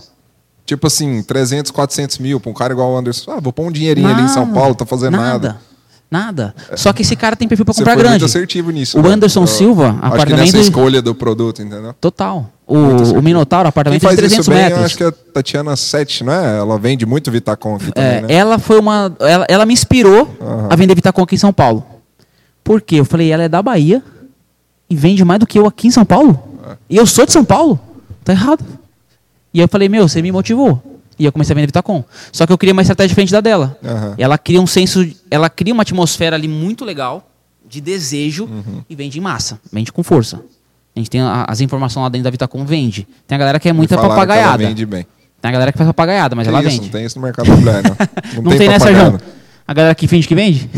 Tipo assim, 300, 400 mil pra um cara igual o Anderson. Ah, vou pôr um dinheirinho ali em São Nada, Paulo, tá fazendo nada. Nada. Só que esse cara tem perfil para comprar grande. muito assertivo nisso. O né? Anderson Eu Silva, Acho que apartamento- nessa escolha do produto, entendeu? Total. O, o Minotauro, Quem apartamento faz de 300 isso bem, eu metros. acho que é a Tatiana Sete, não é? Ela vende muito Vitacom aqui também, É, né? Ela foi uma. Ela, ela me inspirou a vender Vitacom aqui em São Paulo. Por quê? Eu falei, ela é da Bahia e vende mais do que eu aqui em São Paulo. É. E eu sou de São Paulo. Tá errado. E aí eu falei, meu, você me motivou. E eu comecei a vender Vitacom. Só que eu queria uma estratégia diferente da dela. Aham. Ela cria um senso. Ela cria uma atmosfera ali muito legal, de desejo, Uhum. e vende em massa. Vende com força. A gente tem a- as informações lá dentro da Vitacom, vende. Tem a galera que é muita falaram que ela papagaiada. vende bem. Tem a galera que faz papagaiada, mas Que ela isso, vende. Não tem isso no mercado imobiliário, não. Não, tem, né, papagaiada. Sérgio? A galera que finge que vende?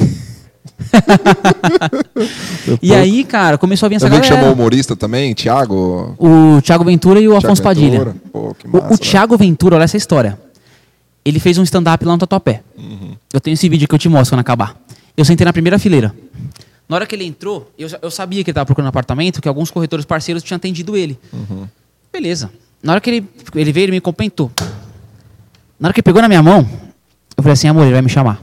E aí, cara, começou a vir essa Eu vi que galera. chamou o humorista também, Thiago. O Thiago Ventura e o Thiago Afonso Padilha. Ventura. Pô, que O- massa, o, velho. Thiago Ventura, olha essa história. Ele fez um stand-up lá no Tatuapé. Eu tenho esse vídeo que eu te mostro quando acabar. Eu sentei na primeira fileira. Na hora que ele entrou, eu, eu sabia que ele estava procurando apartamento, que alguns corretores parceiros tinham atendido ele. Beleza. Na hora que ele, ele veio, ele me comentou. Na hora que ele pegou na minha mão, eu falei assim, amor, ele vai me chamar.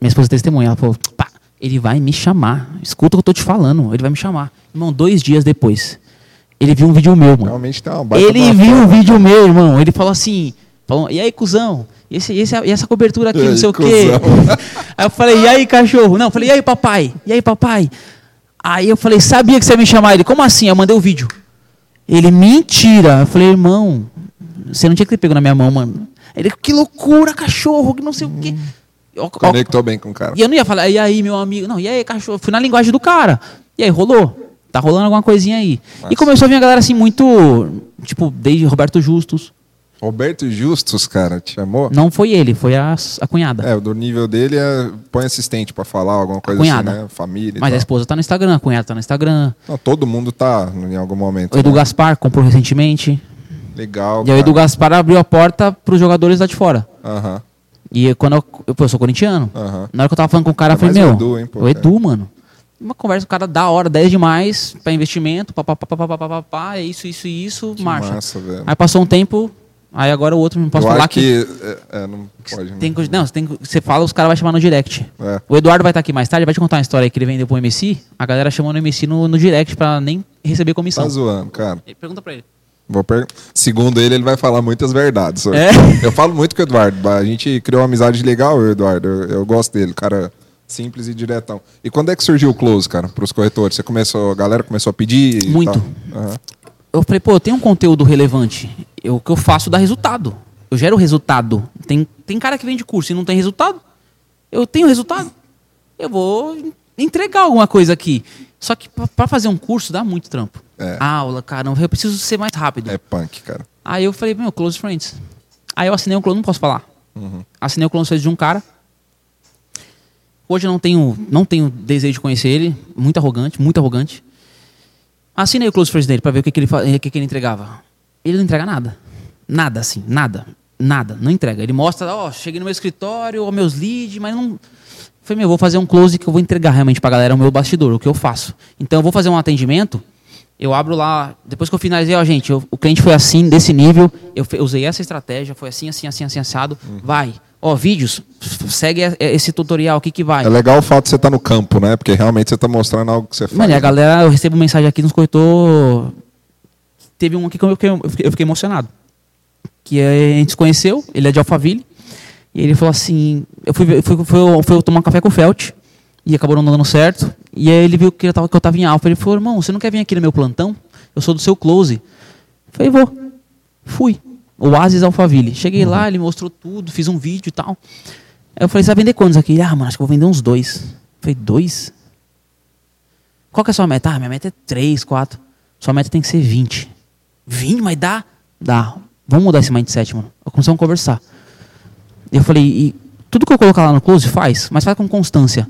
Minha esposa testemunha, ela falou, pá, ele vai me chamar. Escuta o que eu tô te falando, ele vai me chamar. Irmão, dois dias depois, ele viu um vídeo meu, mano. Realmente baita de Ele viu um vídeo meu, irmão. Ele falou assim, falou, e aí, cuzão? E, esse, esse- e essa cobertura aqui, não sei o quê. Aí eu falei, e aí, cachorro? Não, eu falei, e aí, papai? E aí, papai? Aí eu falei, sabia que você ia me chamar? Ele, como assim? Eu mandei o vídeo. Ele, mentira. Eu falei, irmão, você não tinha que ter pego na minha mão, mano. Ele, que loucura, cachorro, que não sei o quê. Ó, Conectou bem com o cara. e eu não ia falar, e aí, meu amigo? Não, e aí, cachorro? Fui na linguagem do cara. E aí, rolou. Tá rolando alguma coisinha aí. Massa. E começou a vir a galera assim, muito. Tipo, desde Roberto Justus. Roberto Justus, cara, te chamou? Não foi ele, foi a, a cunhada. É, do nível dele é põe assistente pra falar alguma coisa cunhada. assim, né? Família Mas a esposa tá no Instagram, a cunhada tá no Instagram. Não, todo mundo tá em algum momento. O Edu né? Gaspar comprou recentemente. Legal. E aí o. Edu Gaspar abriu a porta pros jogadores lá de fora. Aham, e quando eu, eu, eu sou corintiano, uhum. na hora que eu tava falando com o cara, eu é falei, meu, o Edu, hein, pô, o é. Edu, mano, uma conversa com o cara da hora, 10 demais, pra investimento, papapá, é isso, isso e isso, que marcha. Massa, aí passou um tempo, aí agora o outro não posso eu falar que. que é, é não pode. Né? Tem, não, não você, tem, você fala, os caras vão chamar no direct. É. O Eduardo vai estar aqui mais tarde, vai te contar uma história que ele vendeu pro MC, a galera chamou no MC no, no direct pra nem receber comissão. Tá zoando, cara. Pergunta pra ele. Segundo ele, ele vai falar muitas verdades. É? Eu falo muito com o Eduardo. A gente criou uma amizade legal, eu, Eduardo. Eu, eu gosto dele, cara simples e diretão. E quando é que surgiu o close, cara, pros corretores? Você começou, a galera começou a pedir? Muito. Aham. Eu falei, pô, tem um conteúdo relevante. Eu- O que eu faço dá resultado. Eu gero resultado. Tem, tem cara que vende curso e não tem resultado. Eu tenho resultado. Eu vou entregar alguma coisa aqui. Só que pra fazer um curso dá muito trampo. É. Aula, caramba, eu preciso ser mais rápido. É punk, cara. Aí eu falei, meu, close friends. Aí eu assinei um close, não posso falar. Assinei o close friends de um cara. Hoje eu não tenho, não tenho desejo de conhecer ele. Muito arrogante, muito arrogante. Assinei o close friends dele pra ver o que, que, ele, o que, que ele entregava. Ele não entrega nada. Nada, assim, nada. Nada, não entrega. Ele mostra, ó, cheguei no meu escritório, ó, meus leads, mas não. Falei, meu, vou fazer um close que eu vou entregar realmente pra galera, o meu bastidor, o que eu faço. Então eu vou fazer um atendimento, eu abro lá, depois que eu finalizei, ó, gente, eu- o cliente foi assim, desse nível, eu usei essa estratégia, foi assim, assim, assim, assim, assado, vai. Ó, vídeos, segue esse tutorial, o que que vai. É legal o fato de você estar no campo, né? Porque realmente você tá mostrando algo que você faz. Mano, e a galera, eu recebo mensagem aqui nos corretor. Teve um aqui que eu fiquei, eu fiquei- emocionado. Que é, a gente se conheceu, ele é de Alphaville. E ele falou assim: eu fui, ver- fui, fui, fui tomar um café com o Felt. E acabou não dando certo. E aí ele viu que eu tava, que eu tava em Alpha. Ele falou: irmão, você não quer vir aqui no meu plantão? Eu sou do seu close. Eu falei: vou. Fui. Oasis Alphaville. Cheguei lá, ele mostrou tudo, fiz um vídeo e tal. Aí eu falei: você vai vender quantos aqui? Ele, ah, mano, acho que vou vender uns dois. Eu falei: dois? Qual que é a sua meta? Ah, minha meta é 3, 4. Sua meta tem que ser 20. 20? Mas dá? Dá. Vamos mudar esse mindset, mano. Começamos a conversar. Eu falei, e tudo que eu colocar lá no close, faz, mas faz com constância.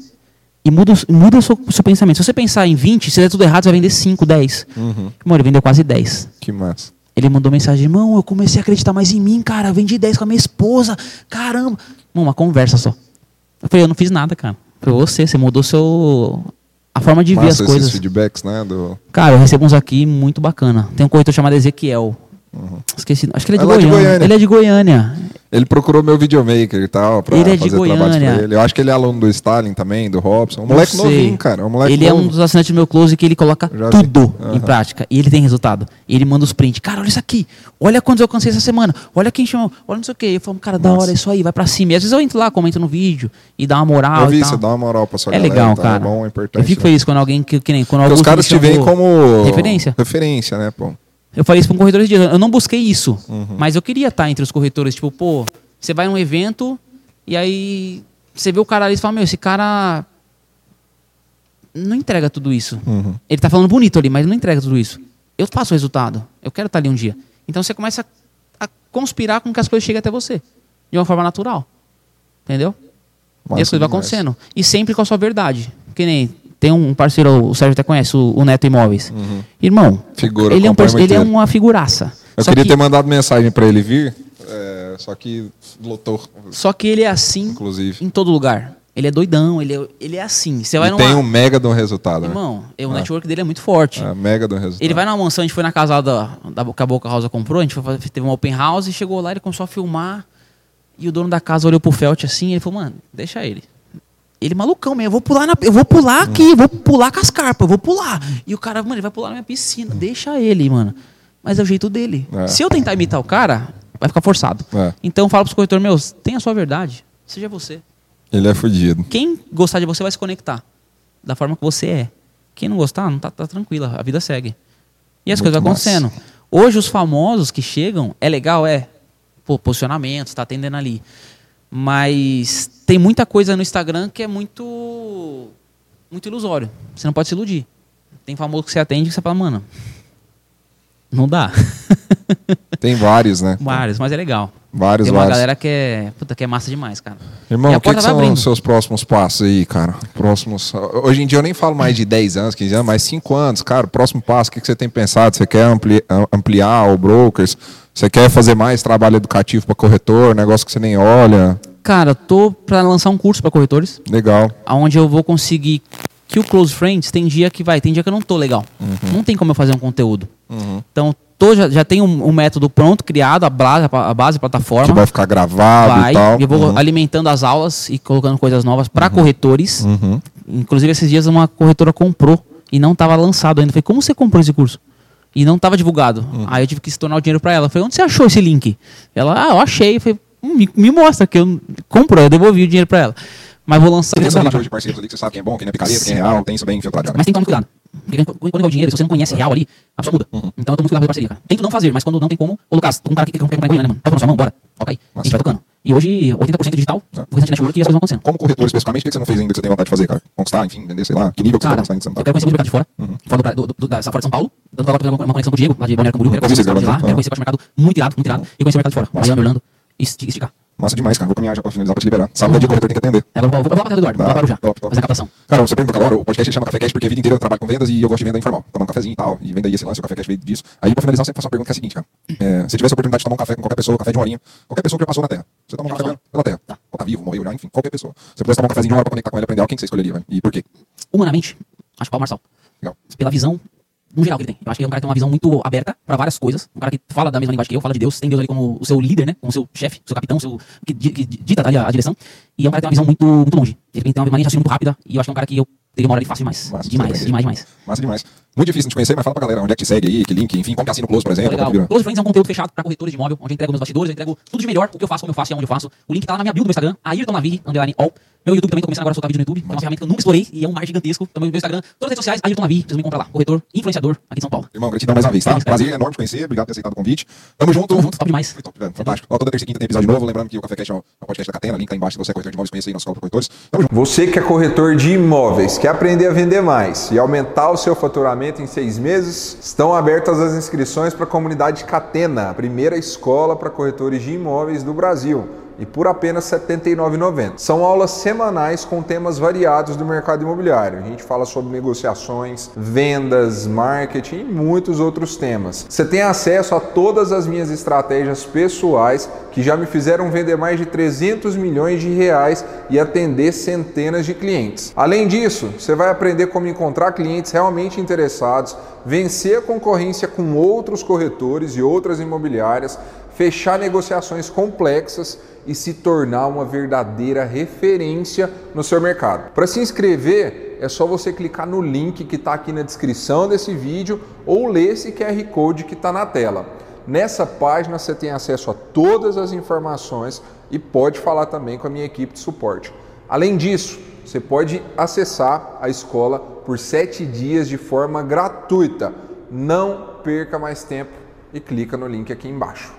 E muda, o- muda o seu, seu pensamento. Se você pensar em 20, se der tudo errado, você vai vender 5, 10. Uhum. Mano, ele vendeu quase 10. Que massa. Ele mandou mensagem, irmão, eu comecei a acreditar mais em mim, cara. Eu vendi 10 com a minha esposa. Caramba. Mano, uma conversa só. Eu falei, eu não fiz nada, cara. Foi você, você mudou seu. A forma de ver massa as esses coisas. feedbacks, né? Do... Cara, eu recebo uns aqui muito bacana. Tem um corretor chamado Ezequiel. Esqueci. Acho que ele é de, É lá de Goiânia. Goiânia. Ele é de Goiânia. Ele procurou meu videomaker e tal, pra Ele é de fazer trabalhos Goiânia. pra ele. Eu acho que ele é aluno do Stalin também, do Robson. Um moleque novinho, cara. Um moleque ele é um novo. dos assinantes do meu close que ele coloca tudo Aham. em prática. E ele tem resultado. E ele manda os prints. Cara, olha isso aqui. Olha quantos eu alcancei essa semana. Olha quem chamou. Olha não sei o quê. Eu falo, cara, da Nossa. hora, é isso aí, vai pra cima. E às vezes eu entro lá, comento no vídeo e dá uma moral. Eu vi, e tal. você dá uma moral pra sua É galera, legal, tá? cara. É bom, é importante. eu fico né? feliz quando alguém que, que nem quando Porque os caras te veem como... Referência. Referência, né, pô? Eu falei isso para um corretor esse dia. Eu não busquei isso. Uhum. Mas eu queria estar entre os corretores. Tipo, pô, você vai num evento e aí você vê o cara ali e fala, meu, esse cara não entrega tudo isso. Uhum. Ele tá falando bonito ali, mas não entrega tudo isso. Eu faço o resultado. Eu quero estar ali um dia. Então você começa a, a conspirar com que as coisas cheguem até você. De uma forma natural. Entendeu? e as coisas vão acontecendo. E sempre com a sua verdade. Que nem tem um parceiro, o Sérgio até conhece, o, o Neto Imóveis. Irmão, Uhum. Figura, ele, é um, muito ele é uma figuraça. Eu Só queria que- ter mandado mensagem pra ele vir. é, só que lotou, Só que ele é assim inclusive. em todo lugar. Ele é doidão, ele é, ele é assim. Você vai E numa... tem um mega de um resultado, né? Irmão, o Ah. network dele é muito forte. É, mega de um resultado. Ele vai numa mansão, a gente foi na casa da, da que a Boca Rosa comprou, a gente foi teve uma open house e chegou lá, ele começou a filmar. E o dono da casa olhou pro Felt assim, e ele falou, mano, deixa ele. Ele malucão mesmo, eu vou pular na, eu vou pular aqui, eu vou pular com as carpas, eu vou pular. E o cara, mano, ele vai pular na minha piscina, deixa ele, mano. Mas é o jeito dele. É. Se eu tentar imitar o cara, vai ficar forçado. É. Então eu falo pros corretores meus, tenha a sua verdade, seja você. Ele é fudido. Quem gostar de você vai se conectar da forma que você é. Quem não gostar, não tá, tá tranquila, a vida segue. E as Muito coisas vão acontecendo. Hoje os famosos que chegam, é legal, é. Pô, posicionamento, tá atendendo ali. Mas tem muita coisa no Instagram que é muito muito ilusório. Você não pode se iludir. Tem famoso que você atende que você fala, mano, não dá. Tem vários, né? Vários, mas é legal. Vários, tem uma vários. galera que é, puta, que é massa demais, cara. Irmão, o que, que são os seus próximos passos aí, cara? Próximos. Hoje em dia eu nem falo mais de 10 anos, 15 anos, mas 5 anos, cara. Próximo passo, o que, que você tem pensado? Você quer ampli- am- ampliar o brokers? Você quer fazer mais trabalho educativo para corretor? Negócio que você nem olha? Cara, tô pra lançar um curso para corretores. Legal. onde eu vou conseguir que o Close Friends tem dia que vai, tem dia que eu não tô legal. Não tem como eu fazer um conteúdo. Uhum. Então, tô, já, já tem um, um método pronto, criado, a base, a base a plataforma. Que vai ficar gravado Vai, e tal. eu vou Uhum. alimentando as aulas e colocando coisas novas para corretores. Uhum. Inclusive, esses dias uma corretora comprou e não estava lançado ainda. Eu falei, como você comprou esse curso? E não estava divulgado. Uhum. Aí eu tive que se tornar o dinheiro para ela. Eu falei, onde você achou esse link? Ela, ah, eu achei. Eu falei, "Hum, me, me mostra que eu comprou. Eu devolvi o dinheiro para ela. Mas vou lançar. Tem essa rede de parceiros ali que você sabe quem é bom, quem é picareta, quem é real, tem isso bem infiltrado né? Mas tem que tomar cuidado. Porque quando é o dinheiro, se você não conhece real ali, a pessoa muda. Uhum. Então eu tô muito cuidado com a parceria, cara. Tento não fazer, mas quando não tem como, ô Lucas, tô com um cara aqui que quer comprar em Goiânia, mano. Tá na sua mão, bora. Toca aí. A gente vai tocando. E hoje, 80% digital, Tá. o restante network e as coisas vão acontecendo. Como corretor especificamente, o que você não fez ainda que você tem vontade de fazer, cara? Conquistar, enfim, entender, sei lá, que nível que você Cara, quer conquistar ainda que você não eu quero conhecer muito o mercado de fora. Uhum. Fora do, pra- do, do, da, fora de São Paulo. Dando uma, uma conexão com o Diego, lá de Balneário Camboriú. Quero conhecer o mercado de lá. Quero conhecer a do mercado muito irado, muito irado. E conhecer o mercado de fora. Miami, Orlando. E esti- esticar. Massa demais, cara. Vou caminhar já pra finalizar pra te liberar. Sábado é dia corretor tem que atender. Eu vou, vou, vou lá pra casa do Eduardo, vou lá para já. top, top. Fazer a captação. Cara, você pergunta agora, o podcast chama Café Cash porque a vida inteira eu trabalho com vendas e eu gosto de venda informal. Tomar um cafezinho e tal, e venda aí esse lance, o Café Cash veio disso. Aí pra finalizar, eu sempre faço uma pergunta que é a seguinte, cara. É, se tivesse a oportunidade de tomar um café com qualquer pessoa, café de uma horinha, qualquer pessoa que já passou na Terra, você toma um café Passou. pela Terra. Tá. Ou tá vivo, morreu já, enfim, qualquer pessoa. Se você pudesse tomar um cafezinho de uma hora pra conectar com ele, aprender algo, quem que você escolheria, velho? E por quê? Humanamente, acho que é o Marçal. Legal. pela visão no geral que ele tem. Eu acho que é um cara que tem uma visão muito aberta para várias coisas. Um cara que fala da mesma linguagem que eu, fala de Deus, tem Deus ali como o seu líder, né? Como seu chefe, seu capitão, seu que, que dita ali a, a direção. E é um cara que tem uma visão muito, muito longe. Ele tem uma mania de muito rápida e eu acho que é um cara que eu teria uma hora ali fácil demais. Massa, demais, demais, demais. Massa demais. Muito difícil de te conhecer, mas fala pra galera onde é que te segue aí, que link, enfim, como que assina o Close, por exemplo. Legal. pra. Close Friends é um conteúdo fechado para corretores de imóvel, onde eu entrego meus bastidores, eu entrego tudo de melhor, o que eu faço, como eu faço e aonde eu faço. O link tá lá na minha bio do meu Instagram, Ayrton Navig, underline all. Meu YouTube também, tô começando agora a soltar vídeo no YouTube, que é uma ferramenta que eu nunca explorei e é um mar gigantesco. Também meu Instagram, todas as redes sociais, Ayrton Navig, vocês me encontram lá. Corretor, influenciador aqui de São Paulo. Irmão, gratidão mais uma vez, tá? Cara. Prazer enorme te conhecer, obrigado por ter aceitado o convite. Tamo junto. Tamo junto, top demais. Foi top, velho, fantástico. Ó, toda terça e quinta tem episódio novo, lembrando que o Café Cash é o é podcast da Catena, link tá embaixo, se você é corretor de imóveis, conheça aí nosso corretores. Tamo junto. Você que é corretor de imóveis, quer aprender a vender mais e aumentar o seu faturamento em seis meses? Estão abertas as inscrições para a comunidade Catena, a primeira escola para corretores de imóveis do Brasil. E por apenas R$ 79,90. São aulas semanais com temas variados do mercado imobiliário. A gente fala sobre negociações, vendas, marketing e muitos outros temas. Você tem acesso a todas as minhas estratégias pessoais que já me fizeram vender mais de 300 milhões de reais e atender centenas de clientes. Além disso, você vai aprender como encontrar clientes realmente interessados, vencer a concorrência com outros corretores e outras imobiliárias, fechar negociações complexas e se tornar uma verdadeira referência no seu mercado. Para se inscrever, é só você clicar no link que está aqui na descrição desse vídeo ou ler esse QR Code que está na tela. Nessa página você tem acesso a todas as informações e pode falar também com a minha equipe de suporte. Além disso, você pode acessar a escola por sete dias de forma gratuita. Não perca mais tempo e clica no link aqui embaixo.